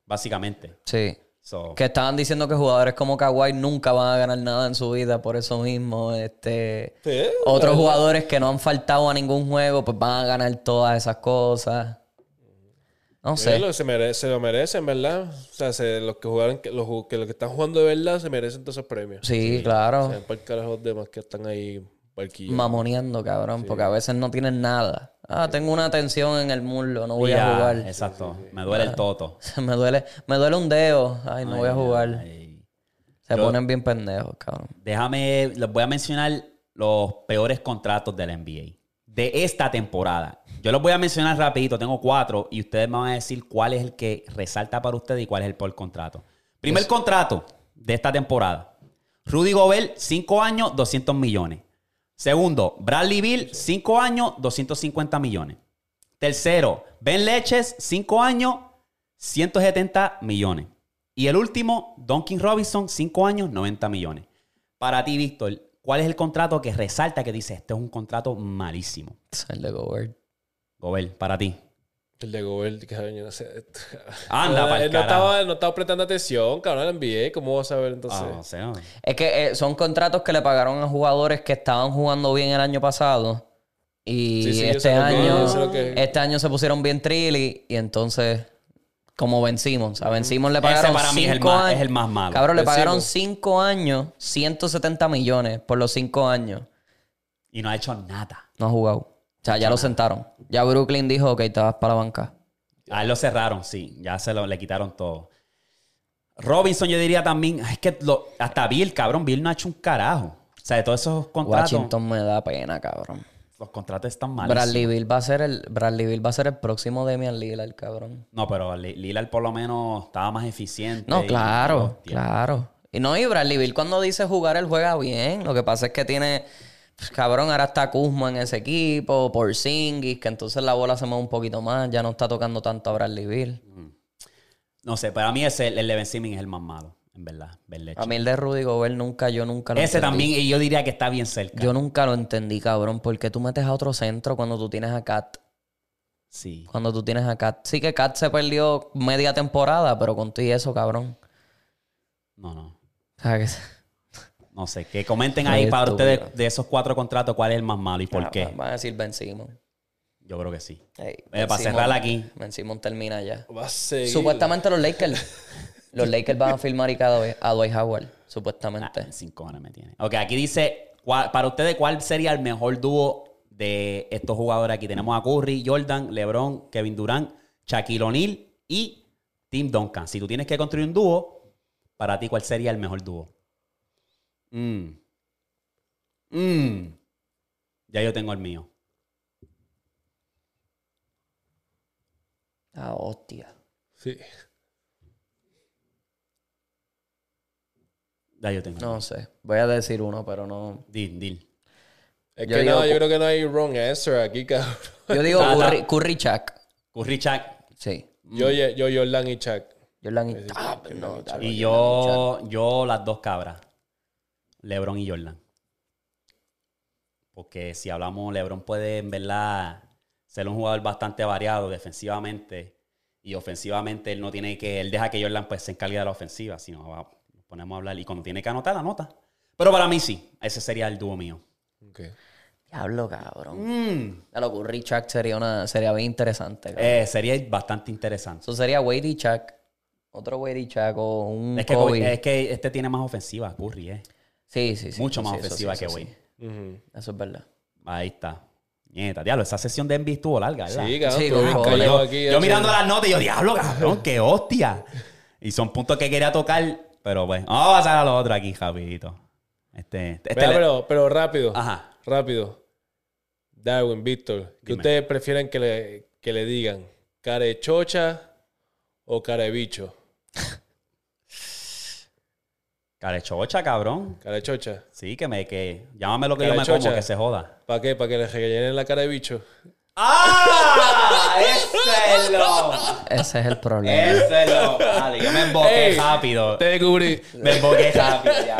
básicamente. Sí. So, Que estaban diciendo que jugadores como Kawhi nunca van a ganar nada en su vida por eso mismo. Este, Sí, otros jugadores que no han faltado a ningún juego, pues van a ganar todas esas cosas. No Sí, sé. lo, se, merece, se lo merecen, ¿verdad? O sea, se- los, que jugaron, que, los, que los que están jugando de verdad se merecen todos esos premios. Sí, claro. O sea, para el carajo los demás que están ahí barquillando. Mamoneando, cabrón, porque a veces no tienen nada. Ah, tengo una tensión en el muslo, no voy ya, a jugar. Exacto. Me duele el toto. <laughs> me duele, me duele un dedo. Ay, no voy a jugar. Ay. Se Yo- ponen bien pendejos, cabrón. Déjame, les voy a mencionar los peores contratos de la NBA. De esta temporada. Yo los voy a mencionar rapidito, tengo cuatro, y ustedes me van a decir cuál es el que resalta para ustedes y cuál es el peor contrato. Primer contrato de esta temporada. Rudy Gobert, 5 años, 200 millones. Segundo, Bradley Bill, 5 años, 250 millones. Tercero, Ben Leches, 5 años, 170 millones. Y el último, Duncan Robinson, 5 años, 90 millones. Para ti, Víctor, ¿cuál es el contrato que resalta que dice, este es un contrato malísimo? El de Gobert. Gobert, para ti. El de Gobert, cabrón, yo no sé. <laughs> Anda, no, pa'l no, estaba, no estaba prestando atención, cabrón, al NBA. ¿Cómo vas a ver entonces? Ah, no sé, no. Es que eh, son contratos que le pagaron a jugadores que estaban jugando bien el año pasado. Y Sí, sí, yo este que- año, que- este año se pusieron bien trilly y entonces, como vencimos, a vencimos le Ese pagaron para mí es el cinco más- años. es el más malo. Cabrón, le pagaron 5 años, 170 millones por los 5 años. Y no ha hecho nada. No ha jugado. O sea, ya lo sentaron. Ya Brooklyn dijo, ok, te vas para la banca. A él lo cerraron, sí. Ya se lo, le quitaron todo. Robinson, yo diría también, es que lo- hasta Bill, cabrón, Bill no ha hecho un carajo. O sea, de todos esos contratos, Washington me da pena, cabrón. Los contratos están mal. Bradley Bill va a ser el Bradley Bill va a ser el próximo Damian Lillard, cabrón. No, pero Li- Lillard por lo menos estaba más eficiente. No, claro, claro. Y no, y Bradley Bill cuando dice jugar, él juega bien. Lo que pasa es que tiene, pues, cabrón, ahora está Kuzma en ese equipo, por Singis, que entonces la bola se mueve un poquito más, ya no está tocando tanto a Bradley Bill. No sé, para mí ese, el de Ben Simmons es el más malo, en verdad. A mí el de Rudy Gobert nunca, yo nunca lo Ese entendí. también, y yo diría que está bien cerca. Yo nunca lo entendí, cabrón. ¿Por qué tú metes a otro centro cuando tú tienes a Kat? Sí. Cuando tú tienes a Kat. Sí que Kat se perdió media temporada, pero con todo y eso, cabrón. No, no. Que... <laughs> No sé. Que comenten ahí para estúpido. ustedes de esos cuatro contratos cuál es el más malo y por Ah, qué. Van a decir Ben Simmons. Yo creo que sí. Ey, Eh, Ben para cerrar aquí. Ben Simmons termina ya. Va a. Supuestamente los Lakers. <laughs> los Lakers van a firmar y cada vez a Dwight Howard. Supuestamente. Ah, cinco cojones me tiene. Ok, aquí dice, ¿cuál- para ustedes, ¿cuál sería el mejor dúo de estos jugadores aquí? Tenemos a Curry, Jordan, LeBron, Kevin Durant, Shaquille O'Neal y Tim Duncan. Si tú tienes que construir un dúo, para ti, ¿cuál sería el mejor dúo? Mm. Mm. Ya yo tengo el mío. Ah, hostia. Sí. Ya yo tengo. el mío. No sé. Voy a decir uno, pero no. Dil, dil. Es Yo que digo no, yo creo que no hay wrong answer aquí, <laughs> cabrón. Yo digo Ah, Curry, ah. Curry Chuck. Curry, Shaq. Sí. Yo, yo, Jordan y Chuck. Jordan y... Ah, pero no, claro, Y yo, yo las dos cabras. LeBron y Jordan. Porque si hablamos, LeBron puede en verdad ser un jugador bastante variado defensivamente y ofensivamente él no tiene que, él deja que Jordan pues se encargue de la ofensiva, si no va- ponemos a hablar y cuando tiene que anotar, anota. Pero para mí sí, ese sería el dúo mío. Diablo, cabrón. Mm, A lo Curry Chuck sería una sería bien interesante. cabrón. eh, sería bastante interesante. Eso sería Wade y Chuck. Otro Wade y Chuck o un Es que, Kobe. es que este tiene más ofensiva, Curry, eh. Sí, sí, sí. Mucho más sí, ofensiva que Wade. sí. Eso es verdad. Ahí está. Nieta, diablo, esa sesión de NBA estuvo larga, ¿verdad? Sí, cabrón. Sí, callado yo, aquí, yo mirando las notas y yo, diablo, cabrón, qué hostia. Y son puntos que quería tocar, pero bueno, vamos a pasar a lo otro aquí, rapidito. Este, este Mira, le- pero, pero rápido. Ajá. Rápido. Darwin, Víctor. ¿Qué ustedes prefieren que le, que le digan? ¿Cara de chocha o cara de bicho? <laughs> Carechocha, cabrón. Cara de chocha. Sí, que me, que, llámame lo que yo me Carechocha. como, que se joda. ¿Para qué? ¿Para que le rellenen la cara de bicho? ¡Ah! ¡Ese es lo! <laughs> Ese es el problema. ¡Ese es lo! Dale, yo me emboqué Ey, rápido. Te descubrí. Me emboqué rápido, ya,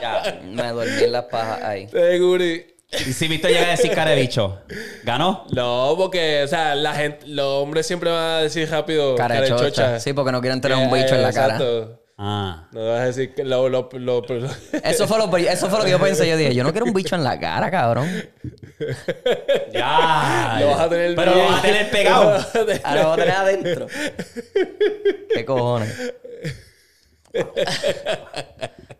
ya, ya. Me dormí en las pajas ahí. Te descubrí. Y si Víctor llega a decir cara de bicho, ¿ganó? No, porque, o sea, la gente, los hombres siempre van a decir rápido Cara de chocha. Sí, porque no quieren tener un Eh, bicho en la cara. exacto. Ah. No vas a decir que lo, lo, lo- lo- Eso fue, lo, eso fue lo que yo pensé. Yo dije, yo no quiero un bicho en la cara, cabrón. Ya. Lo vas a tener Pero lo vas a tener pegado. Ahora lo voy a tener adentro. ¿Qué cojones?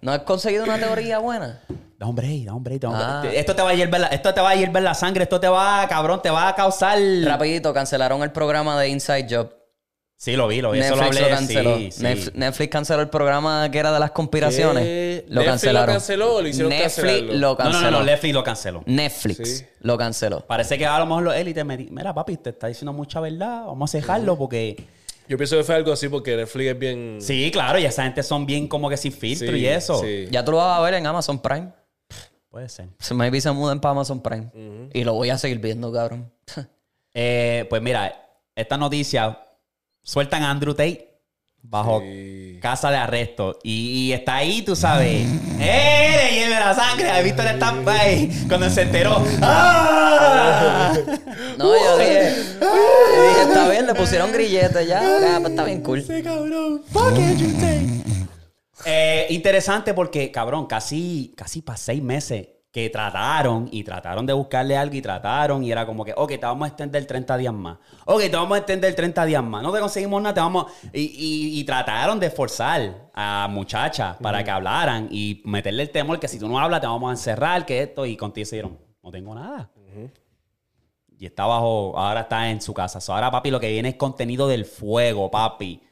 ¿No has conseguido una teoría buena? Da break, da break, da un Ah. Esto te va a hierver la, esto te va a hierver la sangre, esto te va, cabrón, te va a causar. Rapidito, cancelaron el programa de Inside Job. Sí, lo vi, lo vi. Eso lo hablé. lo canceló. Sí, sí. Netf- Netflix canceló el programa que era de las conspiraciones. ¿Qué? Lo ¿Netflix lo cancelaron. canceló o lo hicieron Netflix cancelarlo? lo No, canceló. no, no, no, Netflix lo canceló. Netflix Sí. lo canceló. Parece que a lo mejor los élites me di- mira, papi, te está diciendo mucha verdad, vamos a dejarlo porque... Yo pienso que fue algo así porque Netflix es bien... Sí, claro, y esa gente son bien como que sin filtro Sí, y eso. sí. Ya tú lo vas a ver en Amazon Prime. Puede ser. Se maybe se muden para Amazon Prime. Y lo voy a seguir viendo, cabrón. <laughs> Eh, pues mira, esta noticia sueltan a Andrew Tate bajo Sí. casa de arresto. Y, y está ahí, tú sabes. <laughs> ¡Eh! Le hierve la sangre. ¿Has visto el stamp ahí? Cuando se enteró. ¡Ah! No, yo dije, <laughs> yo dije, está bien, le pusieron grilletes ya. Ah, pues está bien cool. Ese cabrón. Fuck Andrew Tate. <laughs> Eh, interesante porque, cabrón, casi, casi para seis meses que trataron y trataron de buscarle algo y trataron y era como que, ok, te vamos a extender 30 días más. Ok, te vamos a extender 30 días más. No te conseguimos nada, te vamos... Y, y- y trataron de forzar a muchachas para que hablaran y meterle el temor que si tú no hablas te vamos a encerrar, que esto, y contigo se dieron, no tengo nada. Y está bajo, ahora está en su casa. So, ahora, papi, lo que viene es contenido del fuego, papi.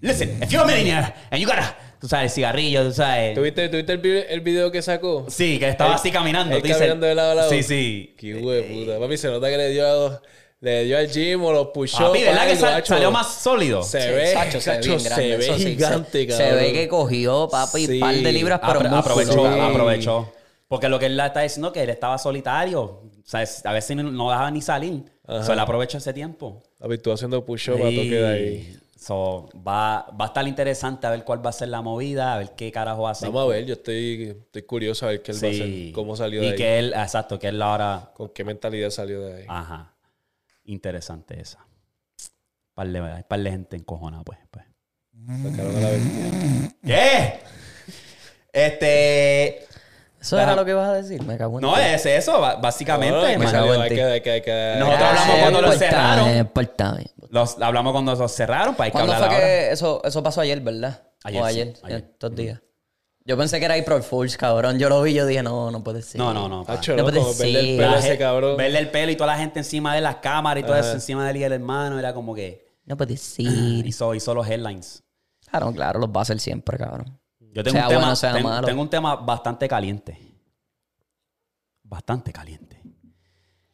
Listen, if you're a millionaire and you gotta, tú sabes, cigarrillo, tú sabes. ¿Tuviste, ¿Tuviste el, el video que sacó? Sí, que estaba así caminando. él caminando de lado a lado. Sí, sí. Qué hijo de puta. Papi, se nota que le dio, a- le dio al gym o los push Papi, ¿verdad que sal- salió más sólido? Se Sí, ve, Sacho, se ve Sacho, se grande, ve sí. gigante, se, cabrón. se ve que cogió, papi, Sí. un par de libras, pero Apro- aprovechó, Sí. aprovechó. Porque lo que él está diciendo es que él estaba solitario. O sea, a veces no, dejaba ni salir. O sea, él aprovechó ese tiempo. Papi, tú haciendo push-up para toque de ahí. So, va, va a estar interesante a ver cuál va a ser la movida, a ver qué carajo hace. Vamos a ver, yo estoy, estoy curioso a ver qué él va a hacer, cómo salió de y ahí, que él, exacto, que él ahora. con qué mentalidad salió de ahí. Ajá. Interesante esa. Par de, par de gente encojona, pues. pues. Sacaron a la vertida. ¿Qué? Este. Eso era lo que ibas a decir, me cago en No, es eso, básicamente. que me cago en que- que- Nosotros Ah, hablamos cuando lo importa, cerraron. no importa. Los, hablamos cuando los cerraron, para hay que ¿Cuándo hablar fue ahora. que eso, eso pasó ayer, verdad? Ayer, o sí, ayer, ayer. estos días. Yo pensé que era April Fools, cabrón. Yo lo vi, yo dije, no, no puede ser. No, no, no. No puede como verle el ser. pelo ese cabrón. Verle el pelo y toda la gente encima de las cámaras y todo eso encima de él y el hermano. Era como que No puede <clears throat> ser. hizo, hizo los headlines. Claro, claro, los va a hacer siempre, cabrón. Yo tengo Sea un tema, bueno, sea ten- malo. tengo un tema bastante caliente. Bastante caliente.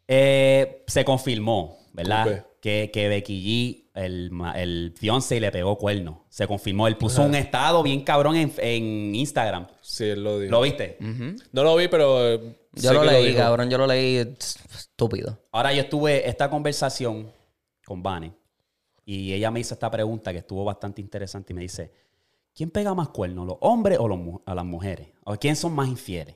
Eh, se confirmó, ¿verdad? Que, que Becky G, el, el fiance, le pegó cuerno. Se confirmó. Él puso un estado bien cabrón en, en Instagram. Sí, él lo dijo. ¿Lo viste? No lo vi, pero eh, Yo lo leí, dijo. cabrón. Yo lo leí estúpido. Ahora yo estuve esta conversación con Vane y ella me hizo esta pregunta que estuvo bastante interesante y me dice, ¿quién pega más cuernos, los hombres o los a las mujeres? ¿O quién son más infieles?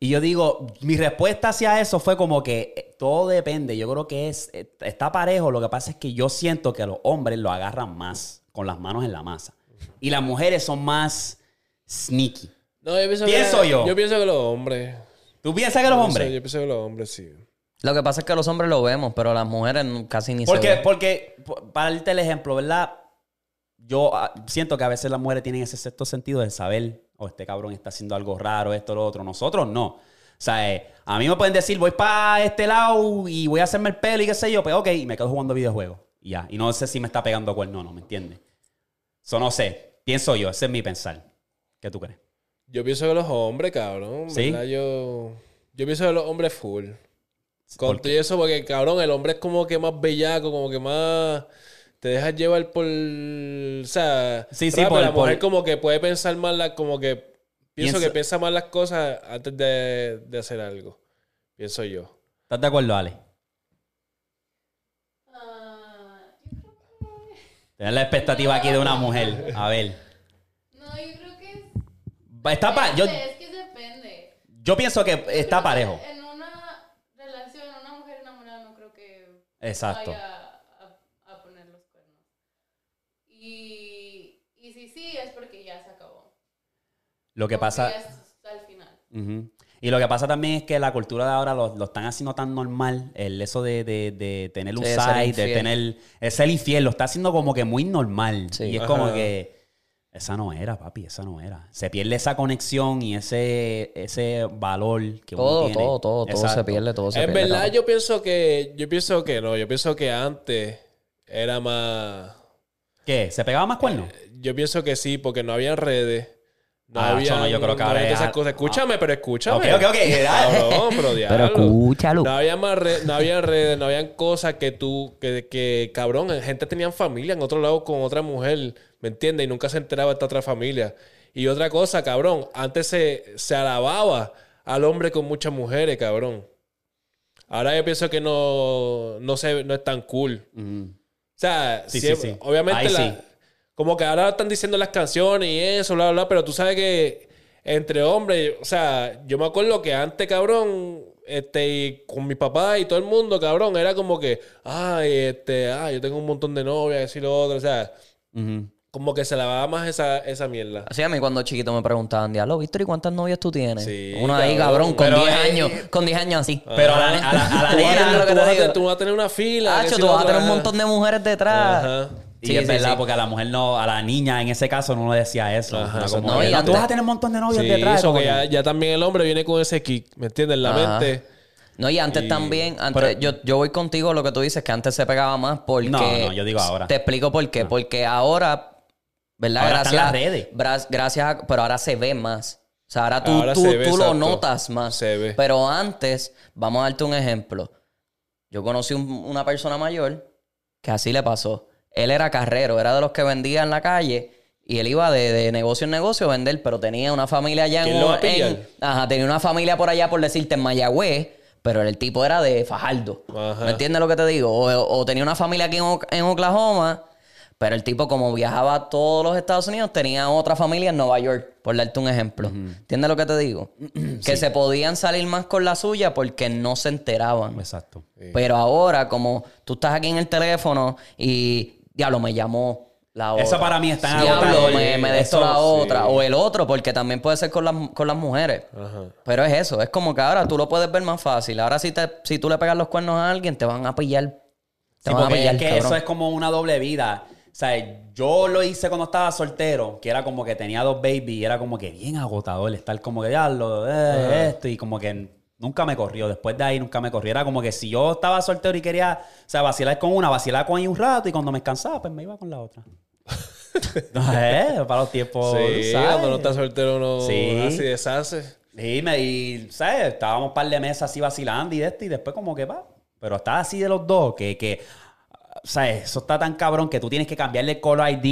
Y yo digo, mi respuesta hacia eso fue como que eh, todo depende. Yo creo que es eh, está parejo. Lo que pasa es que yo siento que los hombres lo agarran más con las manos en la masa y las mujeres son más sneaky. No, yo pienso, Pienso que, yo. Yo pienso que los hombres. ¿Tú piensas que los Yo hombres? pienso- Yo pienso que los hombres sí. Lo que pasa es que los hombres lo vemos, pero las mujeres casi ni Porque, se ven. porque, para darte el ejemplo, ¿verdad? Yo ah, siento que a veces las mujeres tienen ese sexto sentido de saber, o este cabrón está haciendo algo raro, esto, lo otro. Nosotros no. O sea, eh, a mí me pueden decir, voy para este lado y voy a hacerme el pelo y qué sé yo, pues ok, y me quedo jugando videojuegos. Y ya. Y no sé si me está pegando cuerno o no, ¿me entiendes? Eso no sé. Pienso yo, ese es mi pensar. ¿Qué tú crees? Yo pienso que los hombres, cabrón. ¿Sí? ¿verdad? Yo, yo pienso que los hombres full. Con ¿Por todo eso, porque cabrón, el hombre es como que más bellaco, como que más te dejas llevar por. O sea, sí, sí, por, la mujer como que puede pensar mal, la, como que. Pienso, que piensa más las cosas antes de, hacer algo. Pienso yo. ¿Estás de acuerdo, Ale? Uh, yo creo que... Tener la expectativa aquí de una mujer. A ver. No, yo creo que. Es... Está pa... yo... Es que depende. Yo pienso que está parejo. En una relación, una mujer enamorada, no creo que. Exacto. Lo que Como pasa... es al final. Y lo que pasa también es que la cultura de ahora lo, lo están haciendo tan normal, el eso de, de- de tener un Sí, site, de tener el ser infiel, lo está haciendo como que muy normal. Sí. Y es Ajá. como que esa no era, papi, esa no era. Se pierde esa conexión y ese, ese valor que uno Todo, tiene. todo, todo, todo se pierde, todo se En pierde. verdad, cabrón. yo pienso que. Yo pienso que no. Yo pienso que antes era más. ¿Qué? ¿Se pegaba más cuernos? Yo pienso que sí, porque no había redes. No Ah, había. no, yo creo que no había es- esas cosas. Escúchame, pero escúchame. Ok, ok, ok. Cabrón, pero <laughs> diablo. escúchalo. No había más re- no había redes, no habían cosas que tú, que, que cabrón, gente tenía familia en otro lado con otra mujer, ¿me entiendes? Y nunca se enteraba de esta otra familia. Y otra cosa, cabrón, antes se, se alababa al hombre con muchas mujeres, cabrón. Ahora yo pienso que no, no, se, no es tan cool. O sea, Sí, sí, siempre- sí. obviamente Ahí la-. Como que ahora están diciendo las canciones y eso, bla, bla, bla, pero tú sabes que entre hombres, o sea, yo me acuerdo que antes, cabrón, este, y con mi papá y todo el mundo, cabrón, era como que, ay, este, ay, yo tengo un montón de novias, y lo otro, o sea, como que se lavaba más esa, esa mierda. Así a mí cuando chiquito me preguntaban, diablo, Víctor, ¿y cuántas novias tú tienes? Sí, Uno ahí, cabrón. con Pero, 10 eh, años, con 10 años así. Pero a la, a la, a la Tú vas a nena... tú, vas a, tú vas a tener una fila. Hacho, tú vas a tener un montón de mujeres detrás. Ajá. Y Sí, es sí, verdad, sí. porque a la mujer no, a la niña en ese caso no le decía eso. Ajá, Era como no, y "No, antes- tú vas a tener un montón de novios Sí, detrás. eso que ya, ya también el hombre viene con ese kick, ¿me entiendes? En la Ajá. mente. No, y antes Y- también, antes, Pero- yo, yo voy contigo lo que tú dices, que antes se pegaba más porque... No, no, yo digo ahora. Te explico por qué. Porque ahora, ¿verdad? Ahora gracias, están las redes. Gracias a- Pero ahora se ve más. O sea, ahora tú, Ahora tú, se ve, tú lo notas más. Se ve. Pero antes, vamos a darte un ejemplo. Yo conocí un- una persona mayor que así le pasó. Él era carrero, era de los que vendía en la calle y él iba de, de negocio en negocio a vender, pero tenía una familia allá en, ¿Quién lo va a en- pillar? Ajá, tenía una familia por allá, por decirte, en Mayagüez, pero el tipo era de Fajardo. Ajá. ¿Me entiendes lo que te digo? O, o tenía una familia aquí en, O- en Oklahoma, pero el tipo, como viajaba a todos los Estados Unidos, tenía otra familia en Nueva York, por darte un ejemplo. ¿Entiendes lo que te digo? <clears throat> que se podían salir más con la suya porque no se enteraban. Exacto. Pero ahora, como tú estás aquí en el teléfono y, diablo, me llamó la otra. Eso para mí es tan Diablo, me, me de esto Eso, la sí. otra. O el otro, porque también puede ser con las, con las mujeres. Ajá. Pero es eso, es como que ahora tú lo puedes ver más fácil. Ahora si, te, si tú le pegas los cuernos a alguien, te van a pillar. Te Sí, van a porque pillar, es que cabrón. eso es como una doble vida. O sea, yo lo hice cuando estaba soltero, que era como que tenía dos babies y era como que bien agotador estar como que diablo, eh, esto, y como que nunca me corrió. Después de ahí nunca me corrió. Era como que si yo estaba soltero y quería, o sea, vacilar con una, vacilar con ella un rato y cuando me cansaba, pues me iba con la otra. <laughs> eh, para los tiempos. Sí, ¿sabes? cuando no está soltero uno Sí. así deshace. Sí, me, y, ¿sabes? Estábamos un par de meses así vacilando y de esto, y después como que va. Pero está así de los dos, que, que, ¿sabes? Eso está tan cabrón que tú tienes que cambiarle el color ID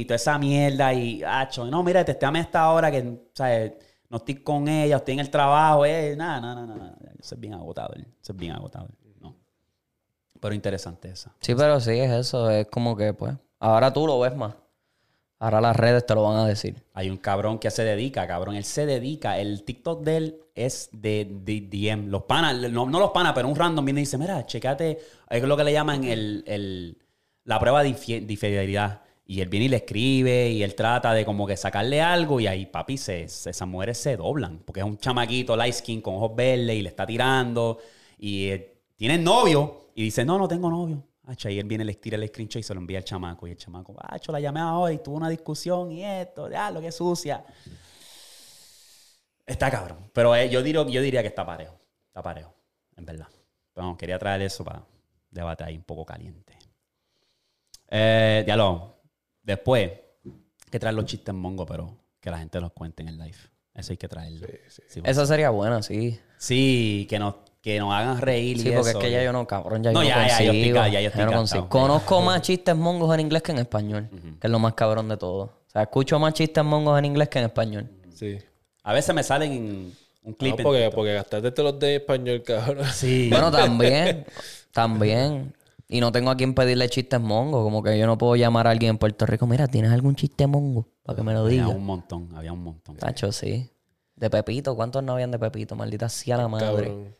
y toda esa mierda y, acho, no, mira, testéame a esta hora que, ¿sabes? No estoy con ella, estoy en el trabajo, eh, nada, nada, nada, nada. Eso es bien agotador, eso es bien agotador, no. Pero interesante esa. Sí, pero sí, es eso. Es como que, pues, ahora tú lo ves más. Ahora las redes te lo van a decir. Hay un cabrón que se dedica, cabrón. Él se dedica. El TikTok de él es de, de DM. Los panas, no, no los panas, pero un random viene y dice: Mira, checate. Es lo que le llaman el, el- la prueba de infidelidad. Y él viene y le escribe y él trata de como que sacarle algo. Y ahí, papi, se, esas mujeres se doblan. Porque es un chamaquito light skin con ojos verdes y le está tirando. Y eh, tiene novio. Y dice: No, no tengo novio. Acho, y él viene, le tira el screenshot y se lo envía al chamaco. Y el chamaco, Acho, la llamé ahora y tuvo una discusión y esto, ya, lo que sucia. Está cabrón. Pero eh, yo, diría, yo diría que está parejo. Está parejo, en verdad. Pero quería traer eso para debate ahí un poco caliente. Eh, diálogo. Después, hay que traer los chistes mongo, pero que la gente los cuente en el live. Eso hay que traerlo. Sí, porque- Esa sería buena, sí. sí, que nos, que nos hagan reír. Sí, y porque eso. es que ya yo no, cabrón, ya No, yo ya, no ya, yo consigo. estoy ya yo estoy no cansado. consigo. Conozco más chistes mongos en inglés que en español, que es lo más cabrón de todo. O sea, escucho más chistes mongos en inglés que en español. Sí. A veces me salen en un clip. No, en porque, TikTok. porque gastaste los de español, cabrón. Sí. Bueno, también, también. Y no tengo a quien pedirle chistes mongos. Como que yo no puedo llamar a alguien en Puerto Rico. Mira, ¿tienes algún chiste mongo? Para que me lo había diga. un montón, había un montón. Tacho, sí. De Pepito. ¿Cuántos no habían de Pepito? Maldita sea la madre. Cabrón.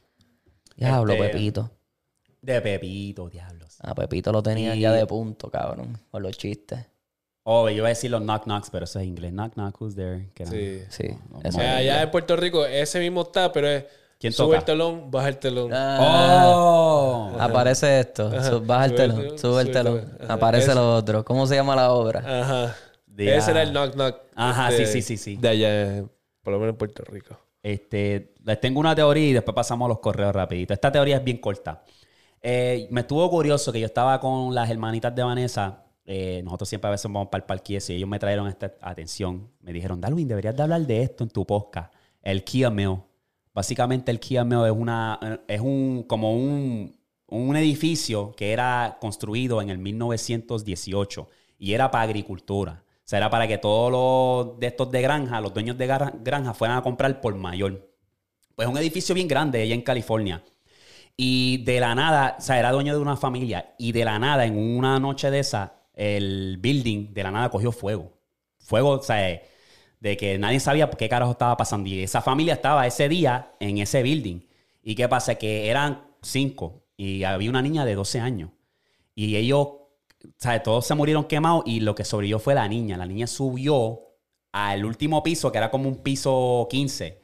Diablo, Este- Pepito. De Pepito, diablos. A Pepito lo tenían Y- ya de punto, cabrón. Con los chistes. Oh, yo iba a decir los knock knocks, pero eso es inglés. Knock knock, who's there? Que Sí. Sí. O sea, es. allá en Puerto Rico ese mismo está, pero es ¿Quién sube toca? el telón, baja el telón. Ah, Oh. Aparece esto. Su- baja el Sube el telón. Sube el sube el telón. Aparece Es- lo otro. ¿Cómo se llama la obra? Ajá. De- Ese era el knock knock. Ajá, este, sí, sí, sí, sí. De allá, por lo menos en Puerto Rico. Este, les tengo una teoría y después pasamos a los correos rapidito. Esta teoría es bien corta. Eh, me estuvo curioso que yo estaba con las hermanitas de Vanessa. eh, nosotros siempre a veces vamos para el parque y eso, y ellos me trajeron esta atención. Me dijeron, Darwin, deberías de hablar de esto en tu podcast. El Kia Mill. Básicamente el Kia Mill es una es un como un, un edificio que era construido en el 1918 y era para agricultura. O sea, era para que todos los de estos de granja, los dueños de granja, fueran a comprar por mayor. Pues es un edificio bien grande allá en California. Y de la nada, o sea, era dueño de una familia. Y de la nada, en una noche de esa, el building de la nada cogió fuego. Fuego, o sea, de que nadie sabía qué carajo estaba pasando. Y esa familia estaba ese día en ese building. ¿Y qué pasa? Que eran cinco. Y había una niña de 12 años. Y ellos, sea, todos se murieron quemados. Y lo que sobrevivió fue la niña. La niña subió al último piso, que era como un piso 15.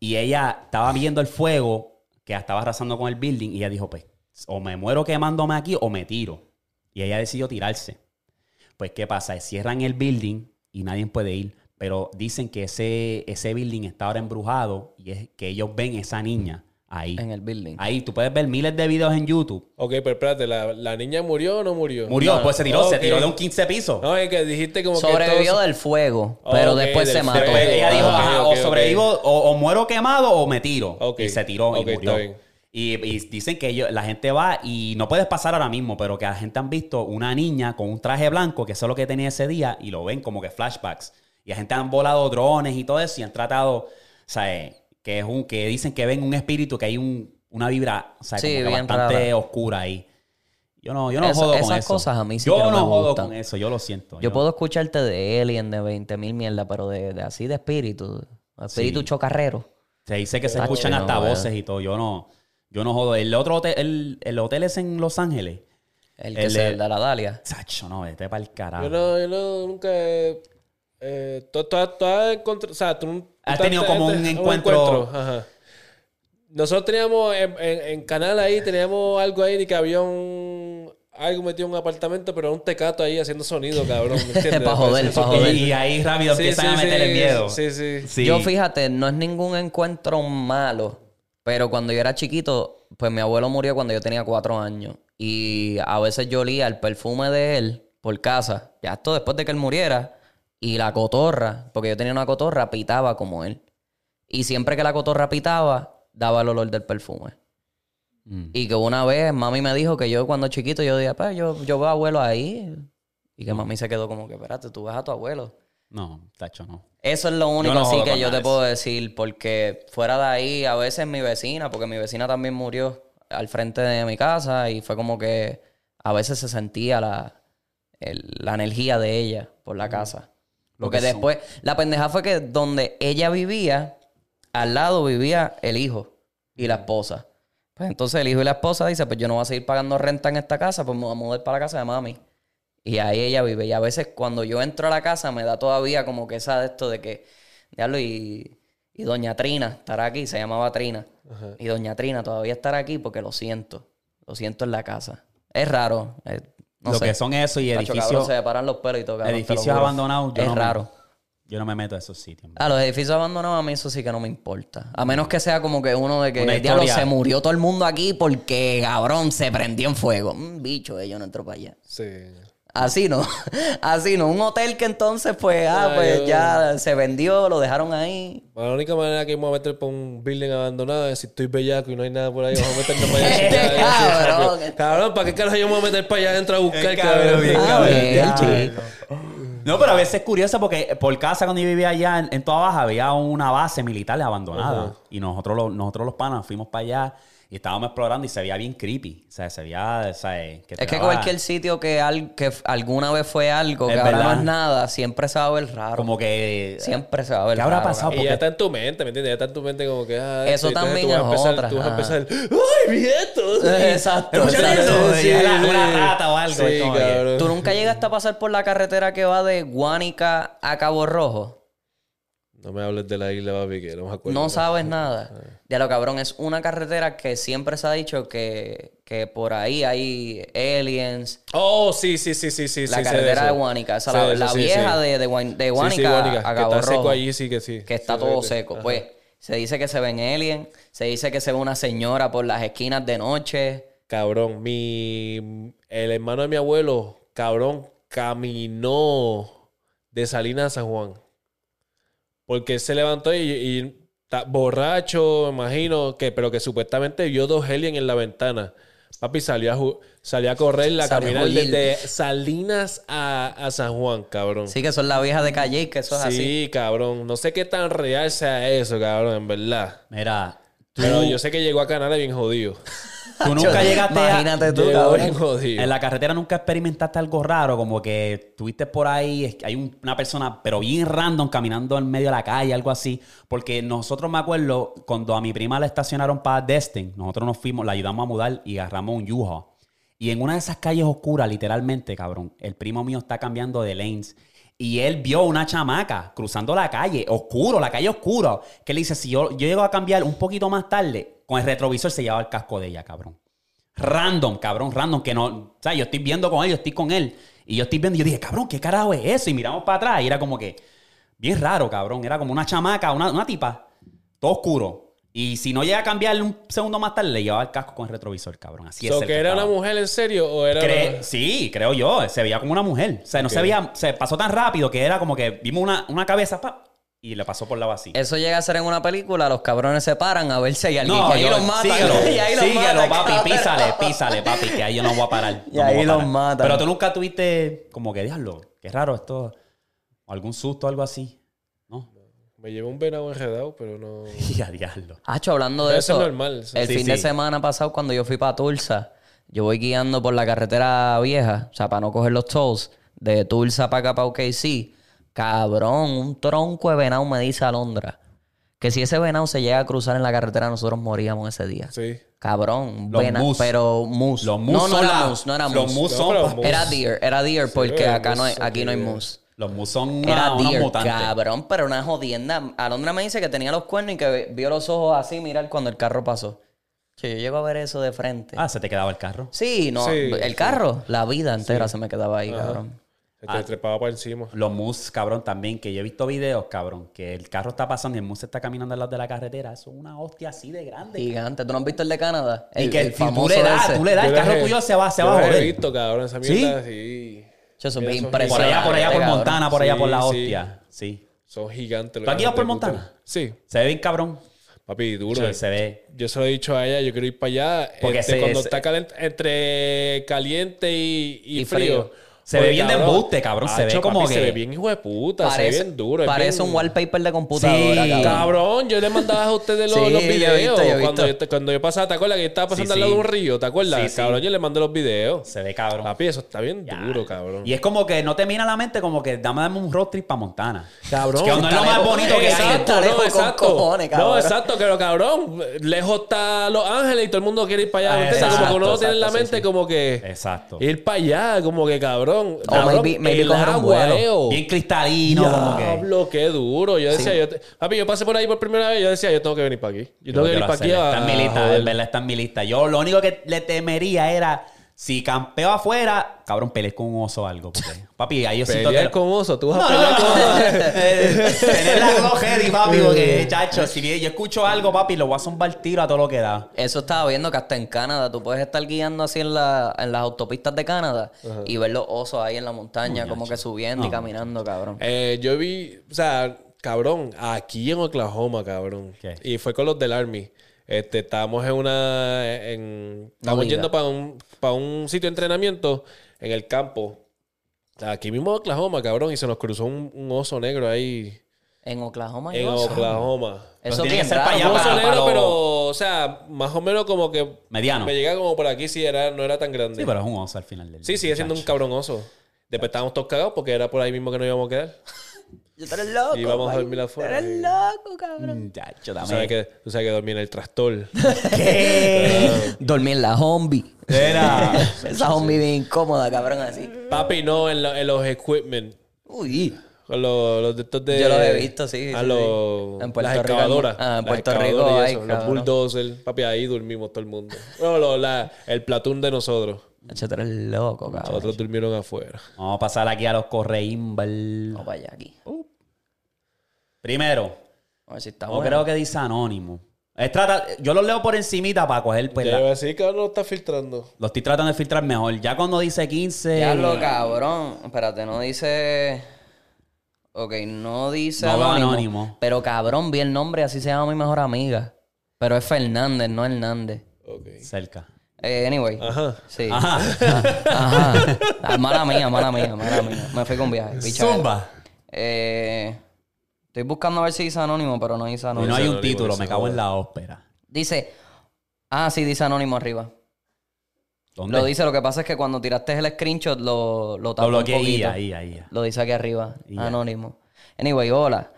Y ella estaba viendo el fuego que estaba arrasando con el building y ella dijo, pues, o me muero quemándome aquí o me tiro. Y ella decidió tirarse. Pues, ¿qué pasa? Cierran el building y nadie puede ir. Pero dicen que ese, ese building está ahora embrujado y es que ellos ven esa niña ahí. En el building. Ahí, tú puedes ver miles de videos en YouTube. Ok, pero espérate, ¿la, la niña murió o no murió? Murió, No, pues se tiró, se tiró de un 15 piso. No, es que dijiste como que Sobrevivió todos- del fuego, pero después se mató. fuego. Ella dijo, Ah, ajá, o sobrevivo, o, o muero quemado o me tiro. Y se tiró y murió. está bien. Y, y dicen que ellos- la gente va y no puedes pasar ahora mismo, pero que la gente han visto una niña con un traje blanco, que eso es lo que tenía ese día, y lo ven como que flashbacks. Y la gente han volado drones y todo eso y han tratado, o sea, eh, que es un, que dicen que ven un espíritu, que hay un, una vibra, o sea, Sí, como que bastante rara. oscura ahí. Yo no, yo no Esa- jodo con esas eso. cosas a mí sí yo que no me jodo gustan. con eso, yo lo siento. Yo puedo escucharte de Alien, de 20 mil mierda, pero de, de así de espíritu. Espíritu Sí. chocarrero. Se dice que se Ah, escuchan no, hasta voces y todo. Yo no, yo no jodo. El otro hotel, el, el hotel es en Los Ángeles. El que El se de- el de la Dalia. Sacho, no, vete para el carajo. Yo no, yo no, nunca. he- Eh, tú has encontrado- o sea, tú, Has te- tenido te- como un encuentro. Ajá. Nosotros teníamos en, en- en canal ahí, teníamos algo ahí de que había un. Algo metido en un apartamento, pero un tecato ahí haciendo sonido, <laughs> cabrón. ¿me entiendes? Pa' joder, Eso pa' es joder. Y, ahí rápido Sí, empiezan sí, a meterle sí, miedo. Sí, sí. Sí. Yo fíjate, no es ningún encuentro malo, pero cuando yo era chiquito, pues mi abuelo murió cuando yo tenía cuatro años. Y a veces yo olía el perfume de él por casa, ya esto después de que él muriera, y la cotorra, porque yo tenía una cotorra, pitaba como él. Y siempre que la cotorra pitaba, daba el olor del perfume. Mm. Y que una vez mami me dijo que yo cuando chiquito yo dije, pues yo, yo veo a abuelo ahí. Y que mami se quedó como que, espérate, tú ves a tu abuelo. No, tacho, no. Eso es lo único no así que yo te puedo decir, porque fuera de ahí, a veces mi vecina, porque mi vecina también murió al frente de mi casa y fue como que a veces se sentía la, el- la energía de ella por la casa. Lo Porque que son. después, la pendeja fue que donde ella vivía, al lado vivía el hijo y la esposa. Pues entonces el hijo y la esposa dice, pues yo no voy a seguir pagando renta en esta casa, pues me voy a mudar para la casa de mami. Y ahí ella vive. Y a veces cuando yo entro a la casa me da todavía como que esa de esto de que, diablo, y, y doña Trina estará aquí, se llamaba Trina. Y doña Trina todavía estará aquí porque lo siento. Lo siento en la casa. Es raro. No lo sé. que son eso y edificios, cabrón, se me paran los pelos y todo. cabrón, te lo edificios abandonados. Yo Es no me- raro. yo no me meto a esos sitios. A los edificios abandonados a mí eso sí que no me importa. A menos que sea como que uno de que diablo historia. se murió todo el mundo aquí porque cabrón se prendió en fuego. Un bicho, eh, yo no entro para allá. Sí. Así no. <laughs> Así no. Un hotel que entonces, pues, ah, pues ya se vendió, lo dejaron ahí. Bueno, la única manera que vamos a meter por un building abandonado es si estoy bellaco y no hay nada por ahí. Vamos a meternos para allá. <laughs> Este cabrón. Cabrón, ¿para qué carajo yo me voy a meter para allá adentro a buscar, El cabrón, cabrón? bien Ah, cabrón. bien. No, pero a veces es curioso porque por casa cuando yo vivía allá en, en Toa Baja había una base militar abandonada. Y Y nosotros, los- nosotros los panas fuimos para allá y estábamos explorando y se veía bien creepy. O sea, se veía, o sea, que Es que cualquier sitio que, al- que alguna vez fue algo, que Es ahora no verdad. es nada, siempre se va a ver raro. Como que... Siempre se va a ver ¿Qué habrá raro, pasado? Y ya está en tu mente, ¿me entiendes? Ya está en tu mente como que... ah, Eso también tú vas a es empezar- otra, Tú vas a empezar... ¡Ay! <laughs> Exacto, eso, la- una rata o algo, Sí, es. ¿Tú nunca llegaste a pasar por la carretera que va de Guánica a Cabo Rojo? No me hables de la isla, papi, que no me acuerdo. No <laughs> sabes nada. Ya lo cabrón, es una carretera que siempre se ha dicho que, que por ahí hay aliens. Oh, sí, sí, sí, sí, sí. La sí, carretera de esa Sé la, sí, vieja sí. de, de, Guan- de Guánica, a que está seco Rojo, allí, sí que sí. que está todo seco. Ajá. Pues se dice que se ven aliens, se dice que se ve una señora por las esquinas de noche. Cabrón, mi... El hermano de mi abuelo, cabrón, caminó de Salinas a San Juan. Porque él se levantó y, y ta- borracho, me imagino, que, pero que supuestamente vio dos aliens en la ventana. Papi salió a, salió a correr, a Salió a caminar desde Salinas a, a San Juan, cabrón. Sí, que son las viejas de Calle, que eso es así. Sí, cabrón. No sé qué tan real sea eso, cabrón, en verdad. Mira, tú, Pero yo sé que llegó a Canadá bien jodido. Tú nunca llegaste a... Imagínate tú, cabrón. jodido. En la carretera nunca experimentaste algo raro, como que tuviste por ahí, es que hay un- una persona, pero bien random, caminando en medio de la calle, algo así. Porque nosotros me acuerdo, cuando a mi prima la estacionaron para Destin, nosotros nos fuimos, la ayudamos a mudar y agarramos un Yuha. Y en una de esas calles oscuras, literalmente, cabrón, el primo mío está cambiando de lanes. Y él vio una chamaca cruzando la calle, oscuro, la calle oscura. Que le dice, si yo, yo llego a cambiar un poquito más tarde, con el retrovisor se llevaba el casco de ella, cabrón. Random, cabrón, random, que no, o sea, yo estoy viendo con él, yo estoy con él, y yo estoy viendo, y yo dije, cabrón, ¿qué carajo es eso? Y miramos para atrás, y era como que, bien raro, cabrón, era como una chamaca, una, una tipa, todo oscuro. Y si no llega a cambiarle un segundo más tarde, le llevaba el casco con el retrovisor, cabrón. Así So, es. ¿Que era una mujer en serio o era Cre- una- Sí, creo yo. Se veía como una mujer. O sea, no se veía, se pasó tan rápido que era como que vimos una, una cabeza pa, y le pasó por la vacía. Eso llega a ser en una película, los cabrones se paran a ver si hay alguien. No, y ahí yo- los matan. síguelo, <laughs> y ahí los síguelo, papi, písale, písale, papi, que ahí yo no voy a parar. <laughs> Y no ahí a los matan. Pero tú nunca tuviste como que, diablo, qué raro esto, algún susto, algo así, ¿no? Me llevé un venado enredado, pero no... <laughs> Ya, diablo. Hacho, hablando de Pero eso eso, es normal, eso. el Sí, fin de semana pasado cuando yo fui para Tulsa, yo voy guiando por la carretera vieja, o sea, para no coger los tolls, de Tulsa para acá para OKC. Cabrón, un tronco de venado me dice Alondra que si ese venado se llega a cruzar en la carretera, nosotros moríamos ese día. Sí. Cabrón, Los vena- mus. pero mus. Los mus no, no son era la- mus, no era los mus. mus No, son mus. Era deer, era deer, porque acá no hay, mus, aquí no hay mus. Los mus son Era una, deer, cabrón, pero una jodienda. Alondra me dice que tenía los cuernos y que vio los ojos así, mirar cuando el carro pasó. Che, yo llego a ver eso de frente. Ah, se te quedaba el carro. Sí, no, Sí, el sí. carro, la vida entera se me quedaba ahí, cabrón. Se te trepaba para encima. Los mus, cabrón, también, que yo he visto videos, cabrón, que el carro está pasando y el mus está caminando al lado de la carretera. Eso es una hostia así de grande. Gigante. ¿Tú no has visto el de Canadá? y El, que el tú famoso le das, ese. tú le das, el Yo carro he- tuyo se va, se yo va a las he joder. visto, cabrón, esa ¿Sí? mierda, sí. Yo, eso es Mira, bien son Por impresionante. allá, por allá, por cabrón. Montana, por allá, Sí, por la hostia. Sí. Son gigantes. ¿Tú has guiado por Montana? Sí. Se ve bien cabrón. Papi, duro. Se, se ve. Yo se lo he dicho a ella, yo quiero ir para allá. Porque este, se- cuando se- está calent- entre caliente y, y Y frío. frío. Se ve bien de embuste, cabrón. Se ve como papi, Se que- ve bien hijo de puta. se ve bien duro. es parece bien- un wallpaper de computadora, Sí. cabrón. Cabrón, yo le mandaba a ustedes los, Sí, los yo he videos. visto, yo he cuando, visto. yo, cuando yo pasaba, ¿te acuerdas que yo estaba pasando Sí, al lado sí. de un río? ¿Te acuerdas? Sí, sí. Cabrón, yo le mandé los videos. Se ve cabrón. Papi, eso está bien Ya. duro, cabrón. Y es como que no te mira la mente como que dame, dame un road trip para Montana. Cabrón. Que no es lo más bonito que hay. Exacto. Lejos no, con exacto. cojones, cabrón. no, exacto, pero cabrón, lejos está Los Ángeles y todo el mundo quiere ir para allá. Exacto, como que uno lo tiene en la exacto, mente sí, sí. como que Exacto. ir para allá, como que cabrón. O cabrón, maybe- maybe el un agua, vuelo. eo. Bien cristalino, que. Diablo, qué duro. Yo decía, yo te- papi, yo pasé por ahí por primera vez. Yo decía, yo tengo que venir para aquí. Yo tengo que venir para aquí. a- Está en mi lista, en verdad está en mi lista. Yo lo único que le temería era si campeo afuera, cabrón, peleé con un oso o algo. Porque, <laughs> papi, ahí yo siento Pelear que. con oso, tú vas No, a pelear no, con oso. Tener la ready, papi, porque, <laughs> chacho, si bien yo escucho algo, papi, lo voy a zumbar tiro a todo lo que da. Eso estaba viendo que hasta en Canadá tú puedes estar guiando así en, la, en las autopistas de Canadá y ver los osos ahí en la montaña, como que subiendo y caminando, cabrón. Eh, yo vi, o sea, cabrón, aquí en Oklahoma, cabrón. ¿Qué? Y fue con los del Army. Este, estábamos en una. En, estábamos diga. yendo para un, para un sitio de entrenamiento en el campo. Aquí mismo en Oklahoma, cabrón. Y se nos cruzó un, un oso negro ahí. En Oklahoma. en Oklahoma. Eso tiene que ser para allá, Un para- negro, pero, o sea, más o menos como que. Mediano. Me llega como por aquí, sí, era, no era tan grande. Sí, pero es un oso al final del Sí, sigue siendo un cabrón oso. Después estábamos todos cagados porque era por ahí mismo que nos íbamos a quedar. Yo eres loco. Y íbamos a dormir afuera. Eres loco, cabrón. Muchacho, Tú dame. sabes que, tú sabes que dormí en el trastor. <laughs> <laughs> Dormí en la zombie. Era. <laughs> Esa zombie bien incómoda, cabrón, así. Papi, no, en, la- en los equipment. Uy. Con los, los de estos de. Yo los he visto, sí, A sí, los. En Puerto las Rico, excavadoras. ah, en las Puerto excavadoras Rico y hay, eso, Los bulldozers. Papi, ahí dormimos todo el mundo. No, lo- la- el platón de nosotros. Nacho, tú eres loco, cabrón. Otros durmieron afuera. Vamos a pasar aquí a los correimbal. Vamos para allá aquí. Primero, A ver si está yo bueno. creo que dice anónimo. Es trata- yo los leo por encimita para coger pues, la- a decir que ahora no está filtrando. Lo estoy tratando de filtrar mejor. Ya cuando dice 15. Ya lo cabrón. Espérate, no dice. Ok, no dice No veo anónimo, anónimo. Pero cabrón, vi el nombre, así se llama mi mejor amiga. Pero es Fernández, no Hernández. Ok. Cerca. Eh, anyway. Ajá. Sí. Ajá. <laughs> Ajá. Ah, mala mía, mala mía, mala mía. Me fui con viaje. Zumba. Eh, estoy buscando a ver si dice anónimo, pero no dice Y anónimo. no hay un anónimo, título, me cago en la ópera. Dice. Ah, sí, dice anónimo arriba. ¿Dónde? Lo dice, lo que pasa es que cuando tiraste el screenshot lo, lo Lo tapó un bloqueé ahí, poquito. ahí, ahí. Lo dice aquí arriba, anónimo. Anyway, hola.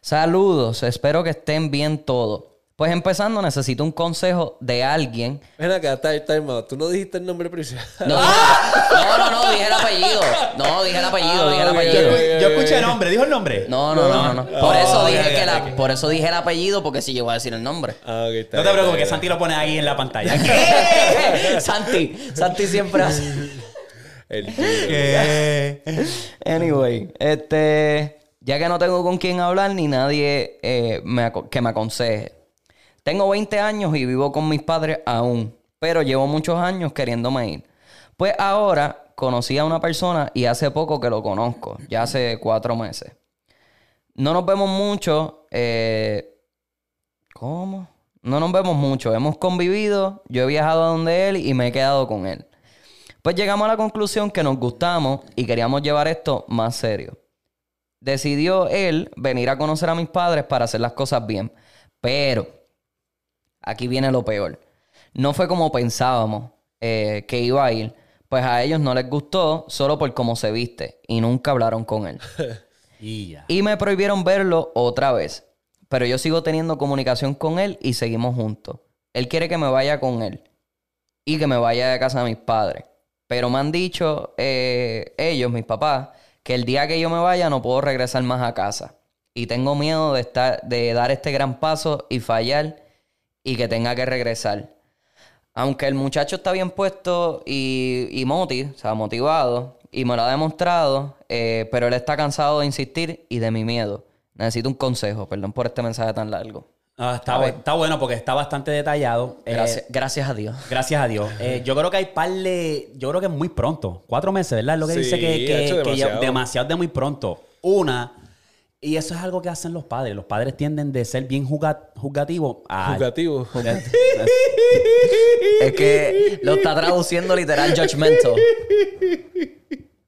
Saludos, espero que estén bien todos. Pues empezando, necesito un consejo de alguien. Ven acá, time, time out. Tú no dijiste el nombre principal. No, no, no, no, dije el apellido. No, dije el apellido, Ah, dije el ok, apellido. Yo escuché el nombre, ¿dijo el nombre? No, no, no, no, no. Por Oh, eso dije que la, por eso dije el apellido, porque si llegó a decir el nombre. Ah, ok, está No te bien, preocupes, que Santi lo pone ahí en la pantalla. ¿Qué? <laughs> Santi, Santi siempre hace. El- <laughs> ¿Qué? Anyway, este, ya que no tengo con quién hablar ni nadie eh, me que me aconseje. Tengo 20 años y vivo con mis padres aún, pero llevo muchos años queriéndome ir. Pues ahora conocí a una persona y hace poco que lo conozco, ya hace cuatro meses. No nos vemos mucho. eh, ¿Cómo? No nos vemos mucho. Hemos convivido, yo he viajado a donde él y me he quedado con él. Pues llegamos a la conclusión que nos gustamos y queríamos llevar esto más serio. Decidió él venir a conocer a mis padres para hacer las cosas bien. Pero, aquí viene lo peor. No fue como pensábamos eh, que iba a ir. Pues a ellos no les gustó solo por cómo se viste y nunca hablaron con él. <laughs> Y ya. Y me prohibieron verlo otra vez. Pero yo sigo teniendo comunicación con él y seguimos juntos. Él quiere que me vaya con él. Y que me vaya de casa de mis padres. Pero me han dicho eh, ellos, mis papás, que el día que yo me vaya no puedo regresar más a casa. Y tengo miedo de, estar, de dar este gran paso y fallar y que tenga que regresar. Aunque el muchacho está bien puesto y, y moti, o sea, motivado, y me lo ha demostrado, eh, pero él está cansado de insistir y de mi miedo. Necesito un consejo, perdón por este mensaje tan largo. Ah, está, está bueno porque está bastante detallado. Eh, Gracias, gracias a Dios. Gracias a Dios. <laughs> Eh, yo creo que hay par de. Yo creo que es muy pronto. Cuatro meses, ¿verdad? Es lo que Sí, dice que, que, ya- demasiado de muy pronto. Una. Y eso es algo que hacen los padres. Los padres tienden de ser bien juzgativos a. Jugativo. <laughs> Es que lo está traduciendo literal judgmental.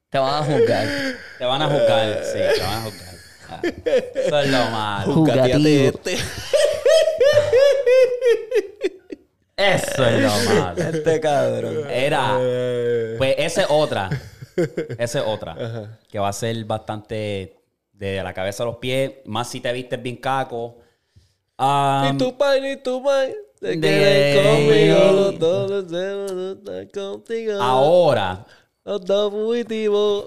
Te van a juzgar. Te van a juzgar. Sí, te van a juzgar. Ah, Eso es lo malo. Juzgativo. este. Eso es lo malo. Este cabrón. Era. Pues esa es otra. <laughs> Esa es otra. Que va a ser bastante de la cabeza a los pies. Más si te vistes bien caco. Ah, Ni tu pai ni tu mai. Te de- conmigo. Los dos deseamos estar contigo. ahora, Los dos fugitivos.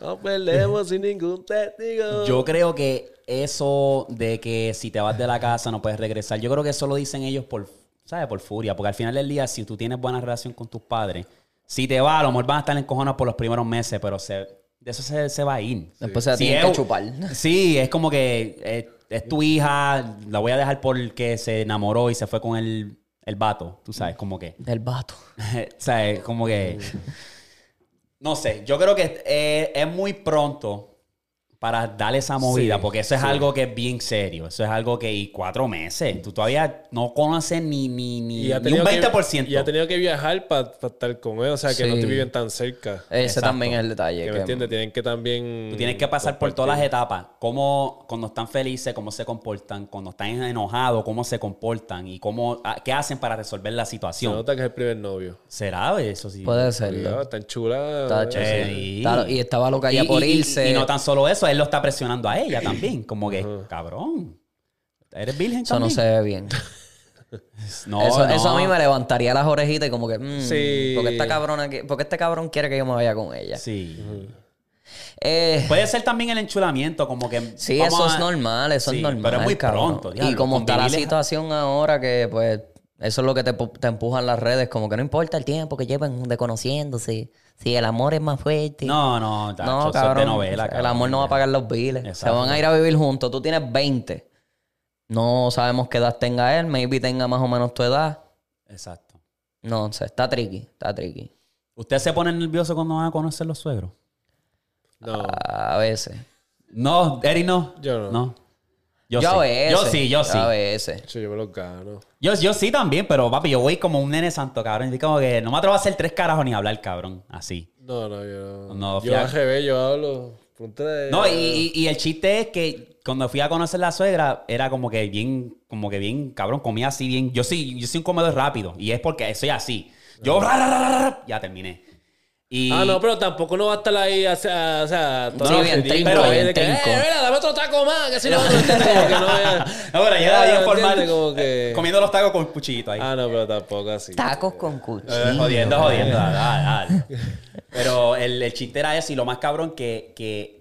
No peleemos sin ningún testigo. <laughs> yo creo que eso de que si te vas de la casa no puedes regresar, yo creo que eso lo dicen ellos por, ¿sabes? Por furia. Porque al final del día, si tú tienes buena relación con tus padres, si te va, a lo mejor van a estar encojonados por los primeros meses, pero se, de eso se, se va a ir. Después se la Si tienen es- que chupar. Sí, es como que eh, es tu hija, la voy a dejar porque se enamoró y se fue con el, el vato, tú sabes, como que... Del vato. <laughs> o sea, es como que... No sé, yo creo que eh, es muy pronto para darle esa movida, Sí, porque eso es sí. algo que es bien serio. Eso es algo que y cuatro meses. Tú todavía no conoces ni, ni, ni, Y ha ni un tenido que- 20%. y ha tenido que viajar para estar con él, o sea, que no te viven tan cerca. Ese Exacto. también es el detalle. Que me que- entiendes, tienen que también. Tú tienes que pasar por todas las etapas. Cómo, cuando están felices, cómo se comportan. Cuando están enojados, cómo se comportan. Y cómo, ah, qué hacen para resolver la Se situación. nota que es el primer novio. ¿Será eso? Sí. Puede ser. Chula. Está. Eh, Sí. y- estaba loca ya y- por y- y- irse. Y, no tan solo eso, él lo está presionando a ella también. Como que, cabrón. ¿Eres virgen Eso no se ve bien. <laughs> No, eso, no. eso a mí me levantaría las orejitas y como que, mm, Sí. porque esta cabrona, que- porque este cabrón quiere que yo me vaya con ella. Sí. Eh, Puede ser también el enchulamiento, como que. sí, eso a- es normal, eso Sí, es normal. Pero es muy cabrón. pronto. y diablo, como está la situación ahora que, pues, eso es lo que te, te empujan las redes, como que no importa el tiempo que lleven de conociéndose. Si el amor es más fuerte. No, no, tacho, No, eso es cabrón. de novela. el cabrón. amor no va a pagar los biles. Se van a ir a vivir juntos. Tú tienes 20. No sabemos qué edad tenga él. Maybe tenga más o menos tu edad. Exacto. No sé. Está tricky. Está tricky. ¿Usted se pone nervioso cuando van a conocer los suegros? No. A veces. No, Eri no. Yo no. Yo, Yo, sí. a veces. Yo sí, yo sí. A veces. Yo, yo me los gano. Yo, yo sí también, pero papi, yo voy como un nene santo, cabrón. Y como que no me atrevo a hacer tres carajos ni hablar, cabrón. Así. No, no, yo no. No, yo al revés, yo hablo. pregúntale- No, y, y- y el chiste es que cuando fui a conocer la suegra, era como que bien, como que bien, cabrón, comía así bien. Yo sí, yo soy un comedor rápido. Y es porque soy así. Yo, ra, ra, ra, ra, ra, ya terminé. Y, Ah, no, pero tampoco no va a estar ahí, o sea, o sea todo Sí, bien trinco, pero bien de que. Eh, mira, dame otro taco más, que si no, <laughs> no que no es- No, pero Ah, bien formal. que- Comiendo los tacos con cuchillito ahí. Ah, no, pero tampoco así. Tacos con cuchillo. Eh, jodiendo, jodiendo. dale, dale, dale. <laughs> Pero el, el chiste era eso y lo más cabrón que, que eh,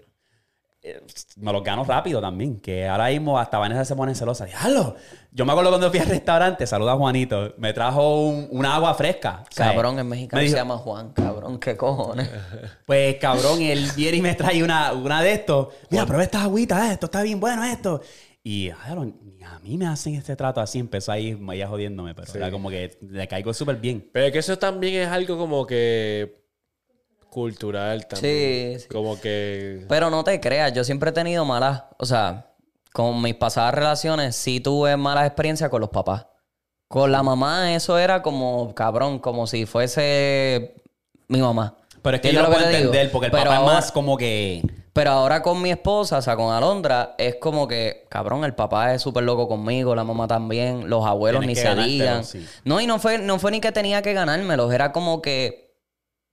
me los gano rápido también. Que ahora mismo hasta Vanessa se pone celosa. Diablo. Yo me acuerdo cuando fui al restaurante, saluda a Juanito, me trajo un, una agua fresca. O sea, Cabrón, en mexicano me dijo, se llama Juan. Cabrón, qué cojones. <laughs> Pues cabrón, él viene y me trae una, una de estos. Mira, prueba esta agüita, eh, esto está bien bueno esto. Y ni a mí me hacen este trato así. Empezó ahí ella jodiéndome, pero era como que le caigo súper bien. Pero es que eso también es algo como que cultural también. Sí, sí. Como que... Pero no te creas, yo siempre he tenido malas, o sea, con mis pasadas relaciones sí tuve malas experiencias con los papás. Con la mamá eso era como, cabrón, como si fuese mi mamá. Pero es que yo ¿Entiendes lo lo puedo digo? entender, porque el Pero papá ahora- es más como que. Pero ahora con mi esposa, o sea, con Alondra, es como que, cabrón, el papá es súper loco conmigo, la mamá también, los abuelos Tienes ni se digan. sí. No, y no fue, no fue ni que tenía que ganármelos, era como que,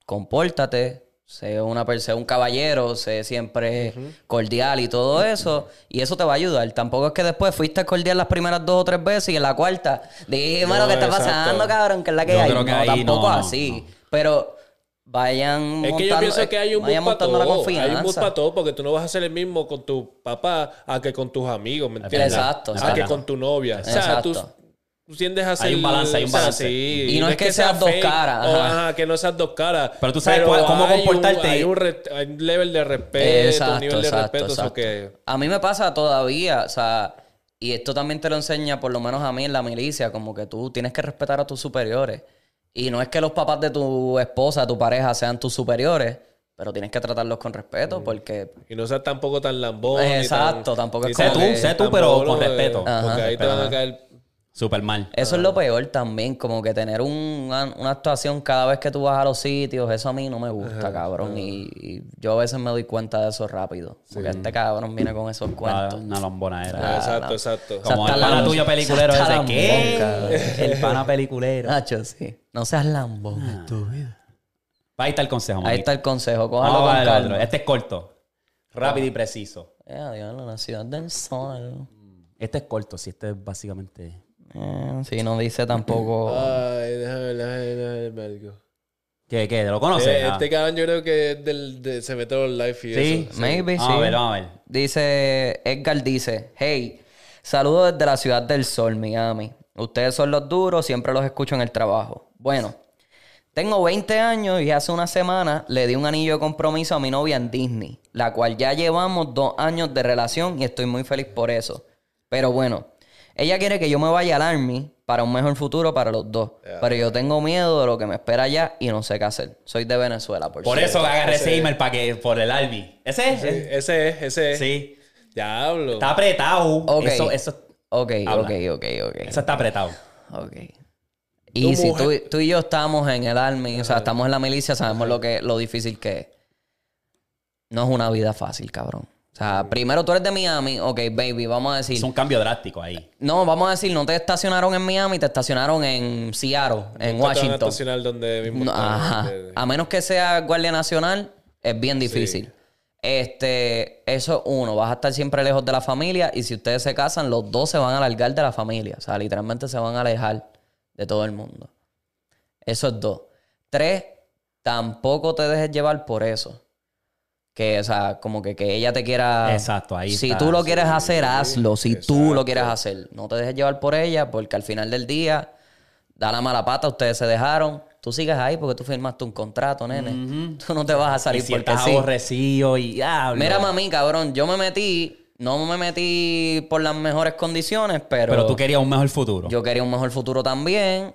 compórtate, sé, una, per- sé un caballero, sé siempre cordial y todo eso, y eso te va a ayudar. Tampoco es que después fuiste cordial las primeras dos o tres veces y en la cuarta, dime No, lo que está exacto. pasando, cabrón, que es la que Yo hay. creo que no, ahí tampoco no, no, así. Pero vayan Es que yo pienso que hay un bus para todo. Hay un bus para todo porque tú no vas a ser el mismo con tu papá a que con tus amigos, ¿me entiendes? Exacto, A exacto. que con tu novia. O sea, tú, Exacto. Tú tiendes a ser... Hay un balance, hay un o sea, balance. sí. Y no es que seas dos fake, caras, o, ajá. ajá, que no seas dos caras. Pero tú sabes cuál- cómo hay un- comportarte. hay, un hay un level de respeto, un nivel de respeto. exacto. que... A mí me pasa todavía, o sea, y esto también te lo enseña, por lo menos a mí en la milicia, como que tú tienes que respetar a tus superiores. Y no es que los papás de tu esposa, tu pareja, sean tus superiores, pero tienes que tratarlos con respeto porque... Y no seas tampoco tan lambón. ni Exacto, tan- tampoco es tan- que- Sé tú, pero con eh, respeto. Porque ahí te van a caer... Súper mal. Eso es lo peor también, como que tener un- una, una actuación cada vez que tú vas a los sitios, eso a mí no me gusta, cabrón. Y, y yo a veces me doy cuenta de eso rápido. Porque este cabrón viene con esos Una, cuentos. una lambona era. Ah, exacto, no. exacto. O sea, Como está el pana lambón. tuyo peliculero ese. lambón, ¿Qué? cabrón. El pana peliculero. Nacho, sí. No seas lambón. Ah. Ahí está el consejo, Ahí está el consejo. Vamos Cójalo a con calma. otro. Este es corto. Rápido y preciso. Eh, la ciudad del sol. Este es corto, si este es básicamente. Eh, sí, no dice tampoco... <laughs> Ay, déjame, déjame, déjame algo. ¿Qué? ¿Qué? ¿Lo conoces? Eh, Ah. Este cabrón yo creo que es del, de- se mete a los live y Sí. eso. Maybe, Vamos sí. a ver, vamos a ver. Dice, Edgar dice, hey, saludos desde la ciudad del sol, Miami. Ustedes son los duros, siempre los escucho en el trabajo. Bueno, tengo 20 años y hace una semana le di un anillo de compromiso a mi novia en Disney, la cual ya llevamos dos años de relación y estoy muy feliz por eso. Pero bueno, ella quiere que yo me vaya al Army para un mejor futuro para los dos. Pero yo tengo miedo de lo que me espera allá y no sé qué hacer. Soy de Venezuela, por, Por cierto. eso agarré ese email para que, por el Albi. ¿Ese es? Sí, ese es, ese es. Sí. Diablo. Está apretado. Ok. Eso, eso, Ok, Habla. ok, ok, ok. eso está apretado. Ok. Y si tú y yo estamos en el Army, o sea, estamos en la milicia, sabemos lo que lo difícil que es. No es una vida fácil, cabrón. O sea, primero tú eres de Miami, ok, baby, vamos a decir. Es un cambio drástico ahí. No, vamos a decir, no te estacionaron en Miami, te estacionaron en Seattle, en Nunca te van a Washington. estacionar donde mismo No, ajá. A menos que sea Guardia Nacional, es bien difícil. Este, eso es uno, vas a estar siempre lejos de la familia y si ustedes se casan, los dos se van a alargar de la familia. O sea, literalmente se van a alejar de todo el mundo. Eso es dos. Tres, tampoco te dejes llevar por eso. Que, o sea, como que, que ella te quiera. Exacto, ahí Si está. tú lo quieres hacer, hazlo. Si tú lo quieres hacer. No te dejes llevar por ella, porque al final del día, da la mala pata, ustedes se dejaron. Tú sigues ahí porque tú firmaste un contrato, nene. <laughs> Tú no te vas a Y salir si porque estás sí. aborrecido y diablo. Mira, mami, cabrón, yo me metí, no me metí por las mejores condiciones, pero, Pero tú querías un mejor futuro. yo quería un mejor futuro también.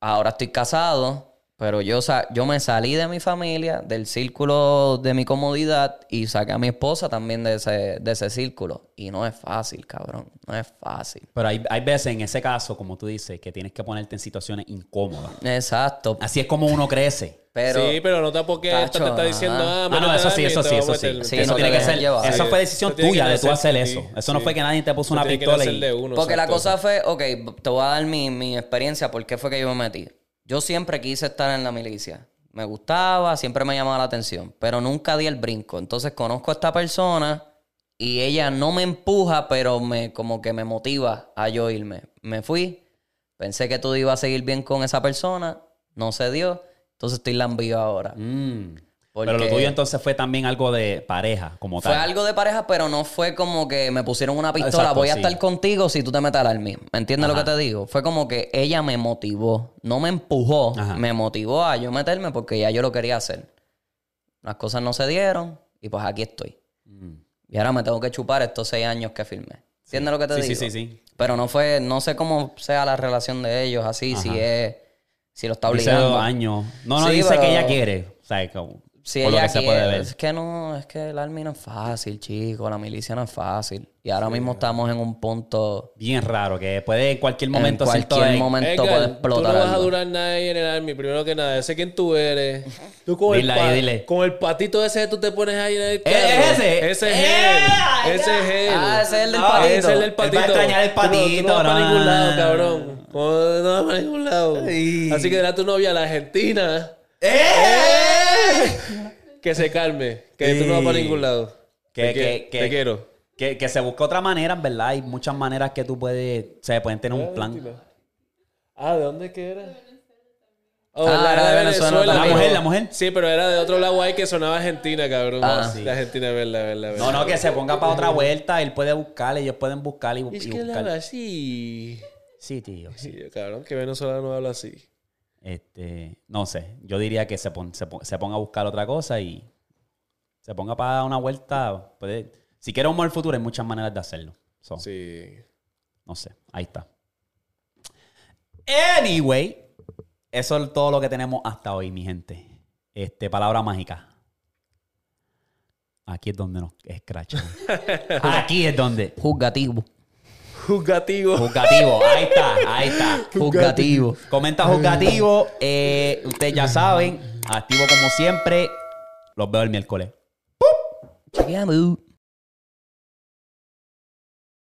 Ahora estoy casado, pero yo, sa- yo me salí de mi familia, del círculo de mi comodidad y saqué a mi esposa también de ese, de ese círculo. Y no es fácil, cabrón, no es fácil. Pero hay, hay veces en ese caso, como tú dices, que tienes que ponerte en situaciones incómodas. Exacto, Así es como uno crece. pero... sí, pero no porque esta te Tacho, está diciendo, ah, Ah, no, eso a sí, eso sí, eso sí. Sí, eso no tiene que ser. llevar. Eso Sí. fue decisión Eso tuya de tú hacer eso. Eso no Sí. fue que nadie te puso una pistola y. uno, Porque la cosa fue, ok, te voy a dar mi, mi experiencia, por qué fue que yo me metí. Yo siempre quise estar en la milicia. Me gustaba, siempre me llamaba la atención, pero nunca di el brinco. Entonces conozco a esta persona y ella no me empuja, pero me como que me motiva a yo irme. Me fui, pensé que todo iba a seguir bien con esa persona, no se dio, entonces estoy lambío ahora. Mm. Porque Pero lo tuyo entonces fue también algo de pareja, como Fue tal. algo de pareja, pero no fue como que me pusieron una pistola, Exacto, voy a sí. estar contigo si tú te metes al army. ¿Me entiendes lo que te digo? Fue como que ella me motivó, no me empujó, Ajá. me motivó a yo meterme porque ya yo lo quería hacer. Las cosas no se dieron y pues aquí estoy. Mm. Y ahora me tengo que chupar estos seis años que firmé. ¿Entiendes lo que te Sí, sí, digo? sí, sí. Pero no fue, no sé cómo sea la relación de ellos así, si es, si lo está Dice obligando. dos años. No, no, dice pero- que ella quiere. O sea, como, Si por lo que se puede ver. Es que no, es que el army no es fácil, chico. La milicia no es fácil. Y ahora mismo estamos en un punto. Bien raro, que puede en cualquier momento en cualquier momento Edgar, puede tú explotar. no vas a algo. durar nada ahí en el army. Primero que nada, sé quién tú eres. Tú con, Dile el, pa- dile. con el patito ese que tú te pones ahí en el carro. ¿Es ese? Ese es ¡Eh! él. Ese es él. Ah, ese es el del No, patito. Ese es el del Él va a patito. extrañar el Tú no- Tú no, patito, vas para ningún lado, cabrón. No, no vas para ningún lado. Ay. Así que a tu novia, la argentina, ¡Eh! Que se calme. Que tú no vas para ningún lado. Que- te, que- que- que- te quiero. Que, que se busque otra manera, en verdad. Hay muchas maneras que tú puedes. Se pueden tener un plan. Ah, ¿de dónde que era? Oh, Ah, la era de Venezuela La mujer, la mujer. Sí, pero era de otro lado ahí que sonaba Argentina, cabrón. Ah. De Argentina, verdad, verdad, verdad. No, no, que se ponga para otra vuelta. Él puede buscar, ellos pueden buscar y, Es y que él buscar. habla así. Sí, tío. sí. Cabrón, que venezolano habla así. Este, no sé. Yo diría que se, pon- se, pon- se ponga a buscar otra cosa y se ponga para dar una vuelta. Puede, si quiere un buen futuro, hay muchas maneras de hacerlo. So, Sí. No sé. Ahí está. Anyway, eso es todo lo que tenemos hasta hoy, mi gente. Este, palabra mágica. Aquí es donde nos escrachan. <laughs> Aquí es donde. Juzgativo. Juzgativo. Juzgativo. Ahí está, ahí está. Juzgativo. Comenta juzgativo. Eh, ustedes ya saben. Activo como siempre. Los veo el miércoles.